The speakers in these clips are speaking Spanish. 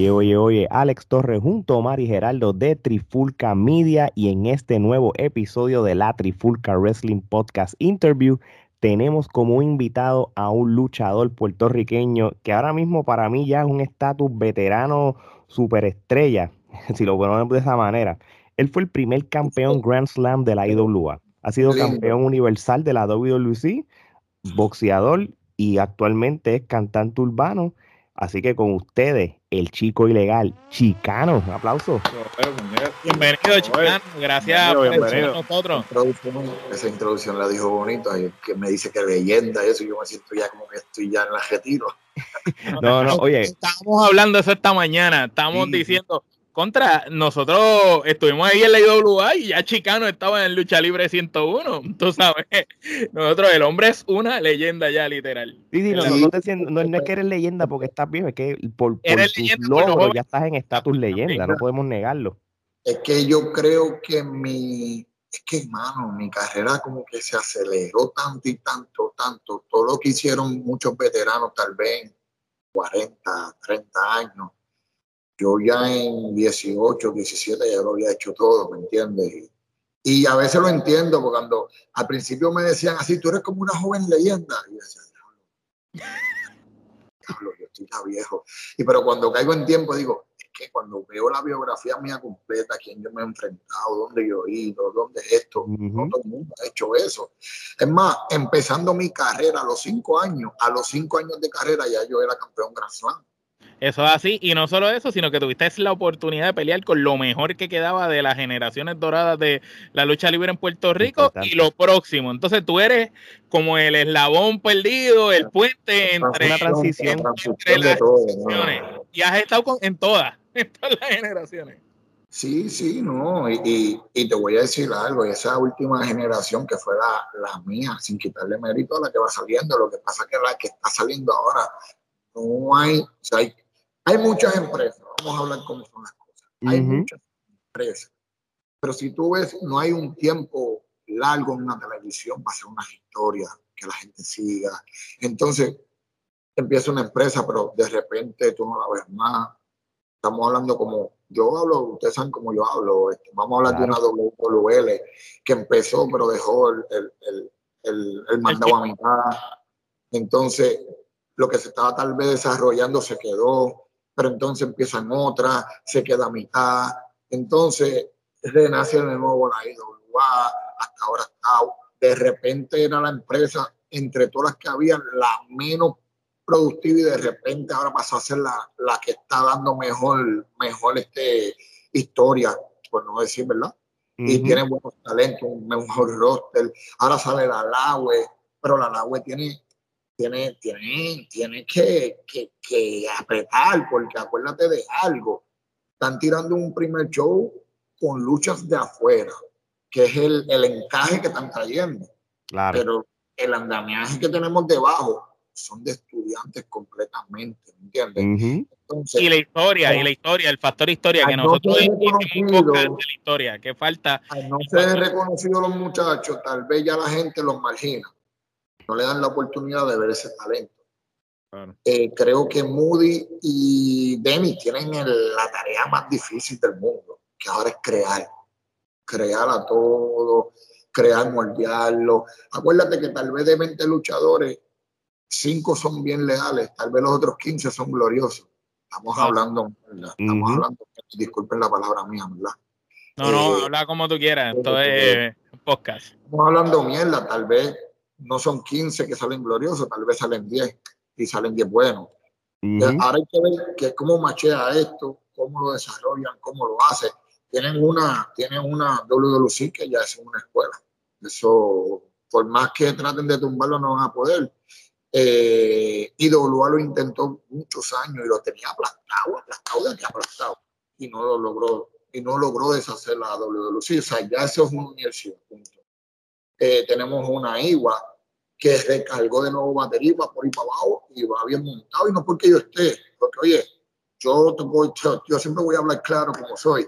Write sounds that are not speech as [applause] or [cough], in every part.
Oye, oye, oye, Alex Torres junto a Omar y Geraldo de Trifulca Media y en este nuevo episodio de la Trifulca Wrestling Podcast Interview tenemos como invitado a un luchador puertorriqueño que ahora mismo para mí ya es un estatus veterano superestrella, [laughs] si lo ponemos de esa manera. Él fue el primer campeón Grand Slam de la IWA. Ha sido campeón universal de la WWC, boxeador y actualmente es cantante urbano. Así que con ustedes, el chico ilegal, Chicano. Un aplauso. Bienvenido, Chicano. Gracias por estar con nosotros. Esa introducción la dijo bonito, que me dice que leyenda y eso, yo me siento ya como que estoy ya en la retiro. [laughs] no, no, oye. Estábamos hablando de eso esta mañana, estamos diciendo, contra, nosotros estuvimos ahí en la IWA y ya Chicano estaba en Lucha Libre 101. [laughs] Tú sabes, nosotros, el hombre es una leyenda ya, literal. Sí, sí, no, no, es que eres leyenda porque estás viejo, es que por, por tus logros ya estás en estatus leyenda, no podemos negarlo. Es que yo creo que mi, es que hermano, mi carrera como que se aceleró tanto y tanto, tanto, todo lo que hicieron muchos veteranos, tal vez 40, 30 años yo ya en 18, 17 ya lo había hecho todo, ¿me entiendes? Y, a veces lo entiendo, porque cuando al principio me decían así, tú eres como una joven leyenda. Y yo decía, diablo, yo estoy ya viejo. Y pero cuando caigo en tiempo digo, es que cuando veo la biografía mía completa, quién yo me he enfrentado, dónde yo he ido, dónde esto, no todo el mundo ha hecho eso. Es más, empezando mi carrera a los cinco años, a los cinco años de carrera ya yo era campeón Grand Slam. Eso es así, y no solo eso, sino que tuviste la oportunidad de pelear con lo mejor que quedaba de las generaciones doradas de la lucha libre en Puerto Rico y lo próximo. Entonces tú eres como el eslabón perdido, el puente entre, una transición, entre las generaciones. Y has estado en todas, [laughs] en todas las generaciones. Sí, sí, no, y, y, te voy a decir algo, esa última generación que fue la, la, mía, sin quitarle mérito a la que va saliendo, lo que pasa que la que está saliendo ahora, no hay, o sea, hay hay muchas empresas, vamos a hablar cómo son las cosas. Hay muchas empresas. Pero si tú ves, no hay un tiempo largo en una televisión para hacer una historia que la gente siga. Entonces, empieza una empresa, pero de repente tú no la ves más. Estamos hablando como yo hablo, ustedes saben cómo yo hablo. Este, vamos a hablar de una WL que empezó, pero dejó el, el, el, el mandado a mitad. Entonces, lo que se estaba tal vez desarrollando se quedó pero entonces empiezan otras, se queda a mitad, entonces renace de nuevo la IWA, hasta ahora está, de repente era la empresa, entre todas las que había, la menos productiva y de repente ahora pasa a ser la, la que está dando mejor, mejor este, historia, por no decir, ¿verdad? Y tiene buenos talentos, un mejor roster. Ahora sale la Laue, pero la Laue tiene tiene, tiene, tiene que, que, que, apretar, porque acuérdate de algo, están tirando un primer show con luchas de afuera, que es el, el encaje que están trayendo. Claro. Pero el andamiaje que tenemos debajo son de estudiantes completamente, ¿me entiendes? y la historia, y la historia, el factor historia, que nosotros no de la historia, que falta. no ser reconocido los muchachos, tal vez ya la gente los margina no le dan la oportunidad de ver ese talento. Eh, creo que Moody y Demi tienen la tarea más difícil del mundo, que ahora es crear, crear a todo, crear, moldearlo. Acuérdate que tal vez de 20 luchadores, 5 son bien leales, tal vez los otros 15 son gloriosos. Estamos hablando, estamos hablando, disculpen la palabra mía, ¿verdad? No, no, eh, habla como tú quieras, esto es podcast. Estamos hablando mierda, tal vez no son 15 que salen gloriosos, tal vez salen 10 y salen 10 buenos. Ahora hay que ver que cómo machea esto, cómo lo desarrollan, cómo lo hacen. Tienen una, tienen una WWC que ya es una escuela. Eso, por más que traten de tumbarlo, no van a poder. Eh, IWA lo intentó muchos años y lo tenía aplastado, aplastado, tenía aplastado. Y no lo logró, y no logró deshacer la WWC. O sea, ya eso es una universidad, punto. Eh, tenemos una IWA que recargó de nuevo batería por ahí para abajo y va bien montado. Y no porque yo esté, porque oye, yo, yo, siempre voy a hablar claro como soy,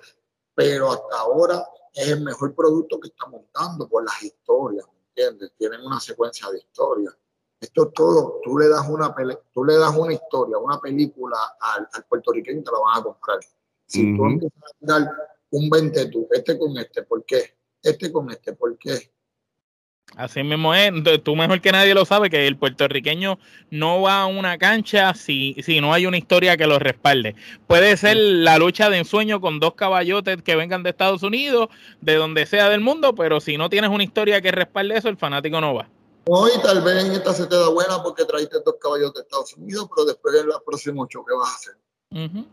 pero hasta ahora es el mejor producto que está montando por las historias, ¿me entiendes? Tienen una secuencia de historias. Esto todo, tú le das una, tú le das una historia, una película al, puertorriqueño y te la van a comprar. Si tú empiezas a dar un 20 tú, este con este, ¿por qué? Este con este, ¿por qué? Así mismo es, tú mejor que nadie lo sabe que el puertorriqueño no va a una cancha si, si no hay una historia que lo respalde. Puede ser la lucha de ensueño con dos caballotes que vengan de Estados Unidos, de donde sea del mundo, pero si no tienes una historia que respalde eso, el fanático no va. No, y tal vez en esta se te da buena porque traiste dos caballotes de Estados Unidos, pero después en el próximo show, ¿qué vas a hacer?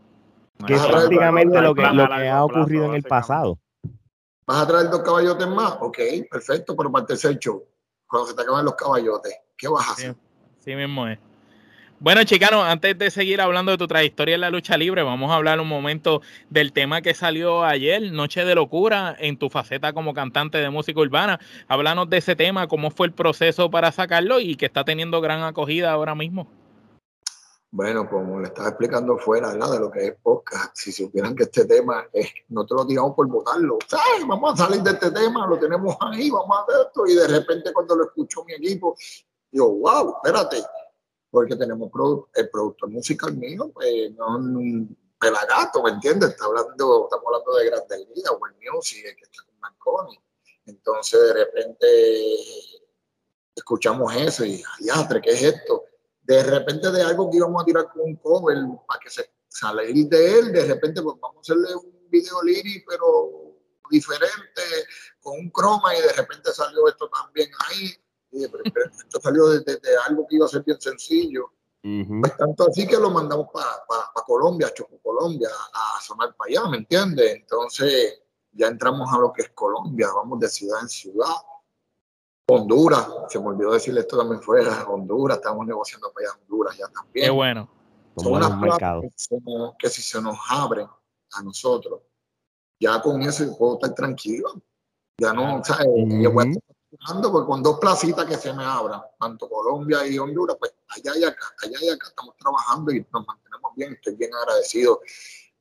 Que es prácticamente lo que, lo que ha ocurrido en el pasado. ¿Vas a traer dos caballotes más? Ok, perfecto, pero para el tercer show, cuando se te acaban los caballotes, ¿qué vas a hacer? Sí, mismo es. Bueno, chicano, antes de seguir hablando de tu trayectoria en la lucha libre, vamos a hablar un momento del tema que salió ayer, Noche de Locura, en tu faceta como cantante de música urbana. Háblanos de ese tema, cómo fue el proceso para sacarlo y que está teniendo gran acogida ahora mismo. Bueno, como le estaba explicando fuera de lo que es podcast, si supieran que este tema es, no te lo tiramos por votarlo, vamos a salir de este tema, lo tenemos ahí, vamos a hacer esto, y de repente cuando lo escuchó mi equipo, yo, wow, espérate, porque tenemos el productor musical mío, pues no un pelagato, ¿me entiendes? Está hablando, estamos hablando de Grandes Ligas, Buen Music, que está con Marconi. Entonces de repente escuchamos eso y, atre, ¿qué es esto? De repente de algo que íbamos a tirar con un cover para que se salir de él, de repente pues vamos a hacerle un video lyric pero diferente, con un croma y de repente salió esto también ahí. Y esto salió de, algo que iba a ser bien sencillo. Pues tanto así que lo mandamos para Colombia, Choco Colombia, a sonar para allá, ¿me entiendes? Entonces ya entramos a lo que es Colombia, vamos de ciudad en ciudad Honduras, se me olvidó decirle esto también fue Honduras, estamos negociando para allá Honduras ya también. Qué bueno. Son unas plazas que, si se nos abren a nosotros, ya con eso puedo estar tranquilo. Ya no, ¿sabes? Yo voy a estar porque con dos placitas que se me abran, tanto Colombia y Honduras, pues allá y acá, allá y acá estamos trabajando y nos mantenemos bien. Estoy bien agradecido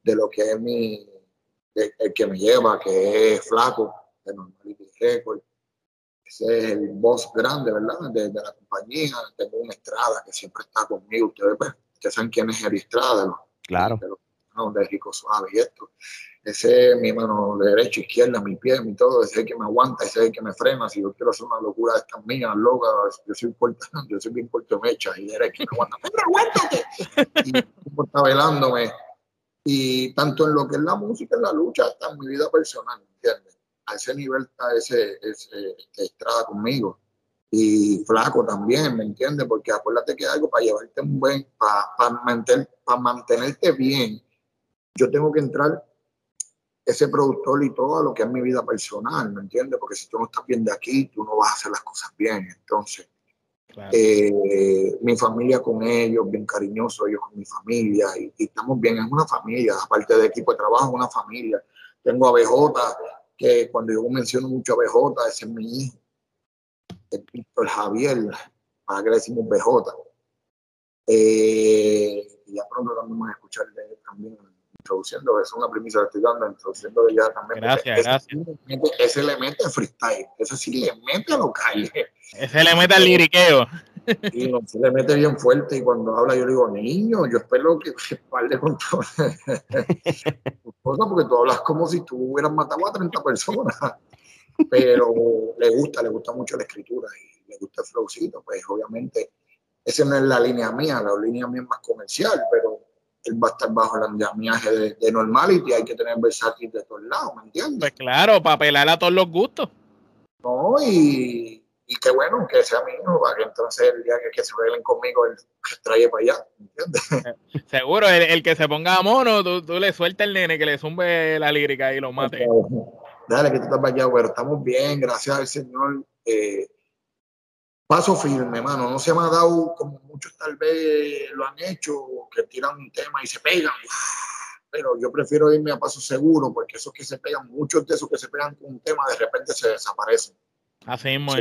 de lo que es mi, el, que me lleva, que es Flaco, de Normality Record ese es el boss grande, ¿verdad? De, la compañía. Tengo una Estrada que siempre está conmigo. Ustedes, pues, saben quién es el Estrada, Claro. De, de Rico Suave y esto. Ese es mi mano derecha, izquierda, mi pie, mi todo. Ese es el que me aguanta, ese es el que me frena. Si yo quiero hacer una locura de estas mías, loca, yo soy, puerta, [laughs] yo soy bien corto mecha y era el que me aguanta. [laughs] ¡Pero aguántate! Y está velándome. Y tanto en lo que es la música, en la lucha, hasta en mi vida personal, ¿entiendes? A ese nivel está ese, ese Estrada conmigo. Y flaco también, ¿me entiendes? Porque acuérdate que algo para llevarte un buen, para, para, mantener, para mantenerte bien, yo tengo que entrar ese productor y todo lo que es mi vida personal, ¿me entiendes? Porque si tú no estás bien de aquí, tú no vas a hacer las cosas bien. Entonces, eh, mi familia con ellos, bien cariñoso, ellos con mi familia, y, y, estamos bien, es una familia, aparte de equipo de trabajo, una familia. Tengo a BJ, que cuando yo menciono mucho a BJ, ese es mi hijo, el Víctor Javier, para que le decimos BJ. Eh, y ya pronto también vamos a escuchar de él también introduciendo, es una premisa que estoy dando, introduciendo de ya también. Gracias, gracias. Ese, le mete freestyle, ese sí le mete a lo calle. Ese le mete al liriqueo. Y se le mete bien fuerte y cuando habla yo le digo, niño, yo espero que parle con todo. porque tú hablas como si tú hubieras matado a 30 personas. Pero le gusta, le gusta mucho la escritura y le gusta el flowcito, pues obviamente esa no es la línea mía, la línea mía es más comercial, pero él va a estar bajo el andamiaje de, de normality, hay que tener versátil de todos lados, ¿me entiendes? Pues claro, para apelar a todos los gustos. No, y y qué bueno que sea mi hijo, para que entonces el día que, se velen conmigo, él [laughs] trae para allá, ¿entiendes? [laughs] Seguro, el, que se ponga a mono, tú, tú, le sueltas el nene que le zumbe la lírica y lo mate. Dale, que tú estás para allá, pero estamos bien, gracias al Señor. Eh, paso firme, hermano, no se me ha dado como muchos tal vez lo han hecho, que tiran un tema y se pegan. Pero yo prefiero irme a paso seguro, porque esos que se pegan, muchos de esos que se pegan con un tema, de repente se desaparecen. Así mismo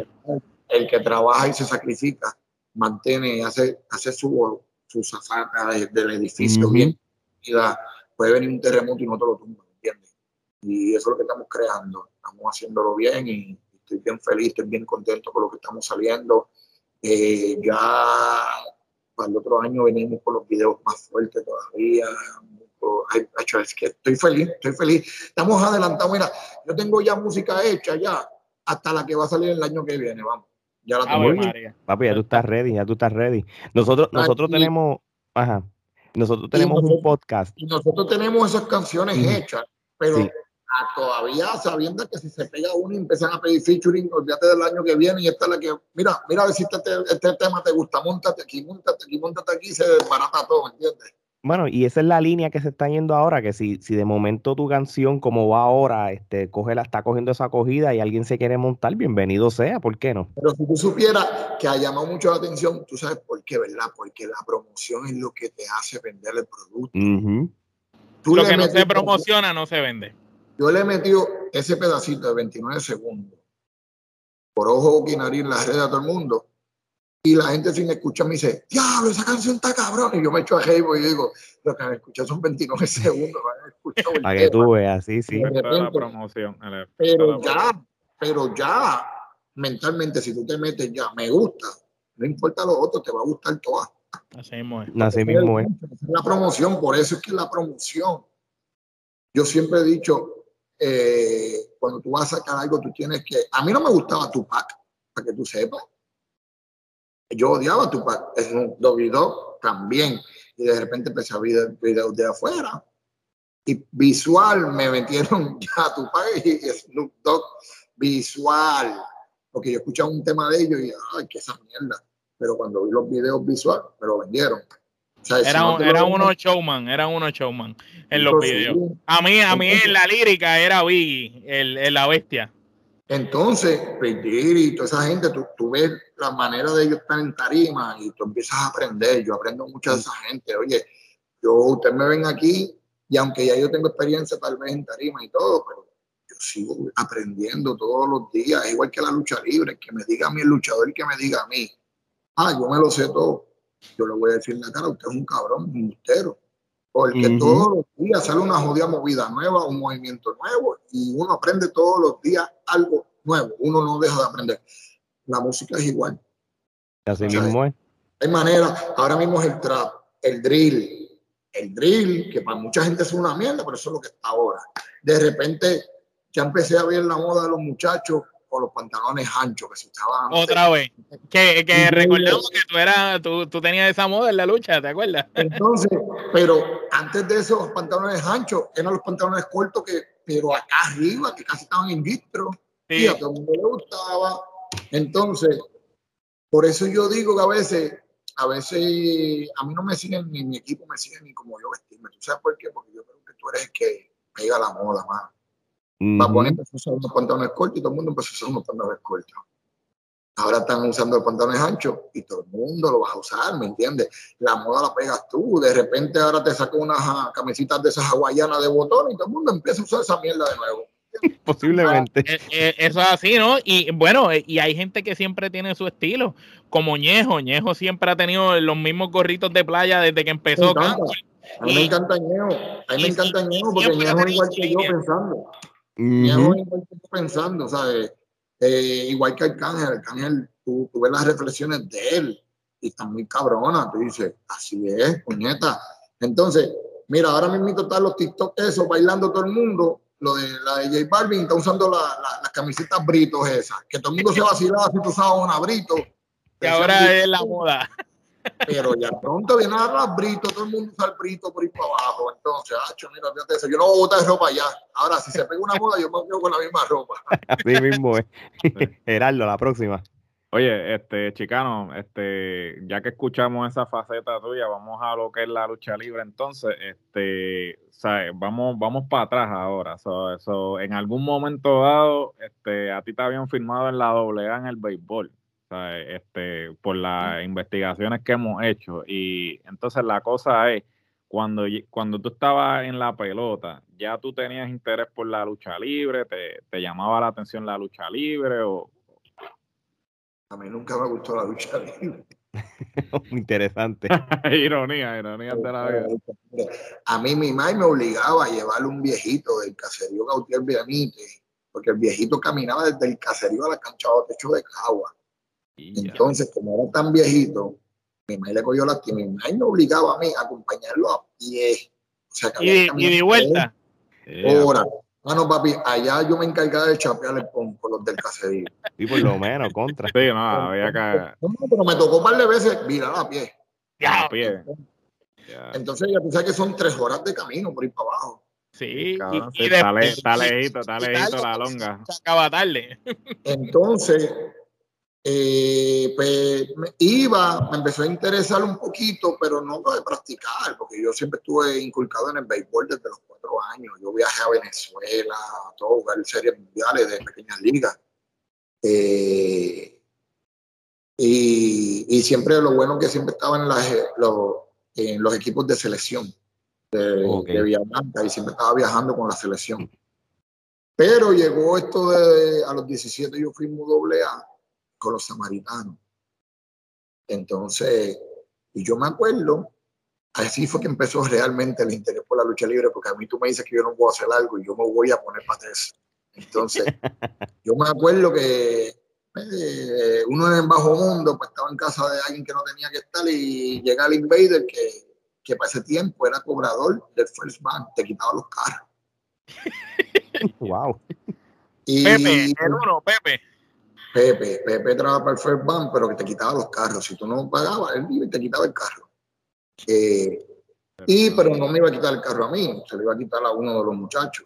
El que trabaja y se sacrifica, mantiene, hace, hace su, su zafata del edificio bien, y puede venir un terremoto y no te lo tumba, ¿entiendes? Y eso es lo que estamos creando, estamos haciéndolo bien y estoy bien feliz, estoy bien contento con lo que estamos saliendo. Eh, ya para el otro año venimos con los videos más fuertes todavía. es que estoy feliz, estoy feliz. Estamos adelantados. Mira, yo tengo ya música hecha ya hasta la que va a salir el año que viene, vamos. Ya la ah, tengo. Papi, ya tú estás ready, ya tú estás ready. Nosotros, nosotros tenemos, ajá, nosotros tenemos un podcast. Y nosotros tenemos esas canciones hechas, pero todavía sabiendo que si se pega uno y empiezan a pedir featuring, olvídate del año que viene y esta es la que, mira, mira a ver si este, este tema te gusta, montate aquí, montate aquí, montate aquí, se desbarata todo, ¿entiendes? Bueno, y esa es la línea que se está yendo ahora, que si, si de momento tu canción, como va ahora, este, coge la, está cogiendo esa acogida y alguien se quiere montar, bienvenido sea, ¿por qué no? Pero si tú supieras que ha llamado mucho la atención, tú sabes por qué, ¿verdad? Porque la promoción es lo que te hace vender el producto. lo que no se promociona no se vende. Yo le he metido ese pedacito de 29 segundos por ojo y nariz en las redes a todo el mundo. Y la gente sin escuchar me dice, diablo, esa canción está cabrón. Y yo me echo a Heibo y digo, lo que han escuchado son 29 [laughs] segundos. Para que tú veas, sí, sí. la promoción. Pero ya, pero ya, mentalmente, si tú te metes ya, me gusta, no importa lo otro, te va a gustar toda. Así mismo es. Así mismo es. La promoción, por eso es que la promoción. Yo siempre he dicho, eh, cuando tú vas a sacar algo, tú tienes que... A mí no me gustaba Tupac, para que tú sepas. Yo odiaba Tupac, es un Doggy también. Y de repente empecé a ver videos de afuera. Y visual me metieron [laughs] ya Tupac y Snoop Dogg visual. Porque yo escuchaba un tema de ellos y, ay, qué esa mierda. Pero cuando vi los videos visual, me lo vendieron era, uno showman, era uno showman en los videos. A mí, a mí en la lírica era Biggie, el, la bestia. Entonces, y toda esa gente, tú, tú, ves la manera de ellos estar en tarima y tú empiezas a aprender. Yo aprendo mucho de esa gente. Oye, yo, ustedes me ven aquí y aunque ya yo tengo experiencia tal vez en tarima y todo, pero yo sigo aprendiendo todos los días, igual que la lucha libre, que me diga a mí el luchador y que me diga a mí, ah, yo me lo sé todo yo le voy a decir en la cara, usted es un cabrón, un mustero. Porque todos los días sale una jodida movida nueva, un movimiento nuevo, y uno aprende todos los días algo nuevo. Uno no deja de aprender. La música es igual. Así mismo es. Hay maneras, ahora mismo es el trap, el drill, el drill, que para mucha gente es una mierda, pero eso es lo que está ahora. De repente ya empecé a ver la moda de los muchachos con los pantalones anchos que se usaban. Otra vez. Que, que recordamos que tú, eras, tú, tú, tenías esa moda en la lucha, ¿te acuerdas? Entonces, pero antes de esos pantalones anchos, eran los pantalones cortos que, pero acá arriba, que casi estaban en distro. Y a todo el mundo le gustaba. Entonces, por eso yo digo que a veces, a veces, a mí no me siguen ni mi equipo me sigue ni como yo vestirme. ¿Tú sabes por qué? Porque yo creo que tú eres el que pega la moda, más. Uh empezó a usar unos pantalones cortos y todo el mundo empezó a usar unos pantalones cortos. Ahora están usando los pantalones anchos y todo el mundo lo va a usar, ¿me entiendes? La moda la pegas tú. De repente ahora te saco unas camisitas de esas hawaianas de botón y todo el mundo empieza a usar esa mierda de nuevo. [laughs] Posiblemente. Eh, eh, eso es así, ¿no? Y bueno, eh, y hay gente que siempre tiene su estilo, como Ñejo. Ñejo siempre ha tenido los mismos gorritos de playa desde que empezó. a mí me encanta Ñejo. A mí me encanta Ñejo porque Ñejo es igual que yo pensando. Uh pensando, ¿sabes? Eh, igual que Arcángel, Arcángel, tú, tú, ves las reflexiones de él y están muy cabronas. Tú dices, así es, puñeta. Entonces, mira, ahora mismo están los TikTok esos bailando todo el mundo. Lo de la de J Balvin está usando las camisetas britos esas, que todo el mundo se vacilaba si tú usabas una brito. Que ahora es la moda. Pero ya pronto viene a dar brito, todo el mundo usa el brito por ir para abajo. Entonces, hacho, mira, fíjate eso. Yo no voy a botar ropa ya. Ahora, si se pega una moda, yo me quedo con la misma ropa. [laughs] Así mismo es. [laughs] Gerardo, la próxima. Oye, este, chicano, este, ya que escuchamos esa faceta tuya, vamos a lo que es la lucha libre entonces, este, ¿sabes? Vamos, vamos para atrás ahora. So, en algún momento dado, este, a ti te habían firmado en la AA en el béisbol este, por las investigaciones que hemos hecho. Y entonces la cosa es, cuando, cuando tú estabas en la pelota, ¿ya tú tenías interés por la lucha libre? ¿Te, te llamaba la atención la lucha libre? O... A mí nunca me gustó la lucha libre. Muy [laughs] interesante. [laughs] ironía, ironía de la vida. A mí mi madre me obligaba a llevarle un viejito del caserío Gautier Bianite, porque el viejito caminaba desde el caserío a la cancha de techo de Cagua Entonces, como era tan viejito, mi madre le cogió la mi madre me obligaba a mí a acompañarlo a pie. O sea, y, y de vuelta. Ahora, bueno, papi, allá yo me encargaba de chapear con, con los del caserío. Y por lo menos, contra. Sí, no, había que... No, pero me tocó un par de veces virar a pie. Ya, a pie. Entonces, ya tú sabes que son tres horas de camino por ir para abajo. Sí, y, está, [laughs] lejito, está lejito la longa. Se acaba tarde. Entonces, eh, pues iba, me empezó a interesar un poquito, pero no de practicar, porque yo siempre estuve inculcado en el béisbol desde los cuatro años. Yo viajé a Venezuela, a todo jugar series mundiales de pequeñas ligas. Eh, y, siempre lo bueno que siempre estaba en, los, en los equipos de selección de, okay. y siempre estaba viajando con la selección. Pero llegó esto de a los 17 yo fui muy doble A con los samaritanos. Entonces, y yo me acuerdo, así fue que empezó realmente el interés por la lucha libre, porque a mí tú me dices que yo no puedo hacer algo y yo me voy a poner para eso. Entonces, [laughs] yo me acuerdo que eh, uno en el bajo mundo, pues estaba en casa de alguien que no tenía que estar y llega el invader que, que para ese tiempo era cobrador del First Bank, te quitaba los carros. [laughs] wow. Pepe, el uno, Pepe. Pepe, Pepe trabajaba para el First Bank, pero que te quitaba los carros. Si tú no pagabas, él te quitaba el carro. Eh, y, pero no me iba a quitar el carro a mí, se lo iba a quitar a uno de los muchachos.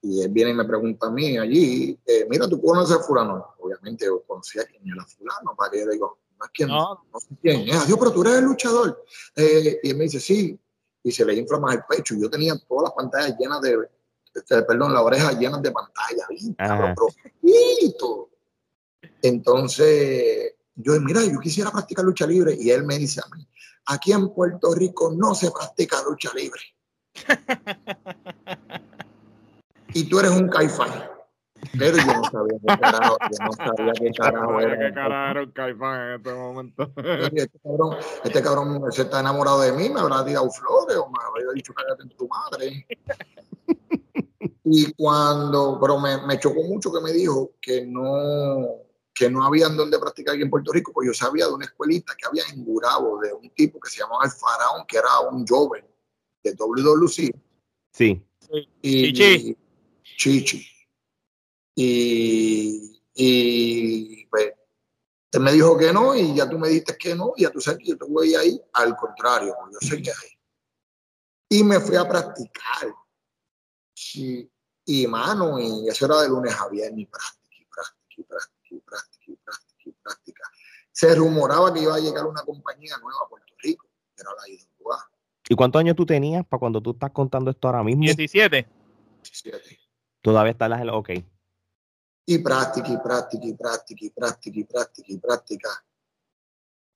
Y él viene y me pregunta a mí allí, eh, mira, ¿tú conoces a fulano? Obviamente yo conocía quién era fulano, para que yo digo, no es quién, no, no sé quién es. Adiós, pero tú eres el luchador. Eh, y él me dice, sí. Y se le inflama el pecho. Y yo tenía todas las pantallas llenas de, este, perdón, las orejas llenas de pantalla, entonces, yo, mira, yo quisiera practicar lucha libre. Y él me dice a mí, aquí en Puerto Rico no se practica lucha libre. [laughs] y tú eres un caifán. Pero yo no sabía qué carajo, yo no sabía qué carajo era. qué carajo era un caifán en este momento. Este cabrón, este cabrón se está enamorado de mí, me habrá tirado flores o me habrá dicho cállate en tu madre. [laughs] Y cuando, pero me, me chocó mucho que me dijo que no, que no habían donde practicar aquí en Puerto Rico, pues yo sabía de una escuelita que había en Gurabo, de un tipo que se llamaba El Faraón, que era un joven de WWC. Sí. Y, Chichi. Chichi. Y, y pues él me dijo que no, y ya tú me dijiste que no, y ya tú sabes que yo te voy ahí. Al contrario, yo sé que hay. Y me fui a practicar. Sí. Y mano, y eso era de lunes a viernes, práctica, y práctica y práctica y práctica. Se rumoraba que iba a llegar una compañía nueva a Puerto Rico, que era la IWA. ¿Y cuántos años tú tenías para cuando tú estás contando esto ahora mismo? 17. 17. Todavía está la ok. Y práctica y práctica y práctica y práctica y práctica y práctica.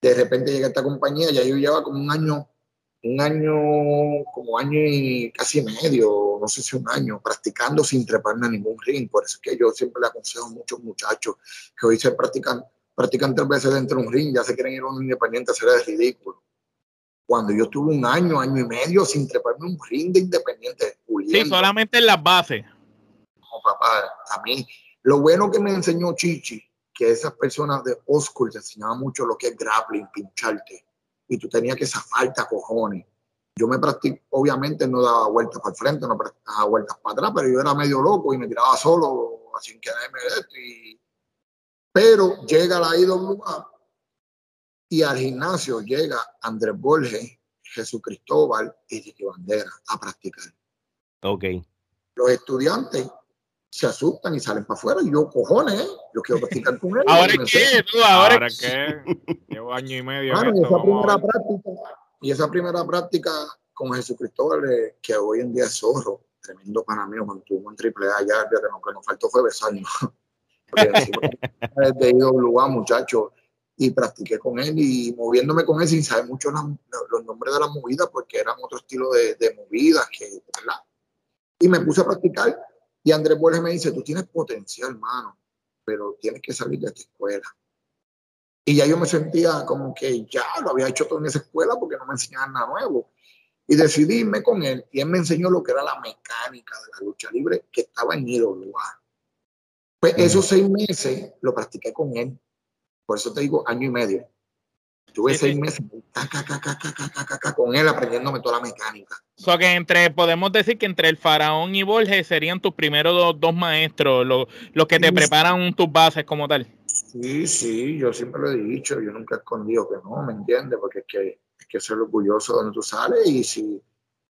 De repente llega esta compañía, ya yo llevaba como un año un año, como año y casi medio, no sé si un año, practicando sin treparme a ningún ring. Por eso es que yo siempre le aconsejo a muchos muchachos que hoy se practican, practican tres veces dentro de un ring, ya se quieren ir a un independiente, será ridículo. Cuando yo estuve un año, año y medio sin treparme un ring de independiente. Sí, solamente en las bases. No, papá, a mí, lo bueno que me enseñó Chichi, que esas personas de Oscar te enseñaban mucho lo que es grappling, pincharte y tú tenías que zafarte cojones. Yo me practico, obviamente no daba vueltas para el frente, no daba vueltas para atrás, pero yo era medio loco y me tiraba solo, así que esto. Y... Pero llega la IWA y al gimnasio llega Andrés Borges, Jesús Cristóbal y Ricky Bandera a practicar. Ok. Los estudiantes se asustan y salen para afuera. Y yo, cojones, ¿eh? yo quiero practicar con él. ¿Ahora qué? ¿Tú, ¿Ahora, ¿Ahora qué? Llevo año y medio. y, esa primera práctica, y esa primera práctica con Jesucristo, que hoy en día es zorro, tremendo para mí, mantuvo en triple A, ya, ya lo que nos faltó fue besarnos. De IWA, muchacho, y practiqué con él y moviéndome con él sin saber mucho los nombres de las movidas, porque eran otro estilo de, de movidas, que. Y me puse a practicar y Andrés Borges me dice, tú tienes potencial, hermano, pero tienes que salir de esta escuela. Y ya yo me sentía como que ya lo había hecho todo en esa escuela porque no me enseñaban nada nuevo. Y decidí irme con él y él me enseñó lo que era la mecánica de la lucha libre que estaba en IWA. Pues esos seis meses lo practiqué con él. Por eso te digo año y medio. Tuve seis meses con él aprendiéndome toda la mecánica. O sea que entre, podemos decir que entre el faraón y Borges serían tus primeros dos, maestros, los, que te preparan tus bases como tal. Sí, sí, yo siempre lo he dicho, yo nunca he escondido que no, ¿me entiendes? Porque es que hay que ser orgulloso de donde tú sales y si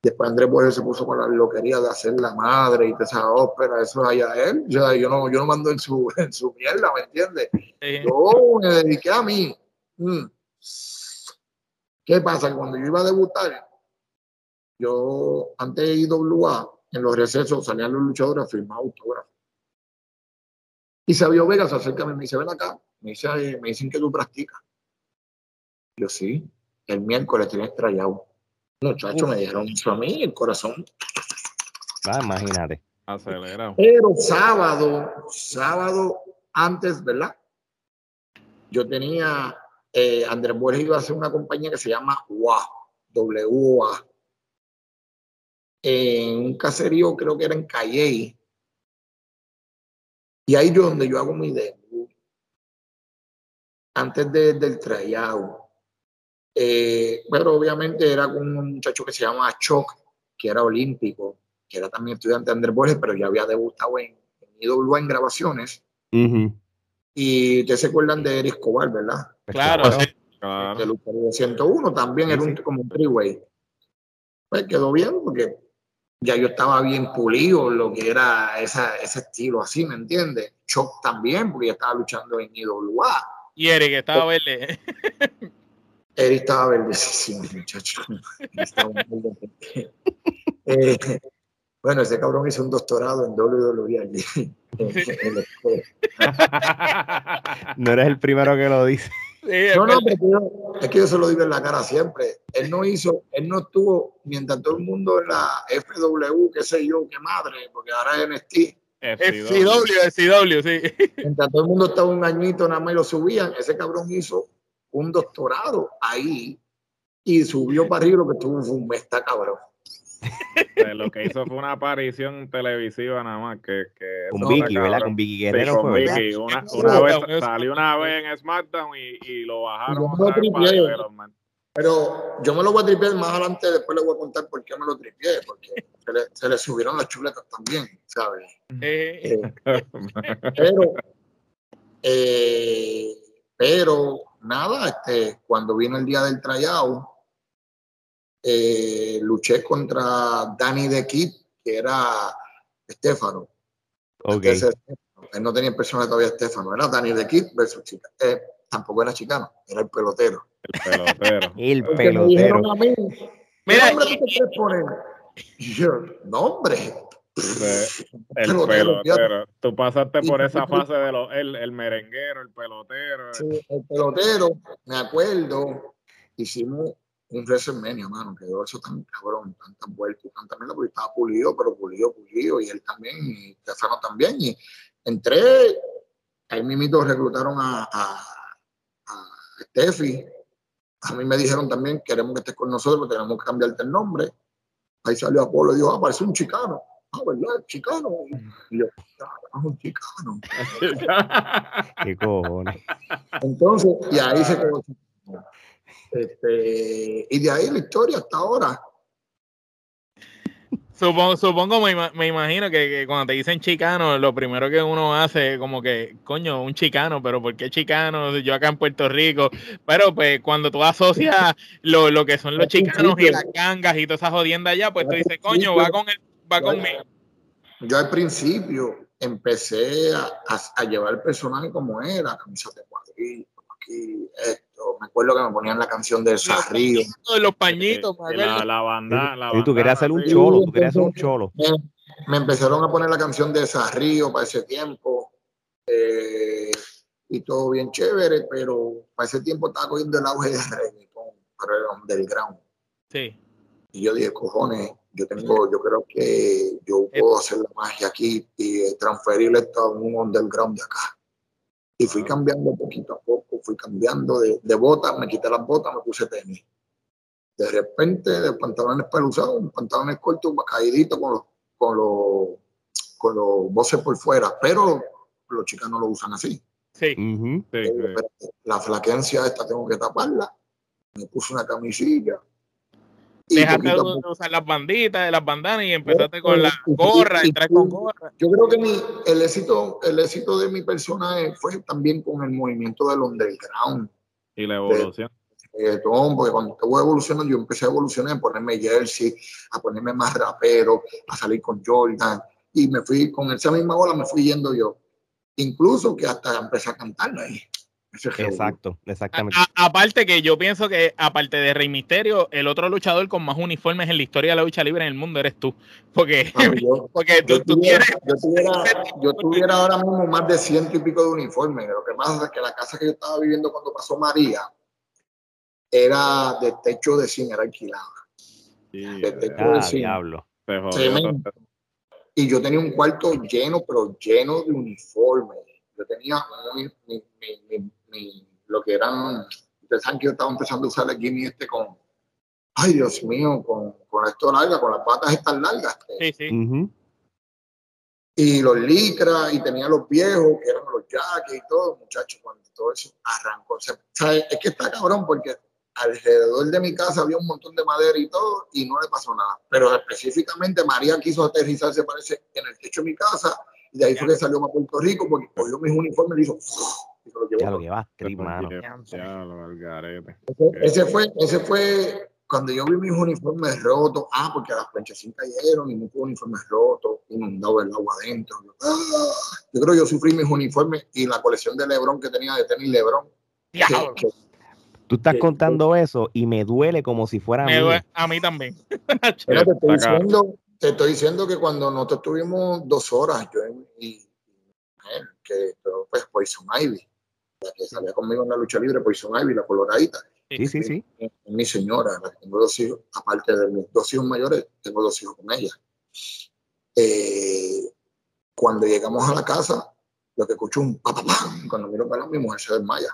después Andrés Borges se puso con la loquería de hacer la madre y de esa ópera, eso es allá él, yo, yo, no, yo no mando en su, [laughs] en su mierda, ¿me entiendes? Yo me dediqué a mí. Mm. ¿Qué pasa? Cuando yo iba a debutar, yo antes de IWA, en los recesos salían los luchadores a firmar autógrafos. Y Sabio Vega se acerca a mí y me dice, ven acá, me, dice, me dicen que tú practicas. Yo sí, el miércoles tienes estrellado. Muchachos, me dijeron eso a mí, el corazón. Ah, imagínate. Acelerado. Pero sábado, sábado antes, ¿verdad? Yo tenía eh, Andrés Borges iba a hacer una compañía que se llama WA, WA, en un caserío, creo que era en Calley. Y ahí es donde yo hago mi debut. Antes del tryout. Eh, pero obviamente era con un muchacho que se llama Choc, que era olímpico, que era también estudiante de Andrés Borges, pero ya había debutado en, en IWA en grabaciones. Y ustedes se acuerdan de Eric Escobar, ¿verdad? Claro, claro. De 101 también era un, como un freeway. Pues quedó bien porque ya yo estaba bien pulido lo que era esa, ese estilo así, ¿me entiendes? Choc también, porque ya estaba luchando en IWA. Y Eric estaba verde. [laughs] Eric estaba verde, sí, sí, muchacho. eh, bueno, ese cabrón hizo un doctorado en WWE allí. no eres el primero que lo dice. no, no, es que yo se lo digo en la cara siempre. Él no hizo, él no estuvo, mientras todo el mundo en la FW, qué sé yo, qué madre, porque ahora es NXT. FCW, FCW, sí. Mientras todo el mundo estaba un añito, nada más y lo subían, ese cabrón hizo un doctorado ahí y subió para arriba lo que tuvo fue un mes, cabrón lo que hizo fue una aparición televisiva nada más que, que con Vicky, ¿verdad? Con Vicky Guerrero con Vicky. Una, [laughs] una vez, salió una vez en SmackDown y, y lo bajaron pero yo me lo voy a tripear más adelante, después les voy a contar por qué me lo tripié, porque se le, se le subieron las chuletas también, ¿sabes? Eh. pero, eh, pero nada, este, cuando vino el día del tryout, eh, luché contra Danny de Kid, que era Estefano. Okay. él no tenía personaje todavía Estefano, era Danny de Kid versus Chica. Eh, tampoco era chicano, era el pelotero. El pelotero. [laughs] el pelotero. Mira, nombre tú te poner? Yo, nombre. [laughs] El pelotero. Tú pasaste por esa fase de lo, el, el merenguero, el pelotero. Sí, el pelotero, me acuerdo, hicimos un WrestleMania, mano, quedó eso tan cabrón, tantas vueltas, tanta mierda, porque estaba pulido, pero pulido, pulido, y él también, y Stefano también, y entré, ahí mismo reclutaron a, a, a Steffi, a mí me dijeron también, queremos que estés con nosotros, tenemos que cambiarte el nombre, ahí salió Apolo y dijo, ah, parece un chicano, ¿verdad? Chicano, y yo, ah, un chicano. [laughs] ¿Qué cojones? Entonces, y ahí se quedó este, y de ahí la historia hasta ahora. Supongo, supongo me, imagino que, cuando te dicen chicano, lo primero que uno hace como que, coño, un chicano, pero ¿por qué chicano? Yo acá en Puerto Rico. Pero pues cuando tú asocias lo, lo que son los chicanos y las gangas y todas esas jodiendas allá, pues tú dices, coño, va con el, va conmigo. Yo al principio empecé a, a, llevar el personaje como era, camisas de cuadril, aquí, esto. Me acuerdo que me ponían la canción de Sarrío. Los pañitos, la, la, banda. La tú querías hacer un cholo, tú querías hacer un cholo. Me, empezaron a poner la canción de Sarrío para ese tiempo. Eh, y todo bien chévere, pero para ese tiempo estaba cogiendo el auge de reggaeton, pero era underground. Sí. Y yo dije, cojones, yo tengo, yo creo que yo puedo hacer la magia aquí y transferirle esto a un underground de acá. Y fui cambiando poquito a poco, fui cambiando de, de botas, me quité las botas, me puse tenis. De repente, de pantalones peluzados, pantalones cortos, caíditos con los, con los, con los voces por fuera, pero los chicos no lo usan así. Sí. La flaquencia esta tengo que taparla. Me puse una camisilla. Dejaste de usar las banditas, las bandanas y empezaste con la gorra, entrar con gorra. Yo creo que mi, el, éxito, el éxito de mi persona fue también con el movimiento del underground. Y la evolución. porque cuando te voy evolucionando, yo empecé a evolucionar, a ponerme jersey, a ponerme más rapero, a salir con Jordan. Y me fui, con esa misma bola me fui yendo yo. Incluso que hasta empecé a cantar ahí. Exacto, exactamente. aparte que yo pienso que, aparte de Rey Misterio, el otro luchador con más uniformes en la historia de la lucha libre en el mundo eres tú. Porque, [laughs] porque tú, tuviera, yo, tuviera, ahora mismo más de ciento y pico de uniformes. Lo que pasa es que la casa que yo estaba viviendo cuando pasó María era de techo de zinc, era alquilada. de techo de zinc. diablo. Y yo tenía un cuarto lleno, pero lleno de uniformes. Yo tenía mi, lo que eran, ustedes saben que yo estaba empezando a usar el Jimmy este con, ay Dios mío, con, con esto larga, con las patas estas largas. Sí, sí. Y los licras, y tenía los viejos, que eran los jackets y todo, muchachos, cuando todo eso arrancó. O sea, es que está cabrón porque alrededor de mi casa había un montón de madera y todo, y no le pasó nada. Pero específicamente María quiso aterrizar, se parece, en el techo de mi casa, y de ahí fue que salió a Puerto Rico, porque cogió mis uniformes y hizo ya lo llevaste, hermano. Ese fue, ese fue cuando yo vi mis uniformes rotos. Ah, porque las planchas cayeron y muchos uniformes rotos, inundado el agua adentro. Ah, yo creo que yo sufrí mis uniformes y la colección de Lebron que tenía de tenis Lebron. Tú estás contando eso y me duele como si fuera a mí también. [laughs] te, estoy diciendo, que cuando nosotros tuvimos dos horas, yo y, que pues Poison Ivy, que salía conmigo en la lucha libre, Poison Ivy, la coloradita. Sí, sí, sí. mi señora, tengo dos hijos, aparte de mis dos hijos mayores, tengo dos hijos con ella. Eh, cuando llegamos a la casa, lo que escucho un papapam, cuando miro para mi mujer se desmaya.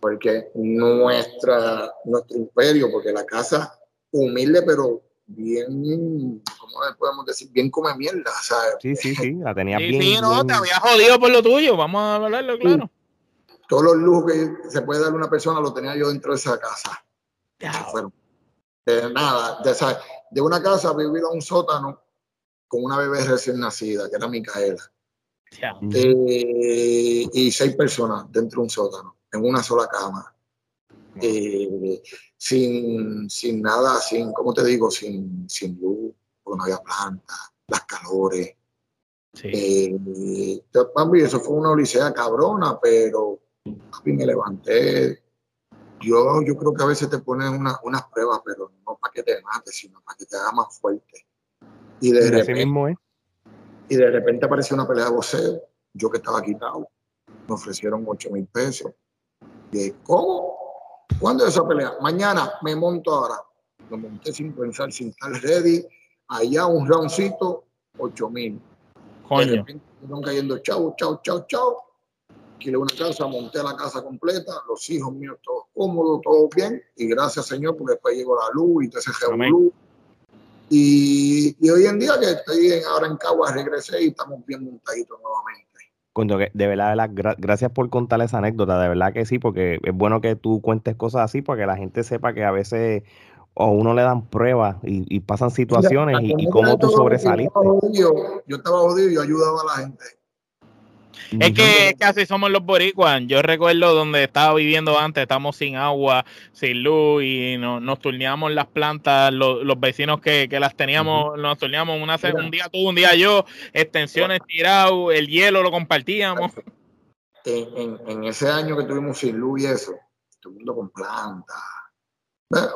Porque nuestra, nuestro imperio, porque la casa humilde, pero bien, ¿cómo podemos decir? Bien come mierda, ¿sabes? Sí, sí, sí, la tenía bien. Sí, no, te había jodido por lo tuyo, vamos a hablarlo claro. Todos los lujos que se puede dar una persona lo tenía yo dentro de esa casa. De nada, de, de una casa vivir a un sótano con una bebé recién nacida, que era Micaela. Eh, y seis personas dentro de un sótano, en una sola cama. Eh, sin, sin nada, sin, ¿cómo te digo? Sin, sin luz, porque no había planta, las calores. Sí. Eh, eso fue una odisea cabrona, pero mí me levanté. Yo, yo creo que a veces te ponen una, unas pruebas, pero no para que te mates, sino para que te haga más fuerte. Y de, repente, y de repente apareció una pelea de boxeo, yo que estaba quitado, me ofrecieron 8 mil pesos. Y ¿cómo? ¿Cuándo es esa pelea? Mañana me monto ahora. Lo monté sin pensar, sin estar ready. Allá un roundcito, 8 mil. De repente cayendo, chao, chao, chao, chao. Alquilé una casa, monté la casa completa, los hijos míos todos cómodos, todo bien. Y gracias, Señor, porque después llegó la luz y te se luz. Y, y, hoy en día que estoy ahora en Caguas, regresé y estamos bien montaditos nuevamente de verdad, gracias por contar esa anécdota, de verdad que sí, porque es bueno que tú cuentes cosas así para que la gente sepa que a veces o uno le dan pruebas y, pasan situaciones y, cómo tú sobresaliste. Yo estaba jodido y yo ayudaba a la gente. Es que casi somos los boricuas. Yo recuerdo donde estaba viviendo antes, estamos sin agua, sin luz y nos turneamos las plantas, los, vecinos que, las teníamos, nos turneamos una, un día tú, un día yo, extensiones tiradas, el hielo lo compartíamos. En, ese año que tuvimos sin luz y eso, todo el mundo con plantas.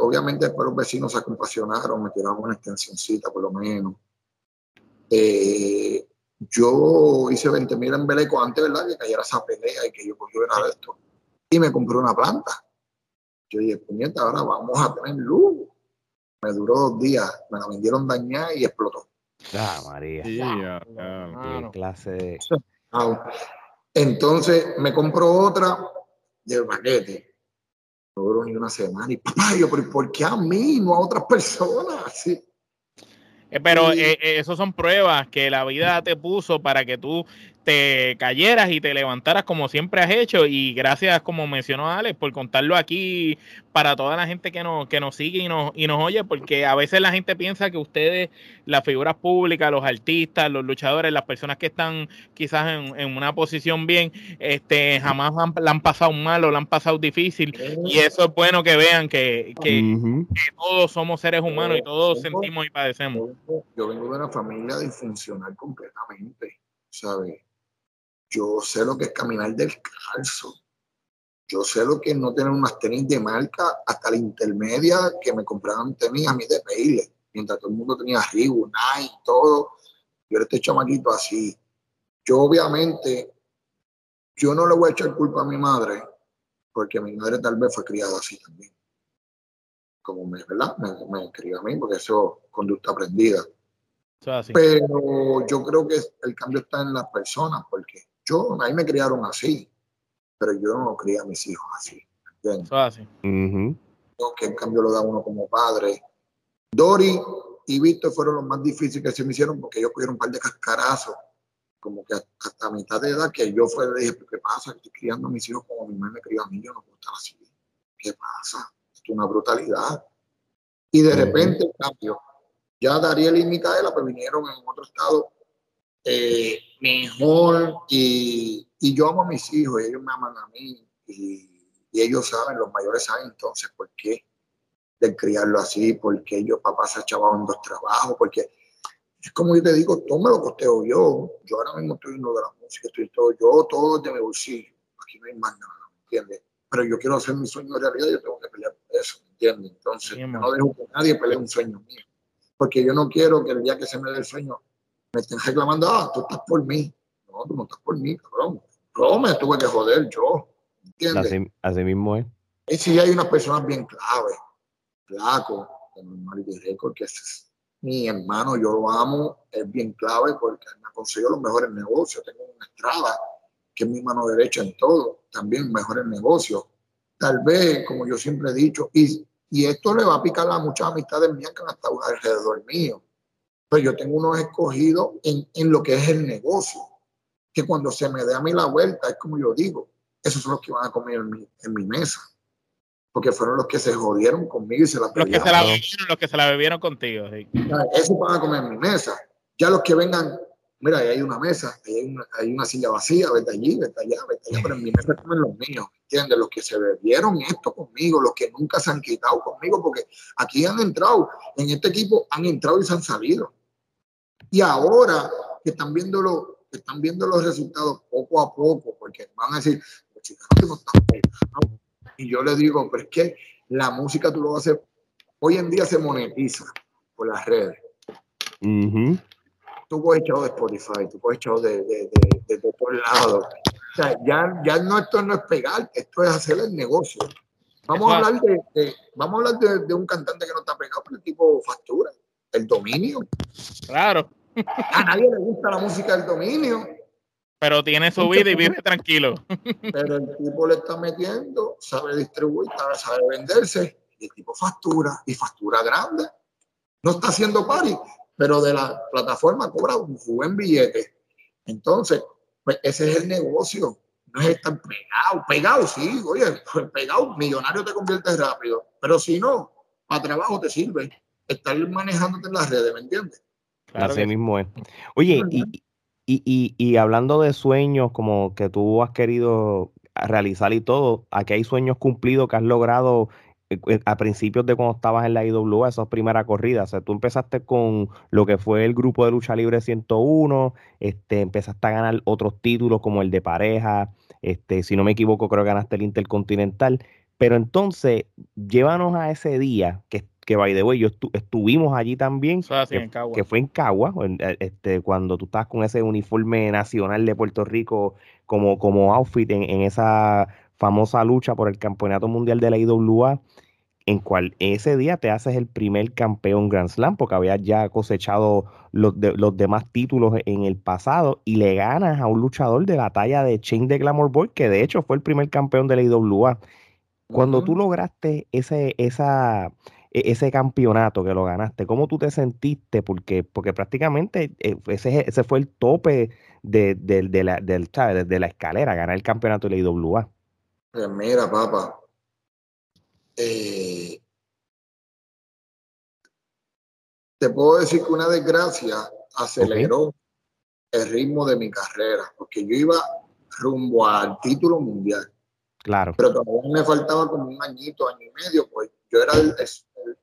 Obviamente después los vecinos se compasionaron, me tiraron una extensioncita por lo menos. Eh, yo hice 20 mil en Beleco antes, ¿verdad? Que cayera esa pelea y que yo de esto. Y me compré una planta. Yo dije, puñeta, ahora vamos a tener luz. Me duró dos días, me la vendieron dañada y explotó. Ah, María. Sí, Qué clase de... Entonces me compró otra del paquete. No duró ni una semana. Y papá, yo, pero ¿por qué a mí, no a otras personas? Sí. Eh, pero eh, eh, eso son pruebas que la vida te puso para que tú te cayeras y te levantaras como siempre has hecho. Y gracias, como mencionó Alex, por contarlo aquí para toda la gente que nos, que nos sigue y nos, y nos oye, porque a veces la gente piensa que ustedes, las figuras públicas, los artistas, los luchadores, las personas que están quizás en, una posición bien, este, jamás la han pasado mal o la han pasado difícil. Y eso es bueno que vean que, que, todos somos seres humanos y todos sentimos y padecemos. Yo vengo de una familia disfuncional completamente, ¿sabes? Yo sé lo que es caminar descalzo. Yo sé lo que es no tener unas tenis de marca hasta la intermedia que me compraban tenis a mí de pedirle. Mientras todo el mundo tenía Reebok, Nike, todo. Yo era este chamaquito así. Yo obviamente, yo no le voy a echar culpa a mi madre, porque mi madre tal vez fue criada así también. Como me, ¿verdad? Me, me crió a mí, porque eso es conducta aprendida. Pero yo creo que el cambio está en las personas, porque yo, ahí me criaron así, pero yo no crié a mis hijos así. ¿entiendes? así. que en cambio lo da uno como padre. Dori y Víctor fueron los más difíciles que se me hicieron porque ellos cogieron un par de cascarazos, como que hasta mitad de edad, que yo fue, le dije, ¿qué pasa? Estoy criando a mis hijos como mi mamá me crió a mí, yo no puedo estar así. ¿Qué pasa? Esto es una brutalidad. Y de repente, en cambio, ya Dariel y Micaela pues vinieron en otro estado eh, mejor y, y, yo amo a mis hijos y ellos me aman a mí y, ellos saben, los mayores saben entonces por qué de criarlo así, porque ellos papá se echaban en dos trabajos, porque es como yo te digo, todo me lo costeo yo, yo ahora mismo estoy uno de la música, estoy todo, yo todo de mi bolsillo, aquí no hay más nada, ¿me entiendes? Pero yo quiero hacer mi sueño realidad, yo tengo que pelear por eso, ¿me entiendes? Entonces, no dejo que nadie pelee un sueño mío, porque yo no quiero que el día que se me dé el sueño me estén reclamando, ah, tú estás por mí. No, tú no estás por mí, cabrón. Yo me tuve que joder yo. ¿Entiendes? Así, mismo es. Y sí hay unas personas bien clave. Flaco, como el Record, que es mi hermano, yo lo amo, es bien clave porque me ha conseguido los mejores negocios. Tengo una estrada que es mi mano derecha en todo, también mejores negocios. Tal vez, como yo siempre he dicho, y, y esto le va a picar a muchas amistades mías que han estado alrededor mío pero yo tengo unos escogidos en, en, lo que es el negocio, que cuando se me dé a mí la vuelta, es como yo digo, esos son los que van a comer en mi, en mi mesa, porque fueron los que se jodieron conmigo y se la Los que se la bebieron, los que se la bebieron contigo. Sí. Esos van a comer en mi mesa. Ya los que vengan, mira, ahí hay una mesa, ahí hay una, hay una silla vacía, vete allí, vete allá, vete allá, pero en mi mesa comen los míos, ¿entiendes? Los que se bebieron esto conmigo, los que nunca se han quitado conmigo, porque aquí han entrado, en este equipo han entrado y se han salido. Y ahora que están viendo, lo, están viendo los resultados poco a poco, porque van a decir, no Y yo les digo, pero es que la música tú lo vas a hacer, hoy en día se monetiza por las redes. Tú puedes echar de Spotify, tú puedes echar de, de, de, de, todos lados. O sea, ya, ya no, esto no es pegar, esto es hacer el negocio. Vamos a hablar de, vamos a hablar de, un cantante que no está pegado, pero el tipo factura, el dominio. Claro. A nadie le gusta la música del dominio. Pero tiene su vida y vive tranquilo. Pero el tipo le está metiendo, sabe distribuir, sabe venderse, y el tipo factura, y factura grande. No está haciendo pari, pero de la plataforma cobra un buen billete. Entonces, pues ese es el negocio. No es estar pegado. Pegado, sí, oye, [laughs] pegado, millonario te conviertes rápido. Pero si no, para trabajo te sirve estar manejándote en las redes, ¿me entiendes? Así mismo es. Oye, y, y, y, hablando de sueños como que tú has querido realizar y todo, aquí hay sueños cumplidos que has logrado eh, eh, a principios de cuando estabas en la IWA, esas primeras corridas. O sea, tú empezaste con lo que fue el grupo de lucha libre 101, este, empezaste a ganar otros títulos como el de pareja, este, si no me equivoco, creo que ganaste el Intercontinental. Pero entonces, llévanos a ese día que que by the way, yo estuvimos allí también, que, fue en Cagua, eh, este, cuando tú estabas con ese uniforme nacional de Puerto Rico como, como outfit en, esa famosa lucha por el campeonato mundial de la IWA, en cual ese día te haces el primer campeón Grand Slam, porque habías ya cosechado los, los demás títulos en el pasado, y le ganas a un luchador de la talla de Chain de Glamour Boy, que de hecho fue el primer campeón de la IWA. Cuando tú lograste ese, esa, ese campeonato que lo ganaste, ¿cómo tú te sentiste? Porque, porque prácticamente eh, ese, ese fue el tope de, la, del, de la escalera, ganar el campeonato de la IWA. Pues mira, papá, eh, te puedo decir que una desgracia aceleró el ritmo de mi carrera, porque yo iba rumbo al título mundial. Claro. Pero todavía me faltaba como un añito, año y medio, pues yo era el,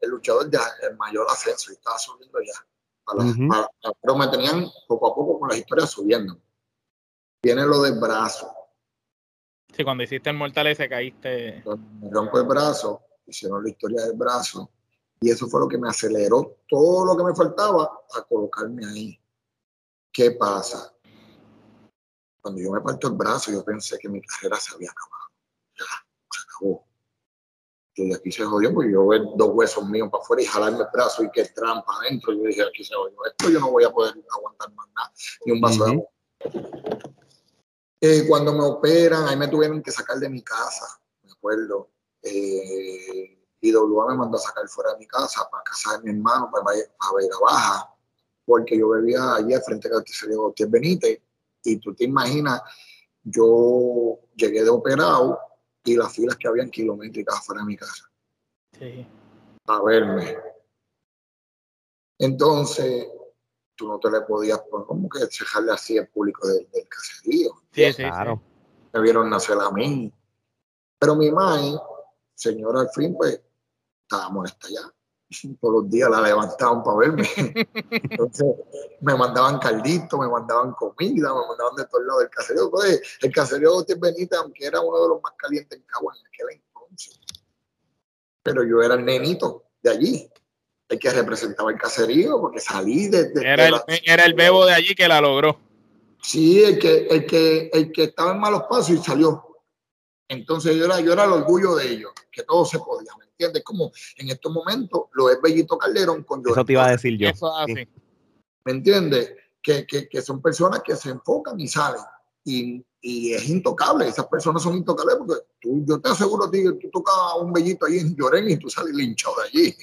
luchador de el mayor ascenso y estaba subiendo ya. pero me tenían poco a poco con las historias subiendo. Viene lo del brazo. Sí, cuando hiciste el Mortal ese caíste. me rompo el brazo, hicieron la historia del brazo. Y eso fue lo que me aceleró todo lo que me faltaba a colocarme ahí. ¿Qué pasa? Cuando yo me parto el brazo, yo pensé que mi carrera se había acabado. Ya, se acabó. Y aquí se jodió porque yo veo dos huesos míos para afuera y jalarme el brazo y que trampa adentro. Yo dije, aquí se jodió esto, yo no voy a poder aguantar más nada, ni un vaso de agua. Eh, cuando me operan, ahí me tuvieron que sacar de mi casa, me acuerdo. Eh, y WA me mandó a sacar fuera de mi casa para casa de mi hermano, para, para Vega Baja, porque yo vivía allí al frente de Gautier Benítez y tú te imaginas, yo llegué de operado y las filas que habían kilométricas fuera de mi casa. Sí. A verme. Entonces, tú no te le podías poner como que dejarle así al público del, caserío. Sí, sí, claro. Me vieron nacer a mí. Pero mi madre, señora al fin, pues, estaba molesta ya todos los días la levantaban para verme. Entonces me mandaban caldito, me mandaban comida, me mandaban de todos lados del caserío. Pues, el caserío de Benita, aunque era uno de los más calientes en Cagua en aquel entonces, pero yo era el nenito de allí, el que representaba el caserío, porque salí desde... era, el, era el bebo de allí que la logró. Sí, el que, el que, el que estaba en malos pasos y salió. Entonces yo era, yo era el orgullo de ellos, que todo se podía, ¿me entiendes? Como en estos momentos lo es Bellito Calderón con Eso te iba a decir yo. ¿Me entiendes? Que, que, que, son personas que se enfocan y salen. Y, y, es intocable, esas personas son intocables porque tú, yo te aseguro a ti que tú tocas un bellito ahí en Llorén y tú sales linchado de allí.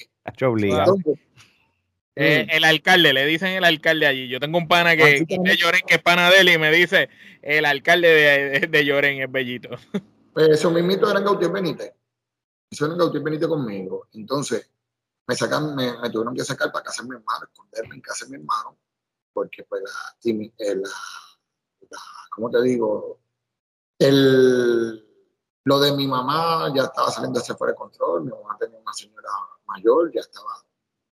Eh, el alcalde, le dicen el alcalde allí. Yo tengo un pana que, de Lloren, que es pana de él, y me dice el alcalde de, de Lloren es Bellito. Pues eso mismito era en Gautier Benítez. En Gautier Benítez conmigo. Entonces, me sacan, me, tuvieron que sacar para casa de mi hermano, esconderme en casa de mi hermano, porque pues la, eh, la, ¿cómo te digo? El, lo de mi mamá ya estaba saliendo hacia fuera de control, mi mamá tenía una señora mayor, ya estaba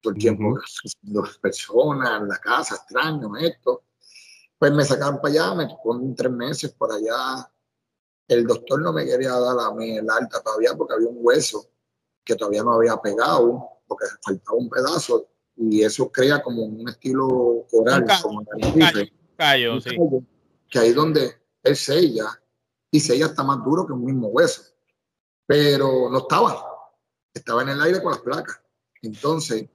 todo el tiempo dos personas en la casa, extraño esto. Pues me sacaron para allá, me tocó tres meses por allá el doctor no me quería dar a mí el alta todavía porque había un hueso que todavía no había pegado, porque faltaba un pedazo, y eso crea como un estilo coral, como callo, sí. que ahí donde él sella, y sella está más duro que un mismo hueso. Pero no estaba, estaba en el aire con las placas. Entonces,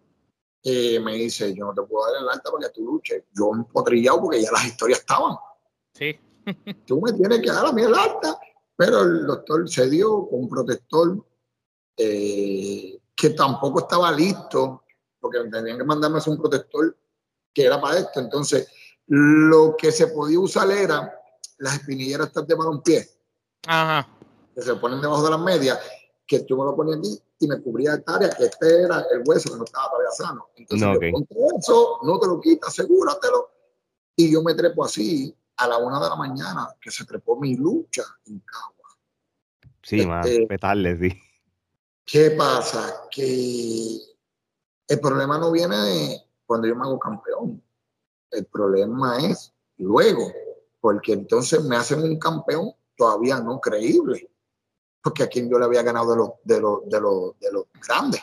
eh, me dice, yo no te puedo dar el alta porque tú luches. Yo un potrillado porque ya las historias estaban. Sí. Tú me tienes que dar a mí el alta, pero el doctor se dio con un protector eh, que tampoco estaba listo, porque tenían que mandarme un protector que era para esto. Entonces, lo que se podía usar era las espinilleras estas de pie Ajá. que se ponen debajo de las medias, que tú me lo ponías aquí y me cubría esta área, que este era el hueso que no estaba todavía sano. Entonces, no, eso, no te lo quitas, asegúratelo. Y yo me trepo así, a la una de la mañana que se trepó mi lucha en Cagua. Sí, este, más sí. ¿Qué pasa? Que el problema no viene de cuando yo me hago campeón. El problema es luego, porque entonces me hacen un campeón todavía no creíble. Porque a quien yo le había ganado de los, de los, de los, de los grandes.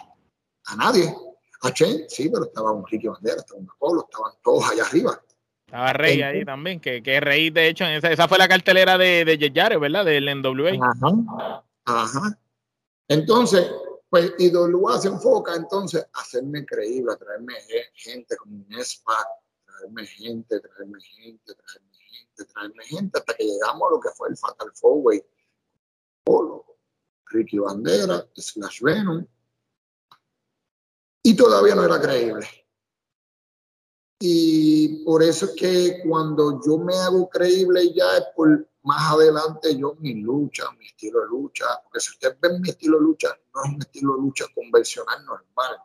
A nadie. A Chen, sí, pero estaba un Ricky Bandera, estaba un Apolo, estaban todos allá arriba. Estaba Rey ahí también, que, que Rey, de hecho, esa, esa fue la cartelera de, de Yeyare, ¿verdad? Del NWA. Ajá. Ajá. Entonces, pues IWA se enfoca entonces a hacerme creíble, a traerme gente como un SPAC, traerme gente, traerme gente, traerme gente, traerme gente, hasta que llegamos a lo que fue el Fatal Four Way. Polo, Ricky Bandera, Slash Venom, Y todavía no era creíble. Y por eso es que cuando yo me hago creíble ya es por más adelante yo mi lucha, mi estilo de lucha, porque si ustedes ven mi estilo de lucha, no es un estilo de lucha convencional normal.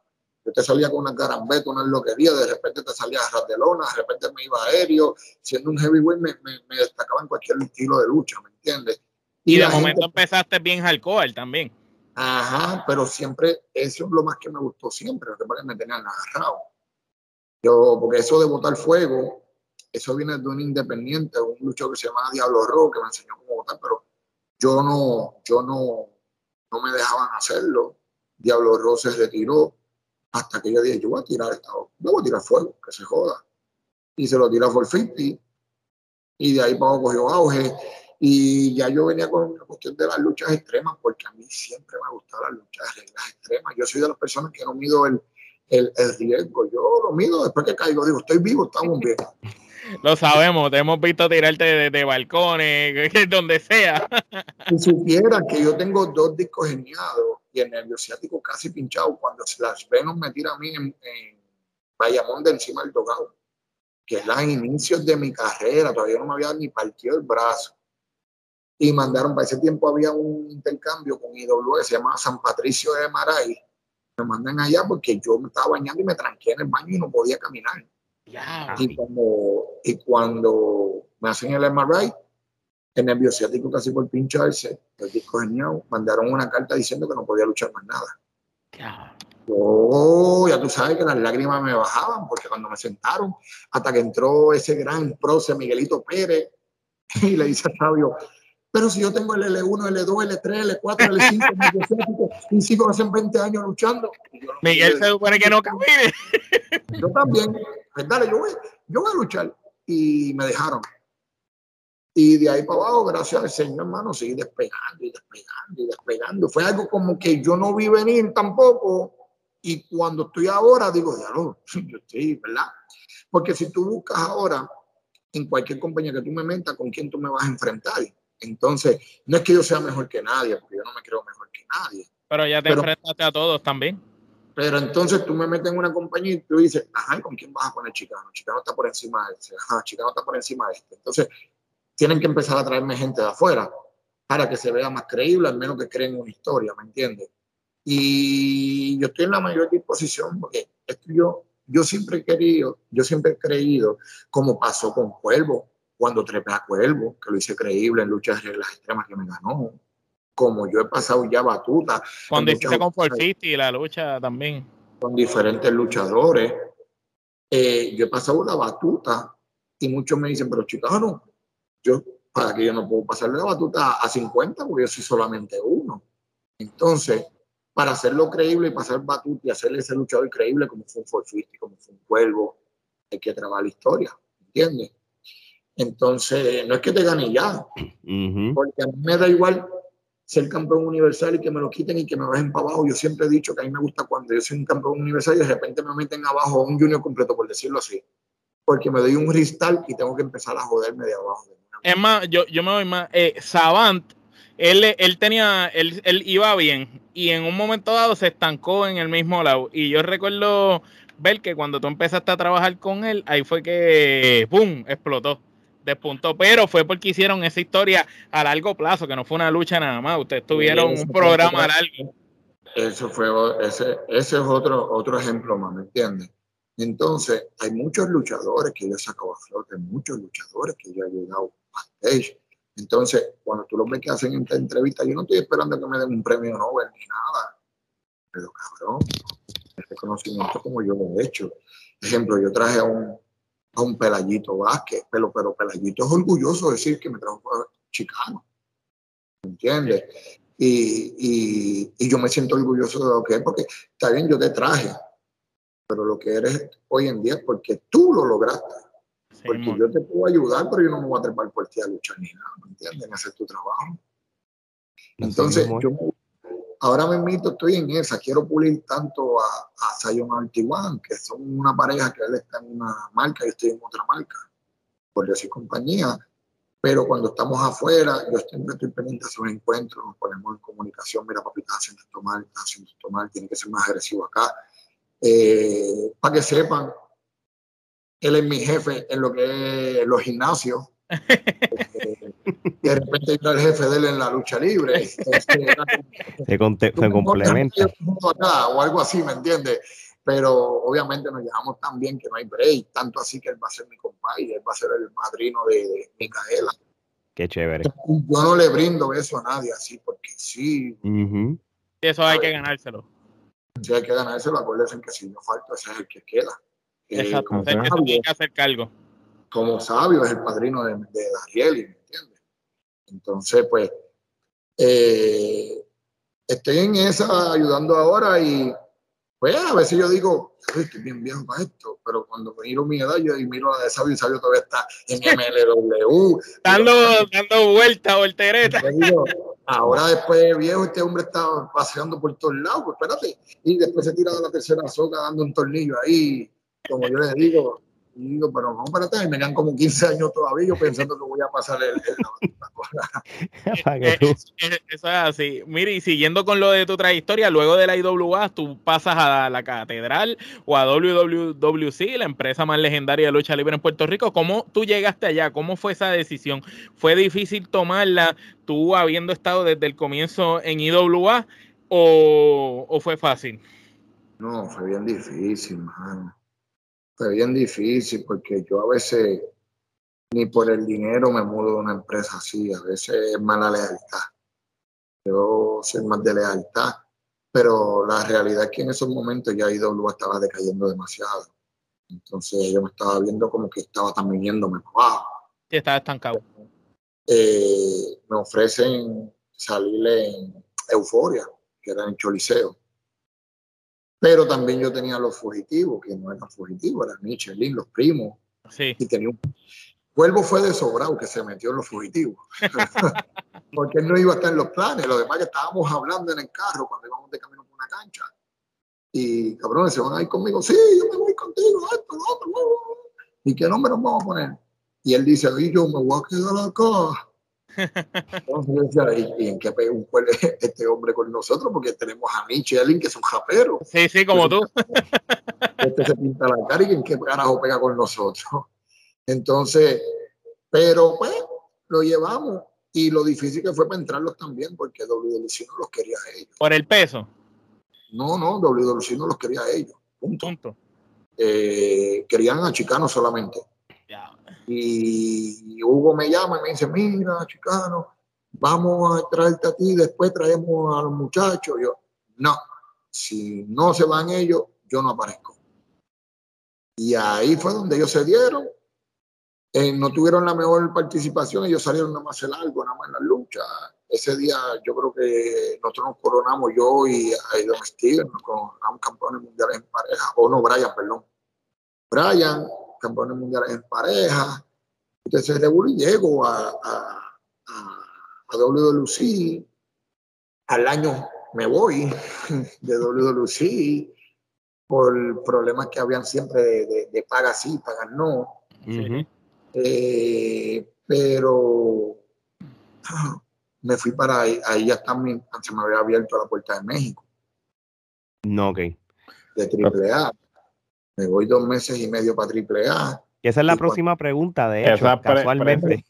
Yo te salía con una garambeta, una loquería, de repente te salía a ratelona, de repente me iba aéreo, siendo un heavyweight me, me, destacaba en cualquier estilo de lucha, ¿me entiendes? Y, de momento empezaste bien hardcore también. Ajá, pero siempre, eso es lo más que me gustó siempre, lo que me tenían agarrado. Yo, porque eso de botar fuego, eso viene de un independiente, un luchador que se llama Diablo Rojo, que me enseñó cómo botar, pero yo no, yo no, no me dejaban hacerlo. Diablo Rojo se retiró hasta que yo dije, yo voy a tirar esta, voy a tirar fuego, que se joda. Y se lo tiró por 50 y de ahí para cogió auge y ya yo venía con la cuestión de las luchas extremas, porque a mí siempre me gustado las luchas extremas. Yo soy de las personas que no mido el, el, el riesgo. Yo lo mido después que caigo. Digo, estoy vivo, estamos [laughs] bien. Lo sabemos, te hemos visto tirarte de, de balcones, [laughs] donde sea. Si supieran que yo tengo dos discos geniados y el nervio ciático casi pinchado, cuando las Venom me tira a mí en, en Bayamón de encima del tocado, que es los inicios de mi carrera, todavía no me había ni partido el brazo y mandaron, para ese tiempo había un intercambio con IW, se llamaba San Patricio de Maray, me mandan allá porque yo me estaba bañando y me tranqué en el baño y no podía caminar. Y, cuando, y cuando me hacen el MRI, el nervio ciático casi por pincharse, el disco genial, mandaron una carta diciendo que no podía luchar más nada. Ya. ya tú sabes que las lágrimas me bajaban porque cuando me sentaron, hasta que entró ese gran proce Miguelito Pérez [laughs] y le dice a Fabio, pero si yo tengo el L1, L2, L3, L4, L5, y sigo hace 20 años luchando. Miguel se supone que no camine. Yo también. Pues dale, yo voy, yo voy a luchar. Y me dejaron. Y de ahí para abajo, gracias al Señor, hermano, seguí despegando y despegando y despegando. Fue algo como que yo no vi venir tampoco. Y cuando estoy ahora, digo, ya lo, [laughs] yo estoy, ¿verdad? Porque si tú buscas ahora en cualquier compañía que tú me metas, ¿con quién tú me vas a enfrentar? Entonces, no es que yo sea mejor que nadie, porque yo no me creo mejor que nadie. Pero ya te enfrentaste a todos también. Pero entonces tú me metes en una compañía y tú dices, ajá, ¿con quién vas a poner Chicano? Chicano está por encima de este, ajá, Chicano está por encima de este. Entonces, tienen que empezar a traerme gente de afuera para que se vea más creíble, al menos que creen una historia, ¿me entiendes? Y yo estoy en la mayor disposición porque esto yo, yo siempre he querido, yo siempre he creído, como pasó con Cuervo, cuando trepé a Cuervo, que lo hice creíble en luchas de reglas extremas que me ganó. Como yo he pasado ya batuta. Cuando hiciste con y la lucha también. Con diferentes luchadores. Eh, yo he pasado la batuta y muchos me dicen, pero chicano, yo, para que yo no puedo pasarle la batuta a 50 porque yo soy solamente uno. Entonces, para hacerlo creíble y pasar batuta y hacerle ese luchador creíble como fue un Forfiti, como fue un Cuervo, hay que trabajar la historia, ¿entiendes? Entonces, no es que te gane ya, porque a mí me da igual ser campeón universal y que me lo quiten y que me bajen para abajo. Yo siempre he dicho que a mí me gusta cuando yo soy un campeón universal y de repente me meten abajo un junior completo, por decirlo así, porque me doy un cristal y tengo que empezar a joderme de abajo. Es más, yo, yo me voy más. Eh, Savant, él, él tenía, él, él iba bien y en un momento dado se estancó en el mismo lado. Y yo recuerdo ver que cuando tú empezaste a trabajar con él, ahí fue que, ¡pum!, explotó despuntó, pero fue porque hicieron esa historia a largo plazo, que no fue una lucha nada más. Ustedes tuvieron un programa largo. Eso fue, ese, ese es otro, otro ejemplo más, ¿me entiendes? Entonces, hay muchos luchadores que yo he sacado a flote, muchos luchadores que yo he llegado a stage. Entonces, cuando tú lo ves que hacen esta entrevista, yo no estoy esperando que me den un premio Nobel ni nada. Pero cabrón, este conocimiento como yo lo he hecho. Ejemplo, yo traje a un, a un Pelayito Vázquez, pero, pero Pelayito es orgulloso de decir que me trajo chicano. ¿Me entiendes? Y, y, yo me siento orgulloso de lo que es, porque está bien, yo te traje, pero lo que eres hoy en día es porque tú lo lograste. porque yo te puedo ayudar, pero yo no me voy a trepar por ti a luchar ni nada, ¿me entiendes? hacer tu trabajo. Entonces, yo ahora invito, estoy en esa, quiero pulir tanto a, a Zion que son una pareja que él está en una marca y estoy en otra marca, por decir compañía, pero cuando estamos afuera, yo siempre estoy pendiente de esos encuentros, nos ponemos en comunicación, mira papi, está haciendo esto mal, está haciendo esto mal, tiene que ser más agresivo acá, Eh, para que sepan, él es mi jefe en lo que es los gimnasios. [laughs] de repente era el jefe de él en la lucha libre. [laughs] se, complementa. o algo así, ¿me entiendes? Pero obviamente nos llevamos tan bien que no hay break, tanto así que él va a ser mi compañero, él va a ser el madrino de, Micaela. Qué chévere. Yo no le brindo eso a nadie así, porque sí. Eso hay que ganárselo. Sí, hay que ganárselo. Acuérdense que si yo falto, ese es el que queda. Eh, Exacto. como sabio, que hacer cargo. Como sabio es el padrino de, de Dariel. Entonces, pues, eh, estoy en esa ayudando ahora y pues a veces yo digo, estoy bien viejo para esto, pero cuando miro mi edad yo y miro a de Sabio y Sabio todavía está en [laughs] MLW. dando, dando vuelta, voltereta. ahora después de viejo este hombre está paseando por todos lados, pues espérate. Y después se tira de la tercera soga dando un tornillo ahí como yo les digo, digo, pero no, espérate, me quedan como 15 años todavía yo pensando que voy a pasar el, [laughs] eh, Eso es así. Mire, y siguiendo con lo de tu trayectoria, luego de la IWA, tú pasas a la Catedral o a WWC, la empresa más legendaria de lucha libre en Puerto Rico. ¿Cómo tú llegaste allá? ¿Cómo fue esa decisión? ¿Fue difícil tomarla tú habiendo estado desde el comienzo en IWA o, o fue fácil? No, fue bien difícil, man fue bien difícil porque yo a veces ni por el dinero me mudo de una empresa así, a veces es mala lealtad. Yo soy más de lealtad, pero la realidad es que en esos momentos ya IW estaba decayendo demasiado. Entonces yo me estaba viendo como que estaba también yéndome abajo. Sí, estaba estancado. Eh, me ofrecen salir en Euforia, que era en Choliseo. Pero también yo tenía los fugitivos, que no eran fugitivos, eran Michelin, los primos. Sí. Y tenía un... Cuervo fue de sobrado que se metió en los fugitivos. [laughs] Porque él no iba a estar en los planes. Lo demás que estábamos hablando en el carro cuando íbamos de camino por una cancha. Y cabrones, se van a ir conmigo. Sí, yo me voy contigo, esto, lo otro. ¿Y qué nombre nos vamos a poner? Y él dice, y yo me voy a quedar acá. [laughs] ¿y, en qué pega un [laughs] este hombre con nosotros? Porque tenemos a Nietzsche y que son japeros. Sí, sí, como tú. [laughs] Este se pinta la cara y en qué carajo pega con nosotros. Entonces, pero pues lo llevamos y lo difícil que fue para entrarlos también, porque WWC no los quería a ellos. ¿Por el peso? No, no, WWC no los quería a ellos. Punto. Eh, querían a Chicano solamente. Y Hugo me llama y me dice, mira, chicano, vamos a traerte a ti, después traemos a los muchachos. Yo, no, si no se van ellos, yo no aparezco. Y ahí fue donde ellos se dieron. Eh, no tuvieron la mejor participación, ellos salieron nada más el algo, nada más en la lucha. Ese día yo creo que nosotros nos coronamos, yo y Don Steven, nos coronamos campeones mundiales en pareja, o no, Brian, perdón. Brian, campeones mundiales en pareja. Entonces de y llego a, a, a, WWC. Al año me voy de WWC por problemas que habían siempre de, de, paga sí, paga no. Eh, pero me fui para ahí, ahí ya también se me había abierto la puerta de México. No, ok. De AAA. Me voy dos meses y medio para AAA. esa es la próxima pregunta, de hecho, casualmente.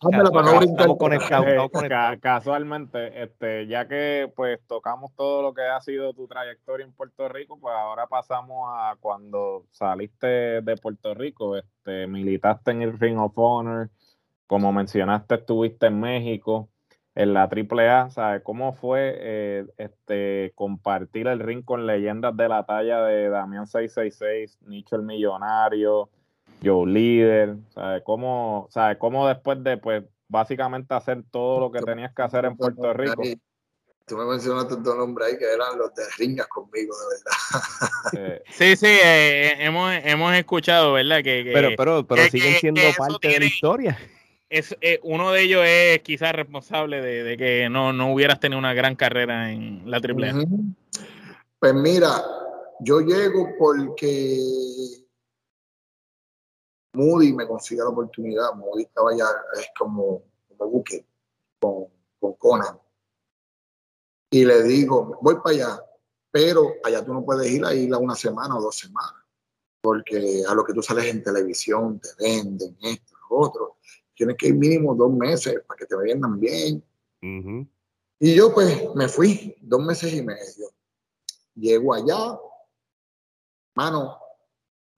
Casualmente, este, ya que pues tocamos todo lo que ha sido tu trayectoria en Puerto Rico, pues ahora pasamos a cuando saliste de Puerto Rico, este, militaste en el Ring of Honor, como mencionaste, estuviste en México en la AAA, ¿sabes? ¿Cómo fue eh, este, compartir el ring con leyendas de la talla de Damián 666, Nicho el Millonario, Joe Líder? ¿Sabes? ¿Cómo, ¿Sabes? ¿Cómo después de, pues, básicamente hacer todo lo que tenías que hacer en Puerto Rico? Tú me mencionaste dos nombres ahí que eran los de ringas conmigo, de verdad. [laughs] sí, sí, eh, hemos, hemos escuchado, ¿verdad? Que, pero pero, pero siguen siendo parte de la historia es, eh, uno de ellos es quizás responsable de, que no, no, hubieras tenido una gran carrera en la AAA. Pues mira, yo llego porque Moody me consigue la oportunidad. Moody estaba ya es como, como buque con, con Conan. Y le digo, voy para allá, pero allá tú no puedes ir a ir a una semana o dos semanas, porque a lo que tú sales en televisión te venden esto, lo otro. Tienes que ir mínimo dos meses para que te vendan bien. Y yo pues me fui dos meses y medio. Llego allá, mano,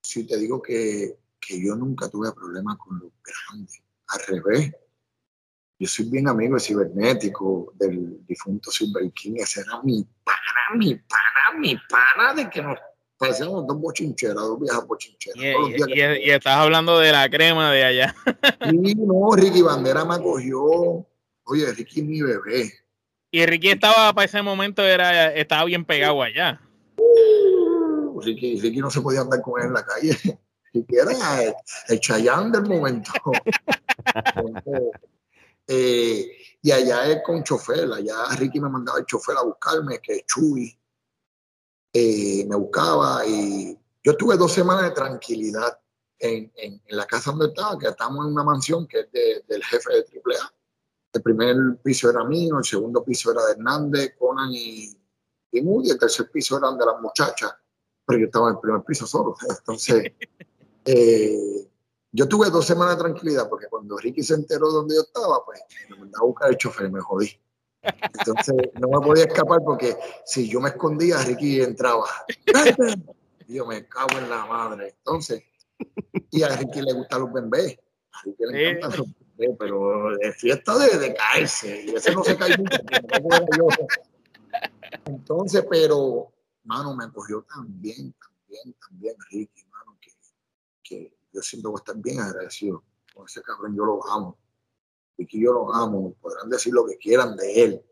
si te digo que, que yo nunca tuve problemas con los grandes, al revés. Yo soy bien amigo de cibernético, del difunto Silver King, ese era mi pana, mi pana, mi pana, de que nos parecíamos dos bochincheras, dos viejas bochincheras. Y, estás hablando de la crema de allá. Sí, no, Ricky Bandera me acogió. Oye, Ricky mi bebé. Y Ricky estaba para ese momento, era, estaba bien pegado allá. Uh, Ricky, Ricky no se podía andar con él en la calle. [laughs] Ricky era el, el Chayán del momento. [laughs] Eh, y allá es con chofer, allá Ricky me mandaba el chofer a buscarme, que es Chuy, eh, me buscaba y yo tuve dos semanas de tranquilidad en, en, la casa donde estaba, que estamos en una mansión que es del jefe de AAA. El primer piso era mío, el segundo piso era de Hernández, Conan y, y Moody, el tercer piso eran de las muchachas, pero yo estaba en el primer piso solo. [laughs] Entonces, eh, yo tuve dos semanas de tranquilidad porque cuando Ricky se enteró de dónde yo estaba, pues me mandaba a buscar el chofer y me jodí. Entonces no me podía escapar porque si yo me escondía, Ricky entraba. Y yo me cago en la madre. Entonces, y a Ricky le gustan los bembés. A Ricky le encantan los bembés, pero es fiesta de, de, caerse. Y ese no se cae nunca. Entonces, pero, mano, me cogió también, también, también Ricky, mano, que, que yo siento que estar bien agradecido con ese cabrón, yo lo amo. Y que yo lo amo, podrán decir lo que quieran de él,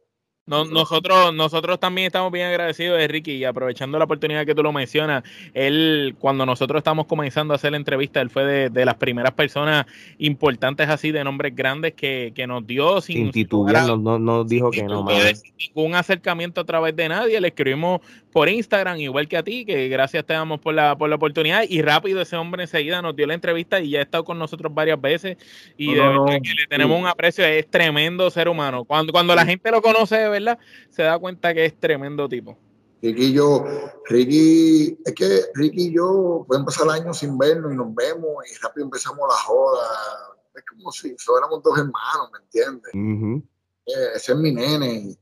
nosotros, nosotros también estamos bien agradecidos de Ricky y aprovechando la oportunidad que tú lo mencionas, él cuando nosotros estamos comenzando a hacer la entrevista, él fue de, las primeras personas importantes así de nombres grandes que, nos dio sin, sin no, no, dijo que no más. Ningún acercamiento a través de nadie, le escribimos por Instagram, igual que a ti, que gracias te damos por la, por la oportunidad. Y rápido ese hombre enseguida nos dio la entrevista y ya ha estado con nosotros varias veces. Y de verdad que le tenemos un aprecio, es tremendo ser humano. Cuando, cuando la gente lo conoce de verdad, se da cuenta que es tremendo tipo. Ricky y yo, Ricky, es que Ricky y yo pueden pasar años sin vernos y nos vemos y rápido empezamos la joda. Es como si fuéramos dos hermanos, ¿me entiendes? Eh, ese es mi nene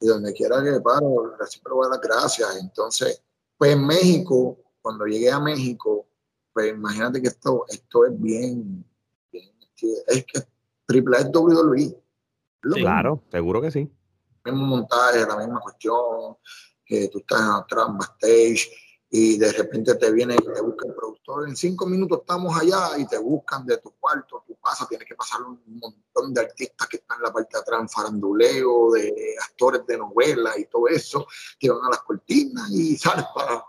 y donde quiera que paro, siempre voy a dar gracias. Entonces, pues en México, cuando llegué a México, pues imagínate que esto, esto es bien, es que triple es WWE. claro, seguro que sí. Mismo montaje, la misma cuestión, que tú estás atrás, backstage, y de repente te viene y te busca el productor. En cinco minutos estamos allá y te buscan de tu cuarto, tu casa, tienes que pasar un montón de artistas que están en la parte de atrás, en faranduleo, de actores de novela y todo eso, que van a las cortinas y sales para...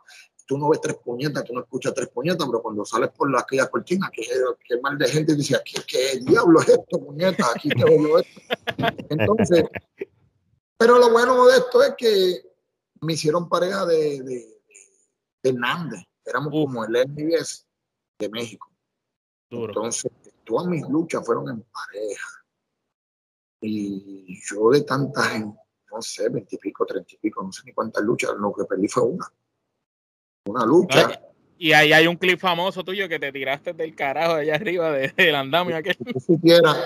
Tú no ves tres puñetas, tú no escuchas tres puñetas, pero cuando sales por la, aquella cortina, que, que mal de gente dice, ¿qué, qué diablo es esto, puñeta? Aquí te odio esto. Entonces, pero lo bueno de esto es que me hicieron pareja de Hernández. Éramos como el NBS de México. Entonces, todas mis luchas fueron en pareja. Y yo de tantas, no sé, veintipico, treinta y pico, no sé ni cuántas luchas, lo que perdí fue una. Una lucha. Y ahí hay un clip famoso tuyo que te tiraste del carajo allá arriba del andamio aquel. Si tú supieras,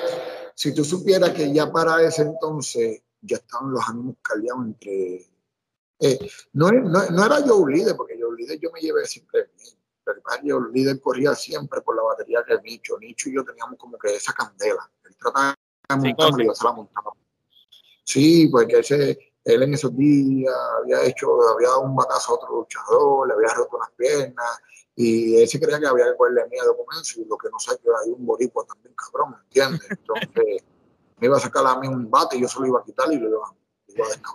si tú supieras que ya para ese entonces ya estaban los ánimos caldeados entre eh, no, no, no, era Joe Líder, porque Joe Líder yo me llevé siempre bien. Pero Joe Líder corría siempre por la batería de Nicho. Nicho y yo teníamos como que esa candela. Él trataba de montarme y yo se la montaba. Sí, porque ese, él en esos días había hecho, había dado un batazo a otro luchador, le había roto unas piernas, y él se creía que había que ponerle miedo con eso, y lo que no sé que hay un boricua también cabrón, ¿me entiendes? Entonces, me iba a sacar a mí un bate y yo se lo iba a quitar y lo iba,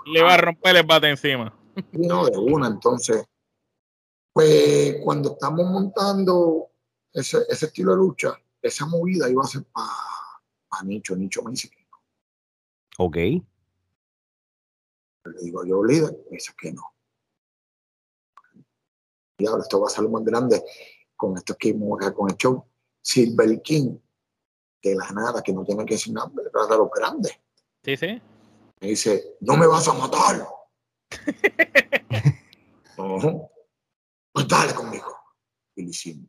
le iba a romper el bate encima. No, de una, entonces, pues cuando estamos montando ese, ese estilo de lucha, esa movida iba a ser para pa Nicho, Nicho me dice que no. Ok. Le digo yo, líder, me dice que no. ahora esto va a ser más grande con esto que con el show. Silver King, de la nada, que no tiene que decir nada, de los grandes. Sí, sí. Me dice, no me vas a matar. [laughs] No. Pues dale conmigo. Y lo hicimos.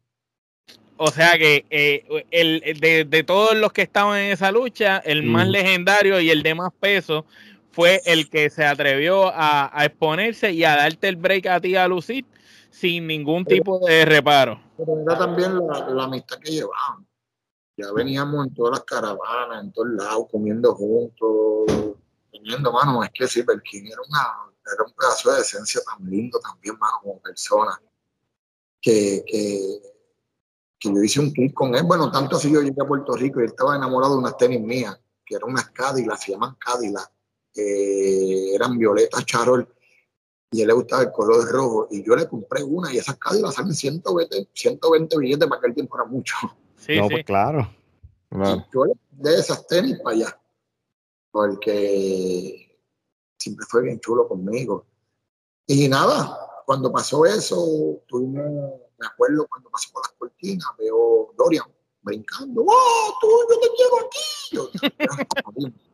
O sea que eh, el, de, todos los que estaban en esa lucha, el más legendario y el de más peso fue el que se atrevió a, exponerse y a darte el break a ti a lucir sin ningún tipo de reparo. Pero era también la, amistad que llevábamos. Ya veníamos en todas las caravanas, en todos lados, comiendo juntos, teniendo, mano, es que sí, King era, una, era un pedazo de esencia tan lindo también, mano, como persona, que, que, que yo hice un clip con él. Bueno, tanto así yo llegué a Puerto Rico y él estaba enamorado de unas tenis mías, que eran unas Cadillac, se llaman Cadillac, eran violetas charol, y él le gustaba el color rojo, y yo le compré una, y esas Cadillac salen 120, 120 billetes, para aquel tiempo era mucho. Sí, no, pues claro. yo de esas tenis para allá, porque siempre fue bien chulo conmigo. Y nada, cuando pasó eso, tuvimos me acuerdo cuando pasé por las cortinas, veo Dorian brincando, ¡oh, tú, yo te quiero aquí!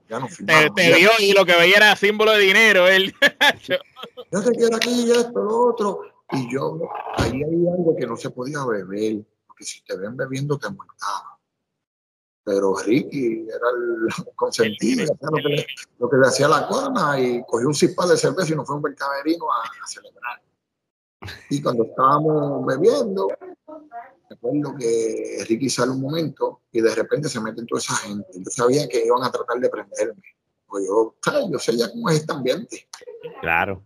ya no [laughs] te, te vio y lo que veía era símbolo de dinero, él. yo te quiero aquí, esto, lo otro. Y yo, ahí hay algo que no se podía beber, porque si te ven bebiendo te multaban. Pero Ricky era el [laughs] consentido, lo, que le, lo, que le, hacía la corona y cogió un cispa de cerveza y nos fue un mercaderino a, a celebrar. Y cuando estábamos bebiendo, recuerdo que Ricky sale un momento y de repente se mete toda esa gente. Yo sabía que iban a tratar de prenderme. Pues yo, yo sé ya cómo es este ambiente. Claro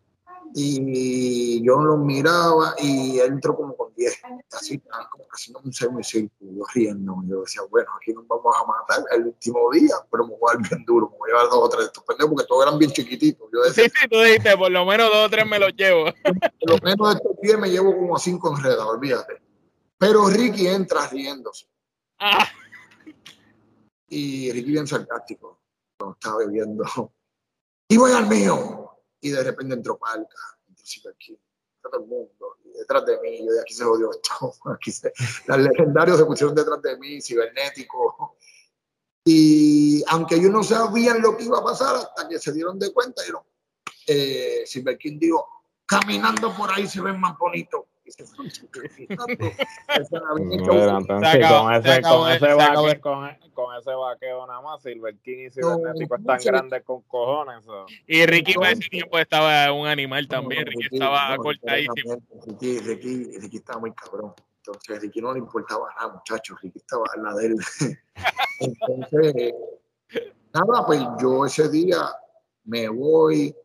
y yo lo miraba y él entró como con 10, así, como haciendo un semicírculo, riendo. Yo decía, bueno, aquí nos vamos a matar el último día, pero me voy a dar bien duro, me voy a llevar dos o tres de estos pendejos, porque todos eran bien chiquititos. Yo decía, sí, sí, tú dijiste, por lo menos dos o tres me los llevo. [laughs] Por lo menos de estos 10 me llevo como a cinco enredados, olvídate. Pero Ricky entra riéndose. Ah. Y Ricky bien sarcástico, cuando estaba bebiendo. Y voy al mío y de repente entró Palca, entró aquí, todo el mundo, detrás de mí, yo de aquí se jodió esto, [laughs] aquí se, los legendarios se pusieron detrás de mí, cibernético, y aunque ellos no sabían lo que iba a pasar hasta que se dieron de cuenta, dijeron, eh, King dijo, caminando por ahí se ven más bonitos [laughs] con ese, con, ese vaqueo nada más, Silver King y Cibernético no, están grandes con cojones. Y Ricky para ese tiempo estaba un animal también, Ricky, estaba cortadísimo. Ricky, Ricky, Ricky estaba muy cabrón. Entonces, a Ricky no le importaba nada, muchachos. Ricky estaba en la de él. [laughs] Entonces, nada, pues yo ese día me voy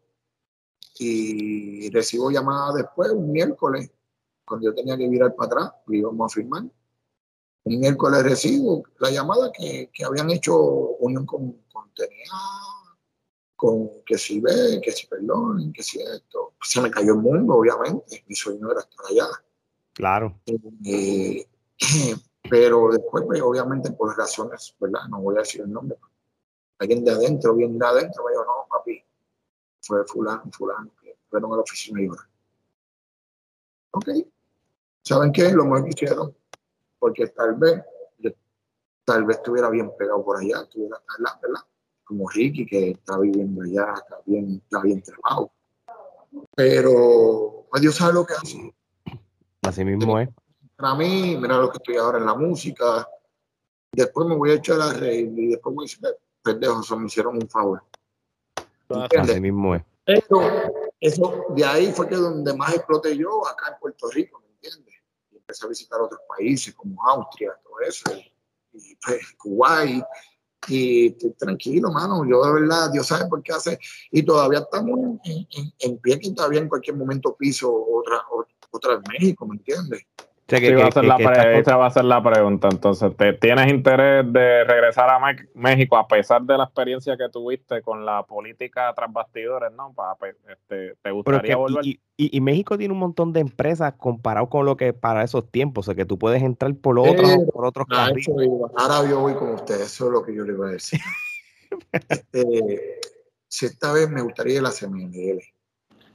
y recibo llamada después, un miércoles, cuando yo tenía que virar para atrás, íbamos a firmar. Un miércoles recibo la llamada que, que habían hecho unión con, con con que si ve, que si perdón, que si esto. Se me cayó el mundo, obviamente. Mi sueño era estar allá. Claro. Eh, [clears throat] pero después, pues, obviamente, por razones, ¿verdad? No voy a decir el nombre. Alguien de adentro, bien de adentro, me dijo, no, papi, fue fulano, fulano, que fueron a la oficina y llorar. Ok, ¿Saben qué? Lo mejor que hicieron, porque tal vez, tal vez estuviera bien pegado por allá, estuviera, ¿verdad? Como Ricky, que está viviendo allá, está bien, está bien trabajado. Pero pues Dios sabe lo que hace. Así mismo es. Para mí, mira lo que estoy ahora en la música. Después me voy a echar a reír y después voy a decir, pendejos, me hicieron un favor. Así mismo es. Pero eso, de ahí fue que donde más exploté yo, acá en Puerto Rico empecé a visitar otros países como Austria, todo eso, y, pues, Kuwait, y estoy tranquilo, mano, yo de verdad, Dios sabe por qué hace, y todavía estamos en, pie que todavía en cualquier momento piso otra, otra en México, ¿me entiendes? Que, va, a ser la esa va a ser la pregunta. Entonces, ¿tienes interés de regresar a México a pesar de la experiencia que tuviste con la política tras bastidores, no? este, ¿Te gustaría volver? Y, México tiene un montón de empresas comparado con lo que para esos tiempos, o sea, que tú puedes entrar por otros, eh, por otros Ahora yo voy con ustedes, eso es lo que yo le iba a decir. [laughs] este, si esta vez me gustaría la CMLL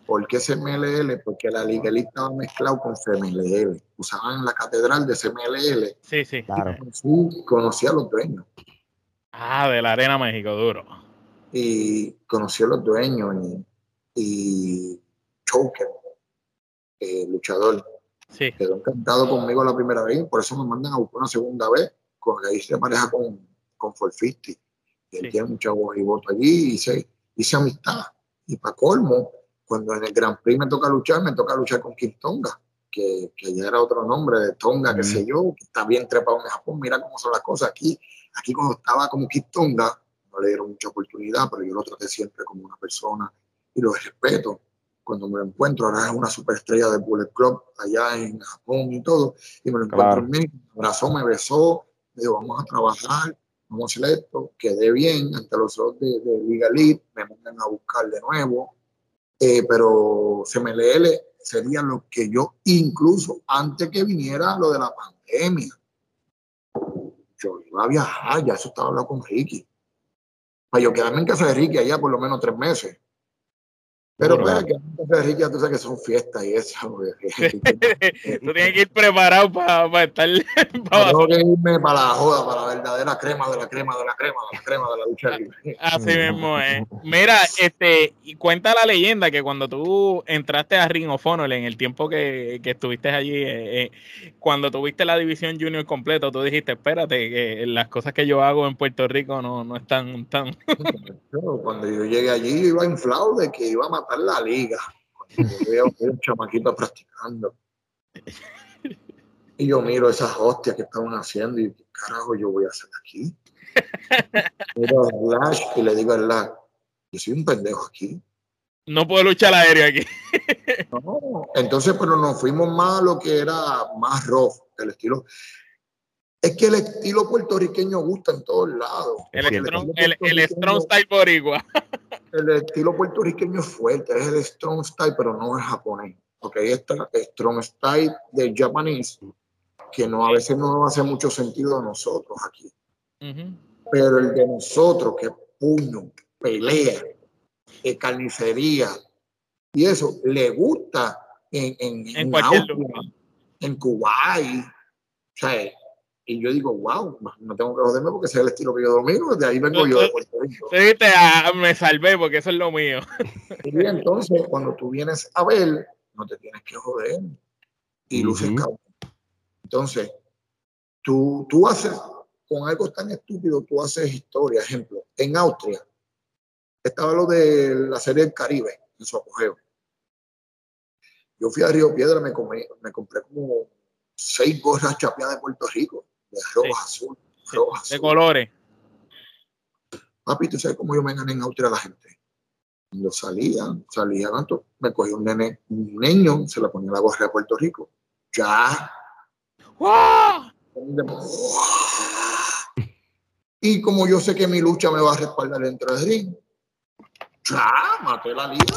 ¿Por qué CMLL? Porque la legalista estaba mezclado con CMLL. Usaban la catedral de CMLL. Sí, sí. Claro. Conocí, a los dueños. Ah, de la Arena México, duro. Y conocí a los dueños y, y Choker. eh, luchador. Sí. Quedó encantado conmigo la primera vez, por eso me mandan a buscar una segunda vez, con ahí se pareja con, con Forfisti. Y él Sí. tiene mucha voz y voto allí, y hice, hice amistad. Y para colmo, cuando en el Grand Prix me toca luchar, me toca luchar con Kim Tonga, que, que ya era otro nombre de Tonga, qué Mm. sé yo, que está bien trepado en Japón. Mira cómo son las cosas aquí. Aquí cuando estaba como Kim Tonga, no le dieron mucha oportunidad, pero yo lo traté siempre como una persona y lo respeto. Cuando me lo encuentro, ahora es una superestrella de Bullet Club allá en Japón y todo, y me lo encuentro Claro. en México, me abrazó, me besó, me dijo, vamos a trabajar, vamos a hacer esto, quedé bien ante los ojos de, de Liga Elite, me mandan a buscar de nuevo, eh, pero CMLL sería lo que yo, incluso antes que viniera lo de la pandemia, yo iba a viajar, ya eso estaba hablando con Ricky, para yo quedarme en casa de Ricky allá por lo menos tres meses. Pero Bueno. pues, que en casa de Ricky ya tú sabes que son fiestas y eso. [laughs] [laughs] Tú tienes que ir preparado para estar. [laughs] pa- Tengo que irme para la joda, para la verdadera crema de la crema de la crema de la crema de la lucha libre. Así mismo es. Mira, este, y cuenta la leyenda que cuando tú entraste a Ring of Honor en el tiempo que, que estuviste allí, eh, eh, cuando tuviste la división junior completo, tú dijiste, espérate, que las cosas que yo hago en Puerto Rico no, no están tan... Cuando yo llegué allí, yo iba inflado de que iba a matar la liga. Cuando yo veía un chamaquito practicando. Y yo miro esas hostias que estaban haciendo y ¿qué carajo yo voy a hacer aquí? Miro a Lash y le digo a Lash, yo soy un pendejo aquí. No puedo luchar aéreo aquí. No, entonces, pero nos fuimos más a lo que era más rough, el estilo. Es que el estilo puertorriqueño gusta en todos lados. El, Cierto. strong, el, el strong style boricua. El estilo puertorriqueño es fuerte, es el strong style, pero no es japonés. Porque ahí está el strong style de japonés, que no a veces no hace mucho sentido a nosotros aquí. Pero el de nosotros, que es puño, pelea, eh, carnicería, y eso le gusta en, en, En en Austria, en Kuwait. O sea, y yo digo, wow, no tengo que joderme porque ese es el estilo que yo domino, de ahí vengo yo de Puerto Rico. Sí, Ah, me salvé porque eso es lo mío. [laughs] Y entonces, cuando tú vienes a ver, no te tienes que joder. Y luces cabrón. Entonces, tú, tú haces, con algo tan estúpido, tú haces historia. Ejemplo, en Austria, estaba lo de la serie del Caribe, en su apogeo. Yo fui a Río Piedra, me, comí- me compré como seis gorras chapeadas de Puerto Rico, de roja, azul, roja, De azul. colores. Papi, ¿tú sabes cómo yo me gané en Austria a la gente? Cuando salía, salía tanto, me cogí un nene, un niño, se le ponía la gorra de Puerto Rico. Ya. ¡Wow! Y como yo sé que mi lucha me va a respaldar dentro del ring, ya, maté la liga.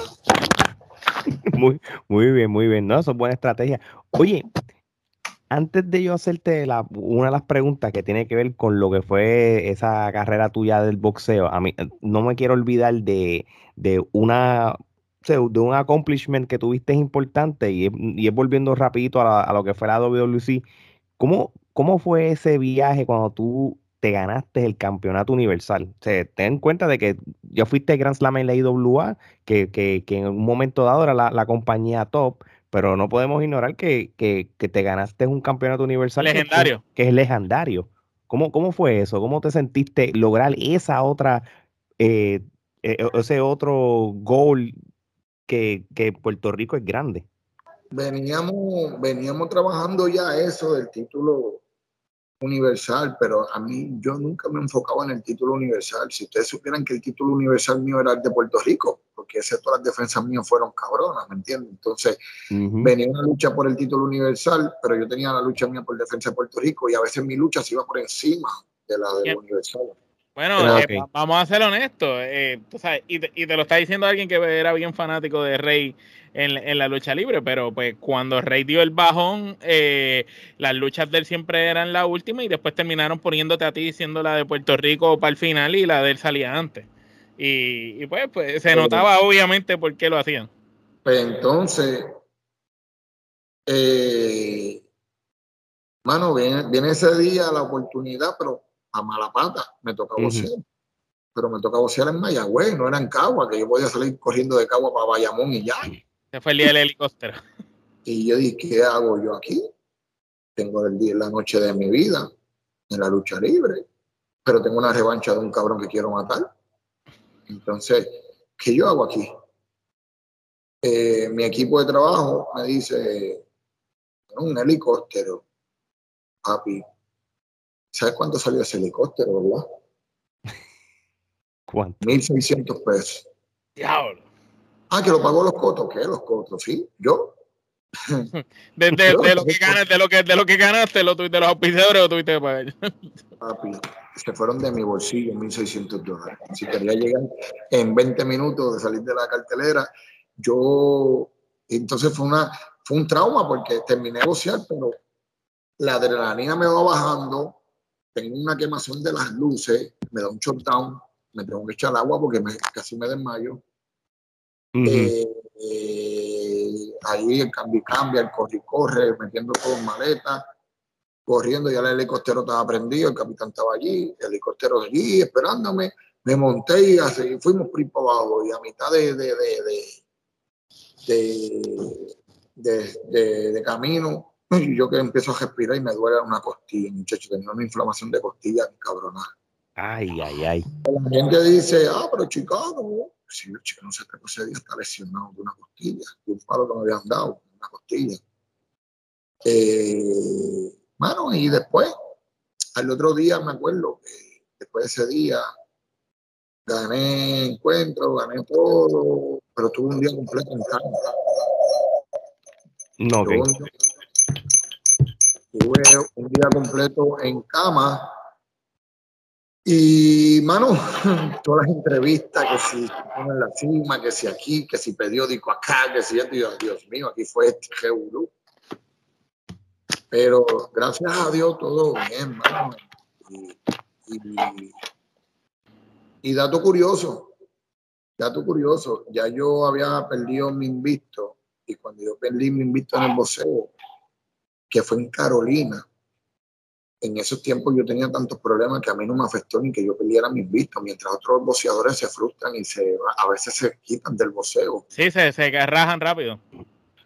Muy, muy bien, muy bien. No, eso es buena estrategia. Oye, antes de yo hacerte la, una de las preguntas que tiene que ver con lo que fue esa carrera tuya del boxeo, a mí no me quiero olvidar de, de una de un accomplishment que tuviste importante y, y es volviendo rapidito a, la- a lo que fue la WWC. ¿Cómo, ¿Cómo fue ese viaje cuando tú te ganaste el campeonato universal? O sea, ten en cuenta de que ya fuiste Grand Slam en la IWA, que, que, que en un momento dado era la, la compañía top, pero no podemos ignorar que, que, que te ganaste un campeonato universal que- Legendario. Que, es legendario. ¿Cómo, ¿Cómo fue eso? ¿Cómo te sentiste lograr esa otra, eh, eh, ese otro goal que, que Puerto Rico es grande? Veníamos, veníamos trabajando ya eso del título universal, pero a mí yo nunca me enfocaba en el título universal. Si ustedes supieran que el título universal mío era el de Puerto Rico, porque ese todas las defensas mías fueron cabronas, ¿me entiendes? Entonces, venía una lucha por el título universal, pero yo tenía la lucha mía por defensa de Puerto Rico y a veces mi lucha se iba por encima de la del Bien. universal. Bueno, Ah, eh, vamos a ser honestos. eh, tú sabes, y, te, y te lo está diciendo alguien que era bien fanático de Rey en, en la lucha libre, pero pues cuando Rey dio el bajón, eh, las luchas de él siempre eran la última y después terminaron poniéndote a ti siendo la de Puerto Rico para el final y la de él salía antes. Y, y pues, pues se Pero- notaba obviamente por qué lo hacían. Pues entonces, eh, mano, viene, viene ese día la oportunidad, pero a mala pata, me toca Ujú. vocear. Pero me toca vocear en Mayagüez, no era en Cagua, que yo podía salir corriendo de Cagua para Bayamón y ya. Ese fue el día del helicóptero. [laughs] Y yo dije, ¿qué hago yo aquí? Tengo el día, la noche de mi vida en la lucha libre, pero tengo una revancha de un cabrón que quiero matar. Entonces, ¿qué yo hago aquí? Eh, mi equipo de trabajo me dice, un helicóptero, papi. ¿Sabes cuánto salió ese helicóptero, verdad? ¿Cuánto? 1.600 pesos. Diablo. Ah, que lo pagó los cotos. ¿Qué? Los cotos, sí. Yo. [laughs] De, de, de lo que [laughs] ganaste, de lo que, de lo que ganaste, lo de los auspiciadores lo tuviste que pagar. [laughs] Papi, se fueron de mi bolsillo 1.600 dólares. Si quería llegar en 20 minutos de salir de la cartelera, yo. Entonces fue, una, fue un trauma porque terminé de bocear, pero la adrenalina me va bajando. Tengo una quemación de las luces, me da un shutdown, me tengo que echar agua porque me, casi me desmayo. Ujú. Eh, eh, ahí el cambio cambia, el corre y corre, metiendo todo en maleta, corriendo, ya el helicóptero estaba prendido, el capitán estaba allí, el helicóptero allí esperándome, me monté y así fuimos por para abajo y a mitad de, de, de- de camino, y yo que empiezo a respirar y me duele una costilla, muchacho, tenía una inflamación de costilla cabronada. Ay, ay, ay. La gente dice, ah, pero Chicago. Sí, el chico no se te ese día está lesionado de una costilla, de un palo que me habían dado, una costilla. Eh, bueno, y después, al otro día me acuerdo que después de ese día gané encuentro, gané todo, pero tuve un día completo en cama. No, ok. Tuve un- día completo en cama. Y, mano, [laughs] todas las entrevistas, que si en la cima, que si aquí, que si periódico acá, que si esto, yo, Dios mío, aquí fue este revolú. Pero gracias a Dios todo bien, mano. Y, y- y dato curioso, dato curioso, ya yo había perdido mi invicto, y cuando yo perdí mi invicto en el boxeo, que fue en Carolina, en esos tiempos yo tenía tantos problemas que a mí no me afectó ni que yo perdiera mis vistos, mientras otros boxeadores se frustran y se, a veces se quitan del boxeo. Sí, se, se rajan rápido.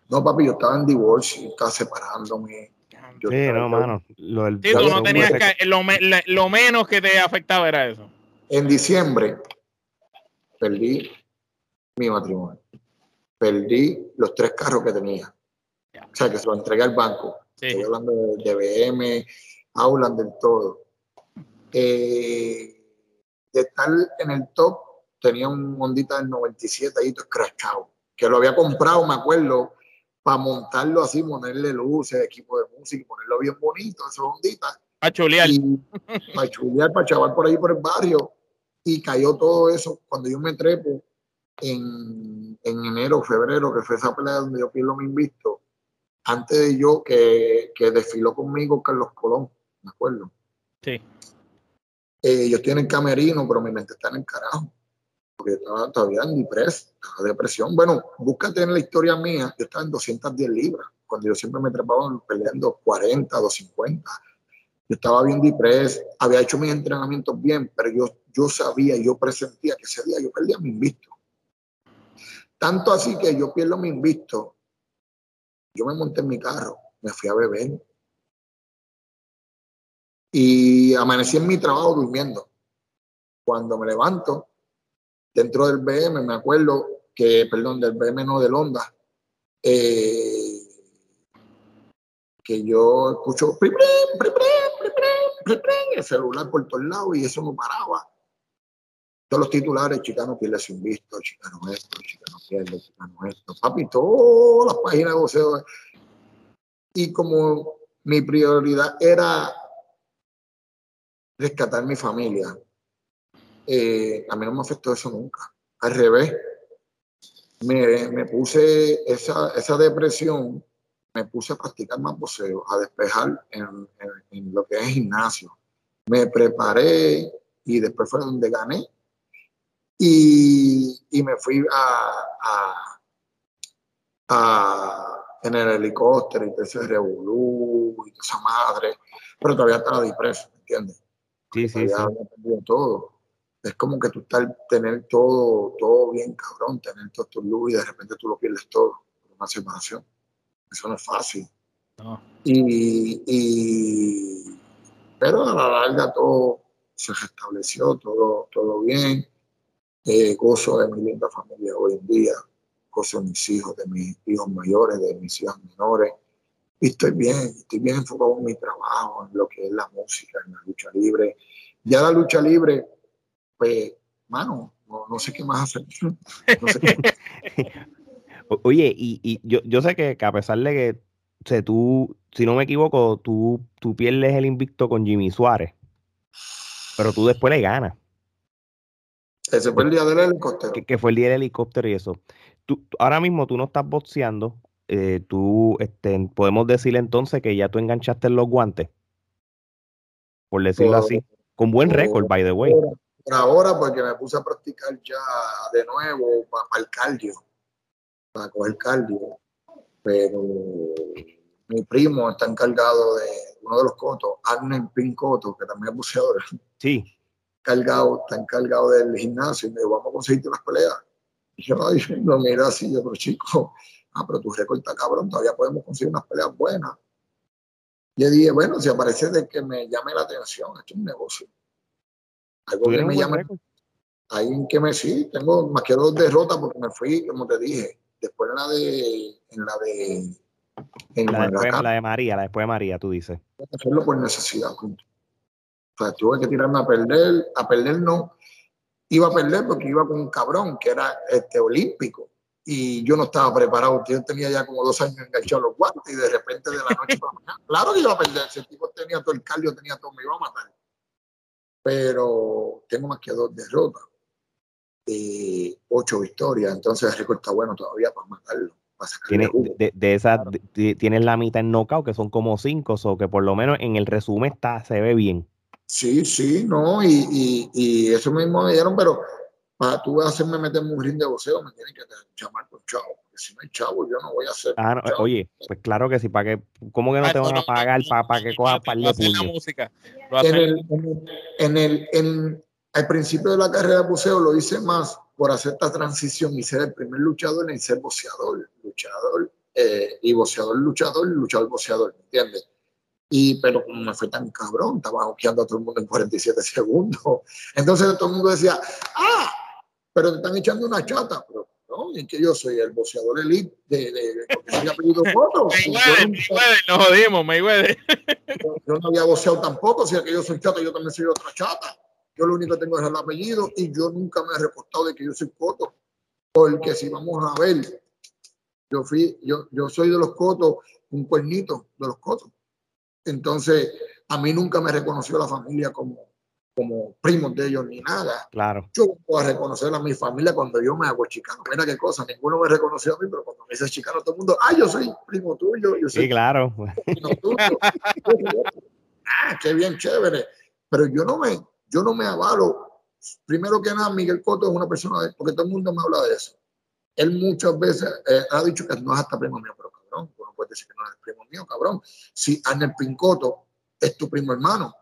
No, papi, yo estaba en divorcio, estaba separándome. Yo Sí, estaba- no, mano. Lo del Sí, tú no boxeo, tenías que, lo, me- la- lo menos que te afectaba era eso. En diciembre perdí mi matrimonio. Perdí los tres carros que tenía. O sea, que se los entregué al banco. Sí. Estoy hablando de, de BM, Auland, del todo. Eh, de estar en el top, tenía un Hondita del 97 ahí, todo escrachado, que lo había comprado, me acuerdo, para montarlo así, ponerle luces, equipo de música, y ponerlo bien bonito, esos Honditas, A chulear. para chulear, para chaval por ahí por el barrio, y cayó todo eso cuando yo me trepo en, en enero, febrero, que fue esa pelea donde yo pierdo mi invisto, antes de yo que, que desfiló conmigo Carlos Colón, me acuerdo. Sí. Eh, yo estoy en el camerino, pero mi mente está en el carajo. Porque estaba todavía en depresión, depresión. Bueno, búscate en la historia mía, yo estaba en 210 libras, cuando yo siempre me trepaba peleando 40, 250. Yo estaba bien depresión, había hecho mis entrenamientos bien, pero yo, yo sabía, yo presentía que ese día yo perdía mi invisto. Tanto así que yo pierdo mi invisto, yo me monté en mi carro, me fui a beber, y amanecí en mi trabajo durmiendo. Cuando me levanto, dentro del BM, me acuerdo que, perdón, del BM no del Honda, eh, que yo escucho el celular por todos lados y eso no paraba. Todos los titulares, chicano pierde sin visto, chicano esto, chicano chicano esto. Papi, todas las páginas de voceo. Y como mi prioridad era rescatar mi familia. Eh, a mí no me afectó eso nunca. Al revés, me, me puse esa, esa depresión, me puse a practicar más boxeo, a despejar en lo que es gimnasio. Me preparé y después fue donde gané. Y, y me fui a, a, a en el helicóptero y todo ese revolú y esa madre, pero todavía estaba depreso, ¿me entiendes? Sí, sí, ya sí. había todo. Es como que tú estás, tener todo, todo bien cabrón, tener todo tu luz y de repente tú lo pierdes todo por una separación. Eso no es fácil. Y, y, pero a la larga todo se restableció, todo, todo bien. Gozo de mi linda familia hoy en día, gozo de mis hijos, de mis hijos mayores, de mis hijas menores. Y estoy bien, estoy bien enfocado en mi trabajo, en lo que es la música, en la lucha libre. Ya la lucha libre, pues, mano, no, sé qué más hacer. [laughs] [laughs] Oye, y, y yo, yo, sé que, a pesar de que, o tú, si no me equivoco, tú, tú pierdes el invicto con Jimmy Suárez, pero tú después le ganas. Ese fue el día del helicóptero. Que, fue el día del helicóptero y eso. Tú, ahora mismo tú no estás boxeando. Eh, tú, este, podemos decir entonces que ya tú enganchaste los guantes. Por decirlo así. Con buen récord, by the way. Por ahora, porque me puse a practicar ya de nuevo para, el cardio. Para coger cardio. Pero mi primo está encargado de uno de los cotos, Arnel Pincoto, que también es buceador. Sí cargado, está encargado del gimnasio y me dijo, vamos a conseguirte unas peleas. Y yo, ay, [laughs] no, mira, así, yo, pero chico, ah, pero tu récord está cabrón, todavía podemos conseguir unas peleas buenas. Y dije, bueno, si aparece de que me llame la atención, esto es un negocio. Algo que me llame. Ahí en que me sí, tengo más que dos derrotas porque me fui, como te dije, después en la de. En la de en la, después, la de María, la después de María, tú dices. Hacerlo por necesidad, punto. O sea, tuve que tirarme a perder, a perder no. Iba a perder porque iba con un cabrón que era este, olímpico y yo no estaba preparado. Yo tenía ya como dos años enganchado los guantes y de repente de la noche para la mañana, claro que iba a perder. Ese tipo tenía todo el cardio, tenía todo, me iba a matar. Pero tengo más que dos derrotas y ocho victorias. Entonces el récord está bueno todavía para matarlo. Tiene, de, de, esas, tienes la mitad en knockout, que son como cinco, o que por lo menos en el resumen está, se ve bien. Sí, sí, no, y, y, eso mismo me dieron, pero para tú hacerme meter un ring de boxeo me tienen que llamar por chavo, porque si no hay chavo yo no voy a hacer. Ah, oye, pues claro que sí, para que, ¿cómo que no te van a pagar para, que cojas para la música? En el, en el, en, al principio de la carrera de boxeo lo hice más por hacer esta transición y ser el primer luchador en ser boxeador, luchador, eh, y boxeador, luchador, luchador, boxeador, ¿me entiendes? Y, pero como me fue tan cabrón, estaba ojeando a todo el mundo en 47 segundos. Entonces todo el mundo decía, ah, pero te están echando una chata. Pero no, y que yo soy el boxeador elite de, de, de porque. Mayweather, nos jodimos, Mayweather. Yo, yo no había boxeado tampoco, si es que yo soy chata, yo también soy otra chata. Yo lo único que tengo es el apellido y yo nunca me he reportado de que yo soy Coto. Porque si vamos a ver, yo fui, yo, yo soy de los Cotos, un cuernito de los Cotos. Entonces, a mí nunca me reconoció la familia como, como primos de ellos ni nada. Claro. Yo puedo reconocer a mi familia cuando yo me hago chicano. Mira qué cosa, ninguno me reconoció a mí, pero cuando me dice chicano, todo el mundo, ah, yo soy primo tuyo. Yo soy sí, claro. [laughs] ah, qué bien, chévere. Pero yo no me, yo no me avalo. Primero que nada, Miguel Coto es una persona, de, porque todo el mundo me habla de eso. Él muchas veces eh, ha dicho que no es hasta primo mío, pero puedes decir que no es primo mío, cabrón. Si Arnel Pincoto es tu primo hermano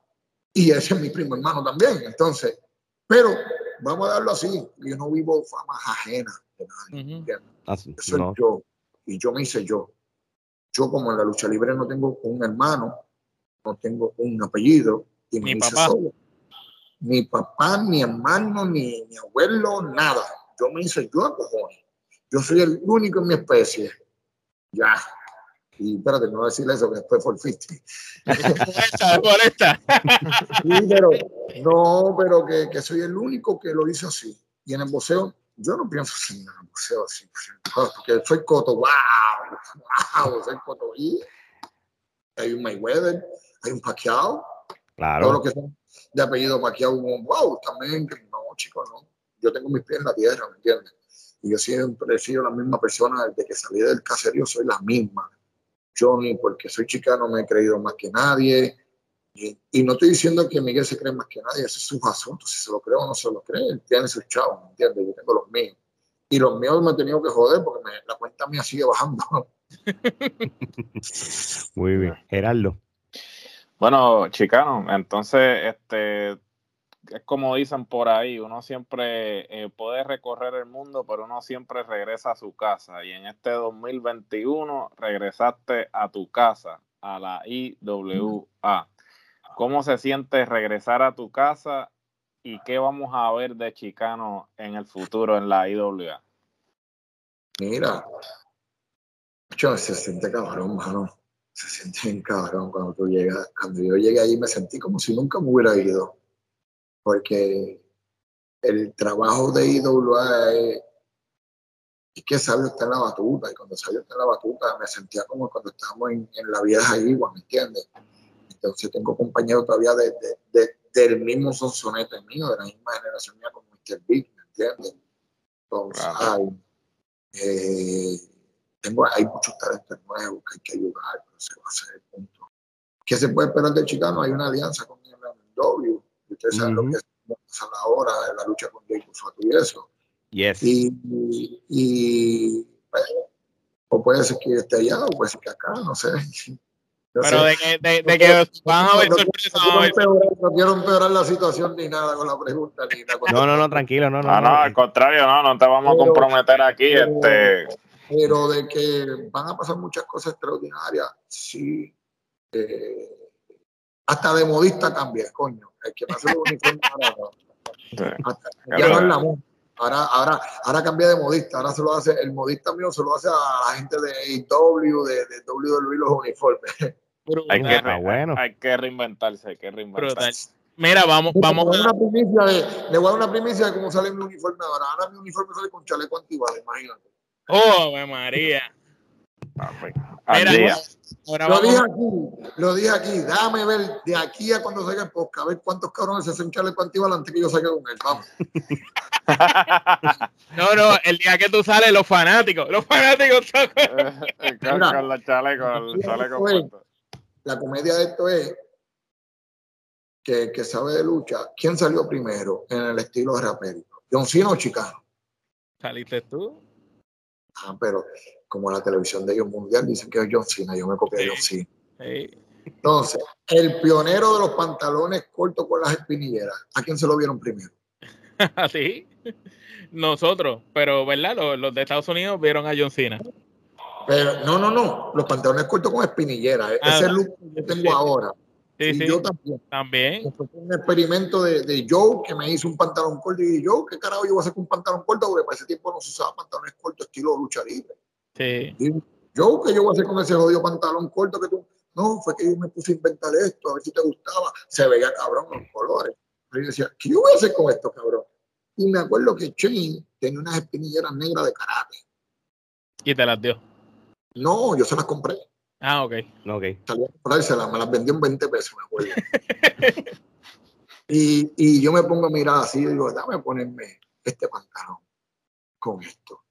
y ese es mi primo hermano también, entonces, pero vamos a darlo así, yo no vivo fama ajena de nadie. así, soy yo y yo me hice yo. Yo como en la lucha libre no tengo un hermano, no tengo un apellido y me hice solo. Ni papá, ni hermano, ni, ni abuelo, nada. Yo me hice yo a cojones. Yo soy el único en mi especie. Ya. Y espérate, no voy a decirle eso, que después fue el 50. sí, pero, no, pero que, que, soy el único que lo hizo así. Y en el boxeo, yo no pienso así en el boxeo así. Porque soy Coto, wow, wow, soy Coto. Y hay un Mayweather, hay un Pacquiao. Claro. Todo lo que son de apellido Pacquiao, wow, también, no, chicos, no. Yo tengo mis pies en la tierra, ¿me entiendes? Y yo siempre he sido la misma persona desde que salí del caserío, soy la misma. Yo ni porque soy chicano me he creído más que nadie. Y, no estoy diciendo que Miguel se cree más que nadie, ese es su asunto. Si se lo cree o no se lo cree, él tiene sus chavos, ¿me entiendes? Yo tengo los míos. Y los míos me he tenido que joder porque la cuenta mía sigue bajando. [laughs] Muy bien. Gerardo. Bueno, chicano, entonces, este, es como dicen por ahí, uno siempre eh, puede recorrer el mundo, pero uno siempre regresa a su casa. Y en este 2021 regresaste a tu casa, a la IWA. ¿Cómo se siente regresar a tu casa y qué vamos a ver de Chicano en el futuro en la IWA? Mira, se siente cabrón, mano. Se siente bien cabrón cuando tú llegas. Cuando yo llegué ahí me sentí como si nunca me hubiera ido porque el trabajo de IWA es, que Sabio está en la batuta, y cuando Sabio está en la batuta me sentía como cuando estábamos en, la vieja Igua, ¿me entiendes? Entonces tengo compañeros todavía de, del mismo sonsonete mío, de la misma generación mía como Mr. Big, ¿me entiendes? Entonces, hay, eh, tengo, hay muchos talentos nuevos que hay que ayudar, pero se va a hacer el punto. ¿Qué se puede esperar del chicano? Hay una alianza con el W Ustedes saben lo que es la hora de la lucha con Jake Fatu y eso. Yes. Y, y, o puede ser que esté allá, o puede ser que acá, no sé. [laughs] Pero de que, de, de que van a ver sorpresa. No, quiero empeorar la situación ni nada con la pregunta. Ni nada, no, no, no, tranquilo, no, no. Ah, no, al contrario, no, no te vamos a comprometer aquí. este... pero de que van a pasar muchas cosas extraordinarias, sí. Eh, hasta de modista cambia, coño. El que me hace el uniforme [laughs] ahora, ya no es la moda. Ahora, ahora, ahora cambia de modista, ahora se lo hace, el modista mío se lo hace a la gente de IW, de, de WWE los uniformes. Hay que, ah, bueno. hay que reinventarse, hay que reinventarse. Mira, vamos, vamos. Le voy, a una primicia de, le voy a dar una primicia de cómo sale mi uniforme ahora. Ahora mi uniforme sale con chaleco antibala, imagínate. Oh, María. Ah, lo dije aquí, lo dije aquí, déjame ver de aquí a cuando salga el podcast, a ver cuántos cabrones se hacen chaleco antibala antes que yo salga con él, vamos. [laughs] no, no, el día que tú sales, los fanáticos, los fanáticos [laughs] con la chaleco, La comedia de esto es que, que sabe de lucha, ¿quién salió primero en el estilo de rapero? ¿John Cena o Chicano? ¿Saliste tú? Ah, pero como la televisión de ellos mundial dicen que es John Cena, yo me copié de John Cena. Entonces, el pionero de los pantalones cortos con las espinilleras, ¿a quién se lo vieron primero? [laughs] sí, nosotros, pero ¿verdad? Los, de Estados Unidos vieron a John Cena. Pero no, no, no, los pantalones cortos con espinilleras, ese es el ah, look que yo tengo ahora. Sí, y yo también. También. Fue un experimento de, de, Joe que me hizo un pantalón corto y dije, Joe, ¿qué carajo yo voy a hacer con un pantalón corto? Porque para ese tiempo no se usaba pantalones cortos estilo lucha libre. Sí. Y yo, ¿qué yo voy a hacer con ese jodido pantalón corto que tú? No, fue que yo me puse a inventar esto, a ver si te gustaba. Se veía cabrón los colores. Pero yo decía, ¿qué yo voy a hacer con esto, cabrón? Y me acuerdo que Shane tenía unas espinilleras negras de karate. ¿Y te las dio? No, yo se las compré. Ah, ok. okay. Salí a comprárselas, me las vendió en 20 pesos, me acuerdo. [laughs] y, y yo me pongo a mirar así y digo, dame ponerme este pantalón con esto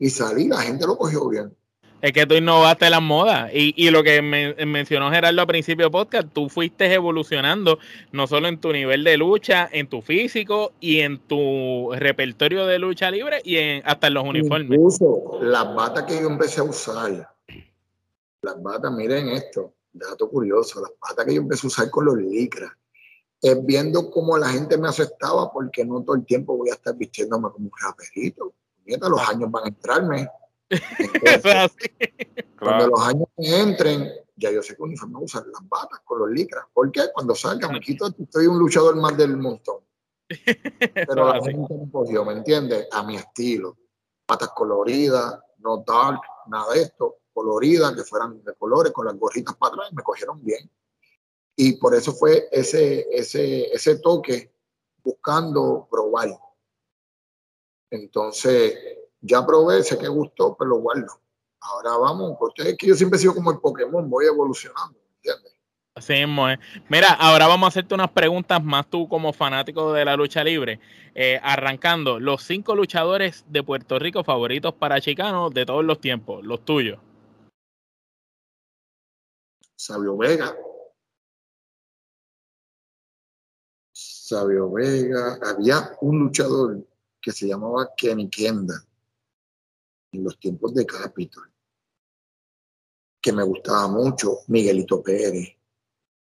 y salí, la gente lo cogió bien. Es que tú innovaste las modas y, y lo que mencionó Gerardo al principio del podcast, tú fuiste evolucionando no solo en tu nivel de lucha, en tu físico y en tu repertorio de lucha libre y en, hasta en los uniformes. Incluso las batas que yo empecé a usar, las batas, miren esto, dato curioso, las batas que yo empecé a usar con los licras, es viendo cómo la gente me aceptaba porque no todo el tiempo voy a estar vistiéndome como un raperito los años van a entrarme. [laughs] Cuando los años entren, ya yo sé que uniforme usar las batas con los licras. ¿Por qué? Cuando salga, me quito, estoy un luchador más del montón. [laughs] Pero la gente me ¿me entiendes? A mi estilo. Patas coloridas, no dark, nada de esto. Coloridas, que fueran de colores, con las gorritas para atrás, me cogieron bien. Y por eso fue ese, ese, ese toque buscando probar. Entonces, ya probé, sé que gustó, pero lo guardo. Ahora vamos, porque es que yo siempre he sido como el Pokémon, voy evolucionando, ¿entiendes? Así mismo Mira, ahora vamos a hacerte unas preguntas más tú como fanático de la lucha libre. Eh, arrancando, los cinco luchadores de Puerto Rico favoritos para Chicano de todos los tiempos, los tuyos. Sabio Vega. Sabio Vega. Había un luchador que se llamaba Kenny Kenda en los tiempos de Capitol, que me gustaba mucho, Miguelito Pérez,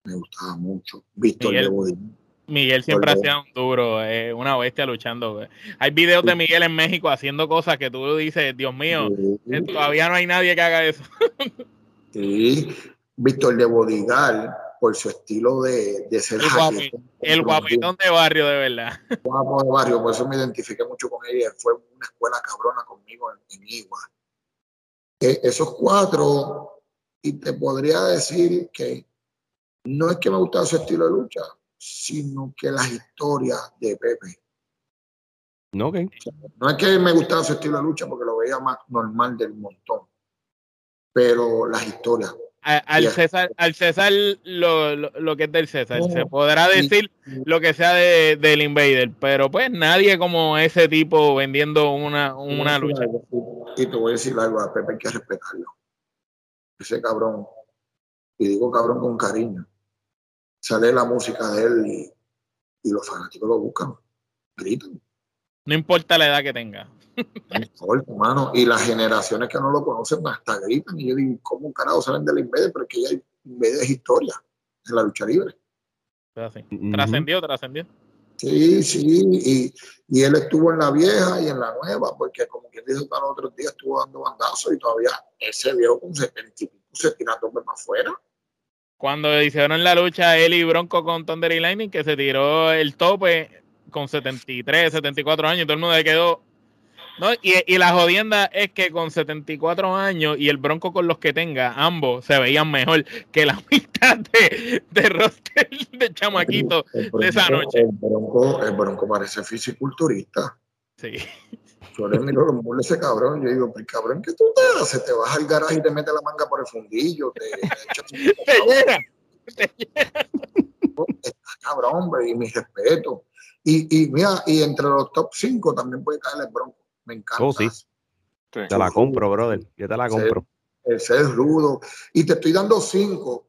me gustaba mucho, Víctor Miguel, Miguel siempre ha sido un duro, una bestia luchando. Hay videos de Miguel en México haciendo cosas que tú dices, Dios mío, eh, todavía no hay nadie que haga eso. [laughs] sí, Víctor de Bodigal, por su estilo de, de ser el, el guapitón de barrio, de verdad. Guapo de barrio, por eso me identifiqué mucho con ella. Fue una escuela cabrona conmigo en, en Igua. E, esos cuatro, y te podría decir que no es que me gustaba su estilo de lucha, sino que las historias de Pepe. No, no es que me gustaba su estilo de lucha porque lo veía más normal del montón, pero las historias. Al, César, al César lo, lo, que es del César, se podrá decir lo que sea de, del Invader, pero pues nadie como ese tipo vendiendo una, una lucha. Y te voy a decir algo, a Pepe hay que respetarlo. Ese cabrón, y digo cabrón con cariño, sale la música de él y, los fanáticos lo buscan, gritan. No importa la edad que tenga. No importa, hermano. Y las generaciones que no lo conocen hasta gritan. Y yo digo, ¿cómo carajo salen del Invader? Pero es que ya hay Invader es historia en la lucha libre. Trascendió, trascendió. Sí, sí, y, él estuvo en la vieja y en la nueva, porque como quien dijo para los otros días, estuvo dando bandazos y todavía ese viejo con 70 y pico se tira todo más afuera cuando hicieron la lucha él y Bronco con Thunder y Lightning, que se tiró el tope con 73, 74 años, todo el mundo le quedó. ¿no? Y, la jodienda es que con 74 años y el Bronco con los que tenga, ambos se veían mejor que la mitad de, de roster de chamaquito de esa noche. El Bronco, el bronco parece fisiculturista. Sí. Yo le miro los mules ese cabrón, yo digo, pues cabrón, ¿qué tú te haces? Te vas al garaje y te metes la manga por el fundillo, te, te, [laughs] cabrón, hombre, y mi respeto. Y, y mira, y entre los top 5 también puede caer el bronco. Me encanta. Oh, sí. Te la compro, brother. Yo te la compro. El ser rudo. Y te estoy dando 5.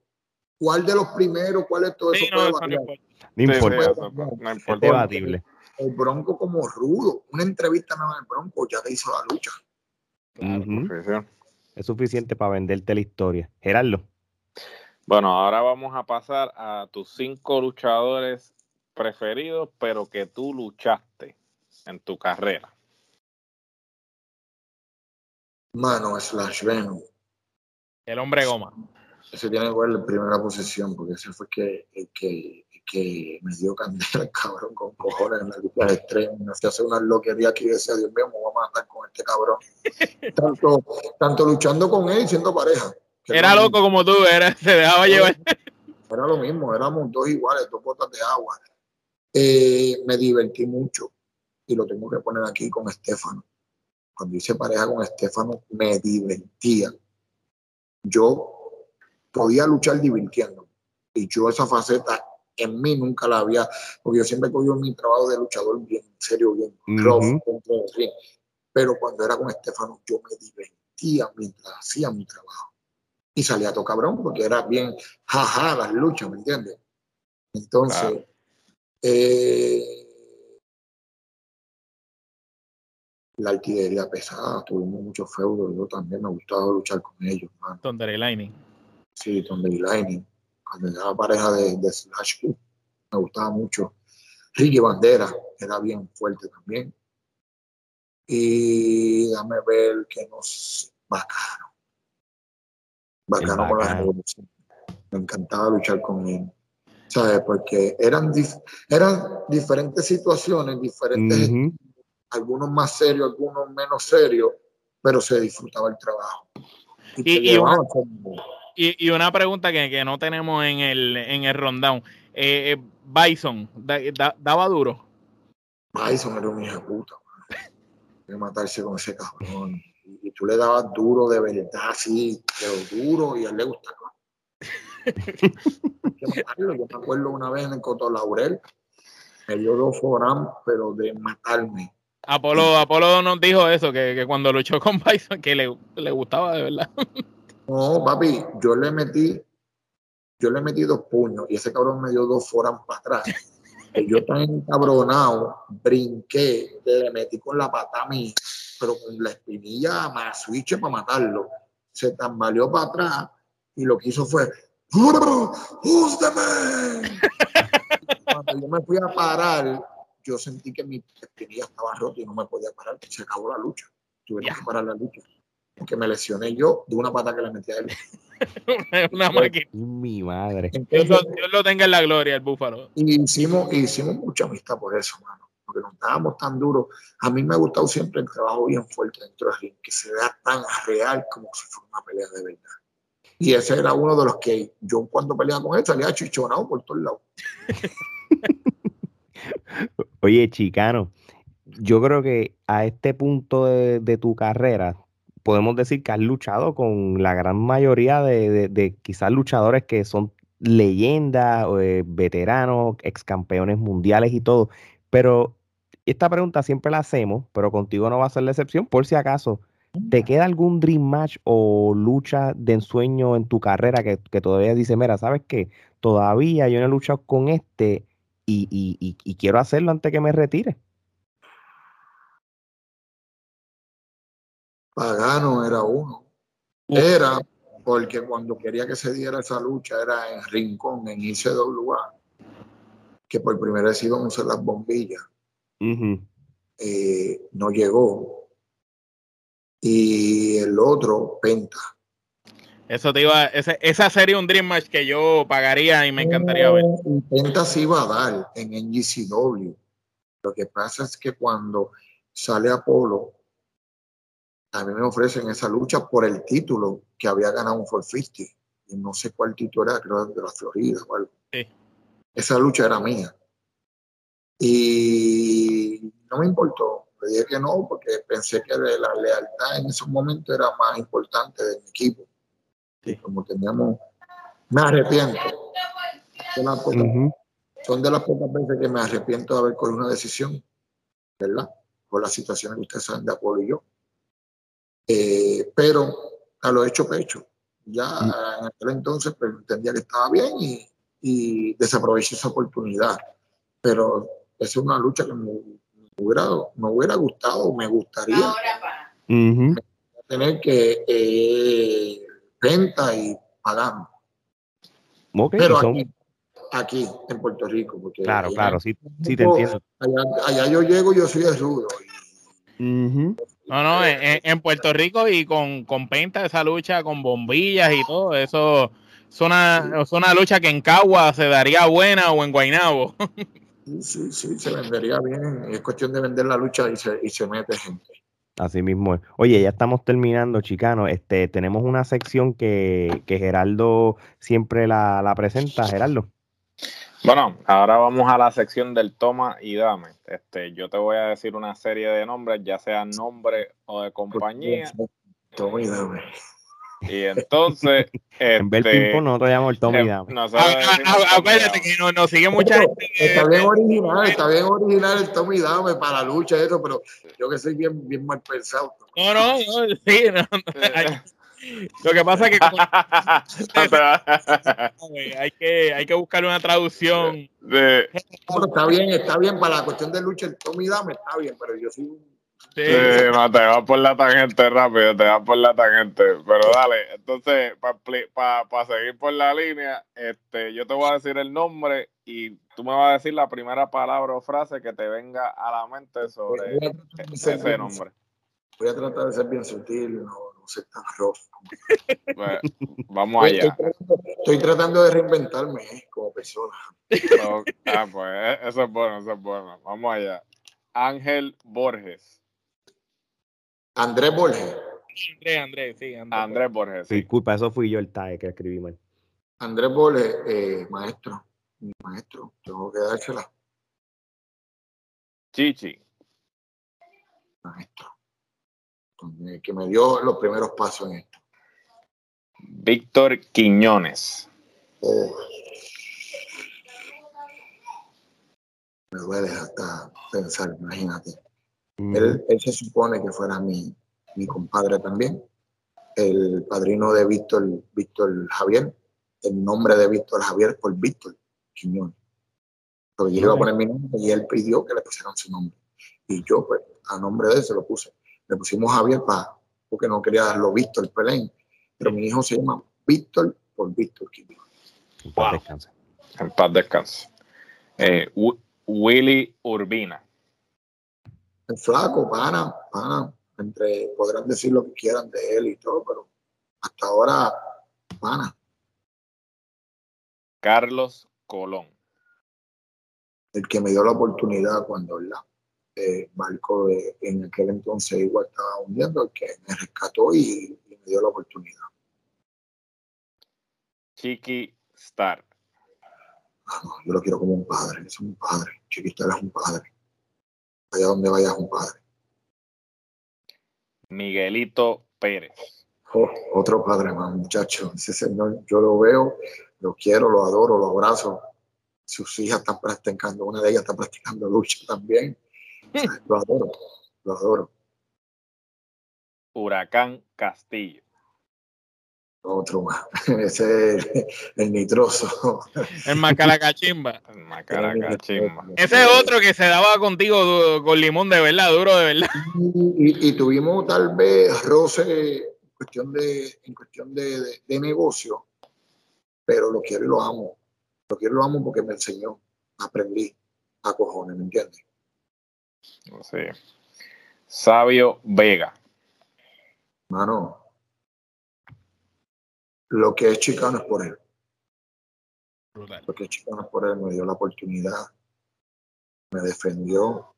¿Cuál de los primeros? ¿Cuál es todo eso? no, no, importa. No importa. Es debatible el Bronco como rudo. Una entrevista en el Bronco ya te hizo la lucha. Es suficiente para venderte la historia. Gerardo. Bueno, ahora vamos a pasar a tus cinco luchadores preferidos, pero que tú luchaste en tu carrera. Mano, Slash Venom. El hombre goma. Ese tiene que ver la primera posición, porque ese fue que, el que que me dio candela, [laughs] cabrón, con cojones en la lucha extrema. Me fui a hacer una loquería aquí y decía, Dios mío, me voy a matar con este cabrón. [laughs] tanto, tanto luchando con él y siendo pareja. Era loco como tú, era, se dejaba llevar. Era lo mismo, éramos dos iguales, dos botas de agua. Eh, me divertí mucho y lo tengo que poner aquí con Estefano. Cuando hice pareja con Estefano, me divertía. Yo podía luchar divirtiendo. Y yo esa faceta en mí nunca la había, porque yo siempre cogí mi trabajo de luchador bien serio, bien Pero cuando era con Estefano, yo me divertía mientras hacía mi trabajo. Y salía todo cabrón, porque era bien jaja las luchas, ¿me entiendes? Entonces, eh, la artillería pesada, tuvimos muchos feudos, yo también me gustaba luchar con ellos. Thunder y Lightning. Sí, Thunder y Lightning cuando era pareja de, de Slash me gustaba mucho. Ricky Bandera era bien fuerte también. Y dame ver que nos bacano. Bacano con la revolución. Me encantaba luchar con él. ¿Sabes? Porque eran, eran diferentes situaciones, diferentes, algunos más serios, algunos menos serios, pero se disfrutaba el trabajo. Y, y, una pregunta que, no tenemos en el, en el rundown. Eh, eh Bison, ¿daba duro? Bison era un hijo de puta. De matarse con ese cabrón. Y, tú le dabas duro de verdad, sí, pero duro, y a él le gustaba. [laughs] Yo me acuerdo una vez en el Coto Laurel, me dio dos foram, pero de matarme. Apolo, Apolo nos dijo eso, que, que cuando luchó con Bison, que le, le gustaba de verdad. No, papi, yo le metí, yo le metí dos puños y ese cabrón me dio dos foras para atrás. Y yo tan encabronado, brinqué, le metí con la pata a mí, pero con la espinilla más switch para matarlo. Se tambaleó para atrás y lo que hizo fue, ¡Who's the man? yo me fui a parar, yo sentí que mi espinilla estaba rota y no me podía parar. Se acabó la lucha. Tuve que parar la lucha. Porque me lesioné yo de una pata que le metí a él. [laughs] una máquina. Mi madre. Dios, lo, lo tenga en la gloria, el búfalo. Y hicimos, hicimos mucha amistad por eso, mano. Porque no estábamos tan duros. A mí me ha gustado siempre el trabajo bien fuerte dentro del ring, que se vea tan real como si fuera una pelea de verdad. Y ese era uno de los que yo cuando peleaba con él salía chichonado por todos lados. [laughs] Oye, chicano, yo creo que a este punto de, tu carrera podemos decir que has luchado con la gran mayoría de, quizás luchadores que son leyendas, eh, veteranos, ex campeones mundiales y todo. Pero esta pregunta siempre la hacemos, pero contigo no va a ser la excepción, por si acaso. ¿Te queda algún dream match o lucha de ensueño en tu carrera que, todavía dice, mira, ¿sabes qué? Todavía yo no he luchado con este y, quiero hacerlo antes que me retire. Pagano era uno. Era porque cuando quería que se diera esa lucha era en Rincón, en ICWA, que por primera vez iban a usar las bombillas. Eh, no llegó. Y el otro, Penta. Eso te iba, esa sería un Dream Match que yo pagaría y me encantaría ver. Penta se iba a dar en NGCW. Lo que pasa es que cuando sale Apolo, a mí me ofrecen esa lucha por el título que había ganado un 450. Y no sé cuál título era, creo de la Florida o algo. Esa lucha era mía. Y no me importó. Le dije que no, porque pensé que la lealtad en ese momento era más importante de mi equipo como teníamos, me arrepiento. Son, de las pocas veces que me arrepiento de haber cogido una decisión, ¿verdad? Por las situaciones que ustedes saben de Apolo y yo. Eh, pero a lo hecho pecho. Ya mm. en aquel entonces pues, entendía que estaba bien y, y desaproveché esa oportunidad. Pero esa es una lucha que me, hubiera, me hubiera gustado, me gustaría tener que eh, venta y pagando. Pero aquí, en Puerto Rico. Porque claro, claro, sí, sí te entiendo. Allá, yo llego, yo soy el. No, no, en, Puerto Rico y con, con Penta, esa lucha con bombillas y todo, eso es una, es una lucha que en Cagua se daría buena o en Guainabo. [laughs] Sí, sí, se vendería bien. Es cuestión de vender la lucha y se, y se mete gente. Así mismo Oye, ya estamos terminando, chicano. Este, tenemos una sección que, Geraldo siempre la, la, presenta. Geraldo. Bueno, ahora vamos a la sección del toma y dame. Este, yo te voy a decir una serie de nombres, ya sean nombre o de compañía. Toma y dame. Y entonces. [laughs] en vez del este, no te llamo el Tommy Dame. Ah, ah, ah, acuérdate que nos no sigue mucha gente. Está bien original, está bien original el Tommy Dame para la lucha, eso, pero yo que soy bien, bien mal pensado. No, no, no, sí, no, [laughs] Lo que pasa es que [laughs] hay que hay que buscar una traducción. está bien, está bien para la cuestión de lucha el Tommy Dame está bien, pero yo soy un Sí, te vas por la tangente rápido, te vas por la tangente. Pero dale, entonces, para seguir por la línea, este, yo te voy a decir el nombre y tú me vas a decir la primera palabra o frase que te venga a la mente sobre ese nombre. Voy a tratar de ser bien sutil, no, no ser tan rojo. Pues, vamos allá. Estoy, tratando de reinventarme eh, como persona. ah, pues eso es bueno, eso es bueno. Vamos allá. Ángel Borges. Andrés Borges. Andrés, Andrés, sí. Andrés, Borges. Disculpa, eso fui yo el TAE que escribí mal. Andrés Borges, eh, maestro, maestro, tengo que dársela. Chichi. Maestro. Que me dio los primeros pasos en esto. Víctor Quiñones. Oh. Me duele hasta pensar, imagínate. Él, se supone que fuera mi, mi compadre también, el padrino de Víctor, Víctor Javier, el nombre de Víctor Javier por Víctor Quiñones. Pero yo iba a poner mi nombre y él pidió que le pusieran su nombre. Y yo, pues, a nombre de él se lo puse. Le pusimos Javier para, porque no quería darlo Víctor Pelén. Pero mi hijo se llama Víctor por Víctor Quiñones. En paz descanse. En paz descanse. Eh, Willy Urbina. El flaco, pana, pana. Entre, podrán decir lo que quieran de él y todo, pero hasta ahora, pana. Carlos Colón. El que me dio la oportunidad cuando la eh, Marco en aquel entonces igual estaba hundiendo, el que me rescató y, me dio la oportunidad. Chiqui Star. Ah, yo lo quiero como un padre, es un padre. Chiqui Star es un padre. Allá donde vaya es un padre. Miguelito Pérez. Oh, otro padre más, muchacho. Ese señor, yo lo veo, lo quiero, lo adoro, lo abrazo. Sus hijas están practicando, una de ellas está practicando lucha también. [laughs] Lo adoro, lo adoro. Huracán Castillo. Otro más. [laughs] Ese es el, nitroso. El macaracachimba. El macaracachimba. Ese es otro que se daba contigo con limón de verdad, duro de verdad. Y, tuvimos tal vez roce en cuestión de, en cuestión de, de, negocio, pero lo quiero y lo amo. Lo quiero y lo amo porque me enseñó, aprendí a cojones, ¿me entiendes? Sí. Sabio Vega. Mano, lo que es chicano es por él. Lo que es chicano es por él. Me dio la oportunidad, me defendió,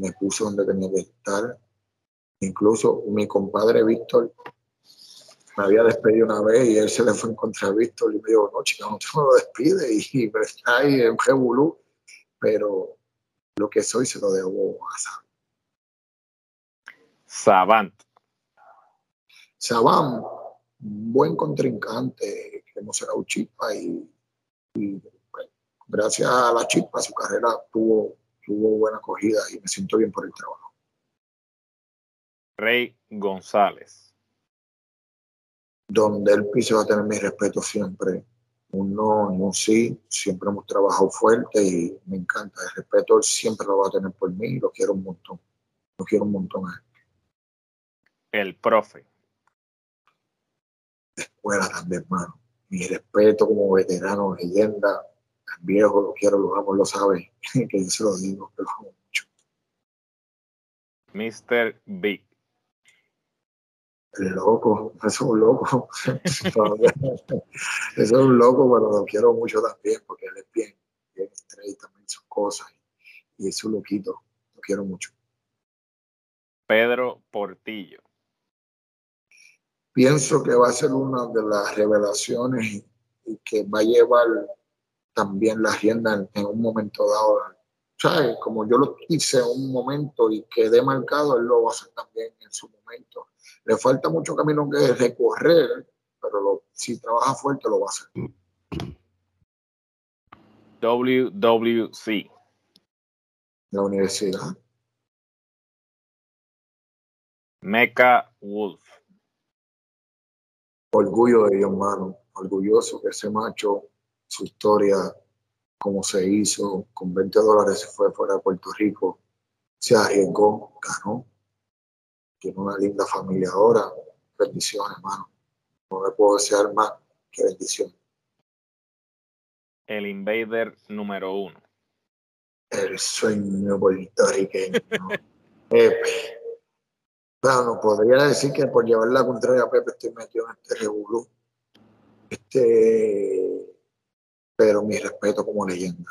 me puso donde tenía que estar. Incluso mi compadre Víctor me había despedido una vez y él se le fue en contra a Víctor y me dijo, no, chicano, tú no lo despide [laughs] y, está ahí en Jebulú. Pero lo que soy se lo debo a Sabant. Savant. Savant, buen contrincante, que hemos sacado chispa y, gracias a la chispa su carrera tuvo, tuvo buena acogida y me siento bien por el trabajo. Rey González. Donde él piso va a tener mi respeto siempre un no y un sí, siempre hemos trabajado fuerte y me encanta. El respeto él siempre lo va a tener por mí y lo quiero un montón. Lo quiero un montón a él. El profe. Escuela también, hermano. Mi respeto como veterano, leyenda, el viejo, lo quiero, lo amo, lo sabe, [laughs] que yo se lo digo, que lo amo mucho. Mr. Big. El loco, eso [laughs] es un loco. eso [laughs] es un loco, pero lo quiero mucho también, porque él es bien, bien estrella también sus cosas y es un loquito. Lo quiero mucho. Pedro Portillo. Pienso que va a ser una de las revelaciones y, que va a llevar también la agenda en, un momento dado. Como yo lo hice en un momento y quedé marcado, él lo va a hacer también en su momento le falta mucho camino que recorrer, pero si trabaja fuerte lo va a hacer. WWC. La universidad. Mecha Wolf. Orgullo de ellos, hermano. Orgulloso que ese macho, su historia, cómo se hizo, con 20 dólares se fue fuera de Puerto Rico, se arriesgó, ganó, tiene una linda familia ahora. Bendiciones, hermano. No me puedo desear más que bendición. El invader número uno. El sueño puertorriqueño. [laughs] Pepe. Bueno, podría decir que por llevar la contraria a Pepe estoy metido en este revolú. Este, pero mi respeto como leyenda.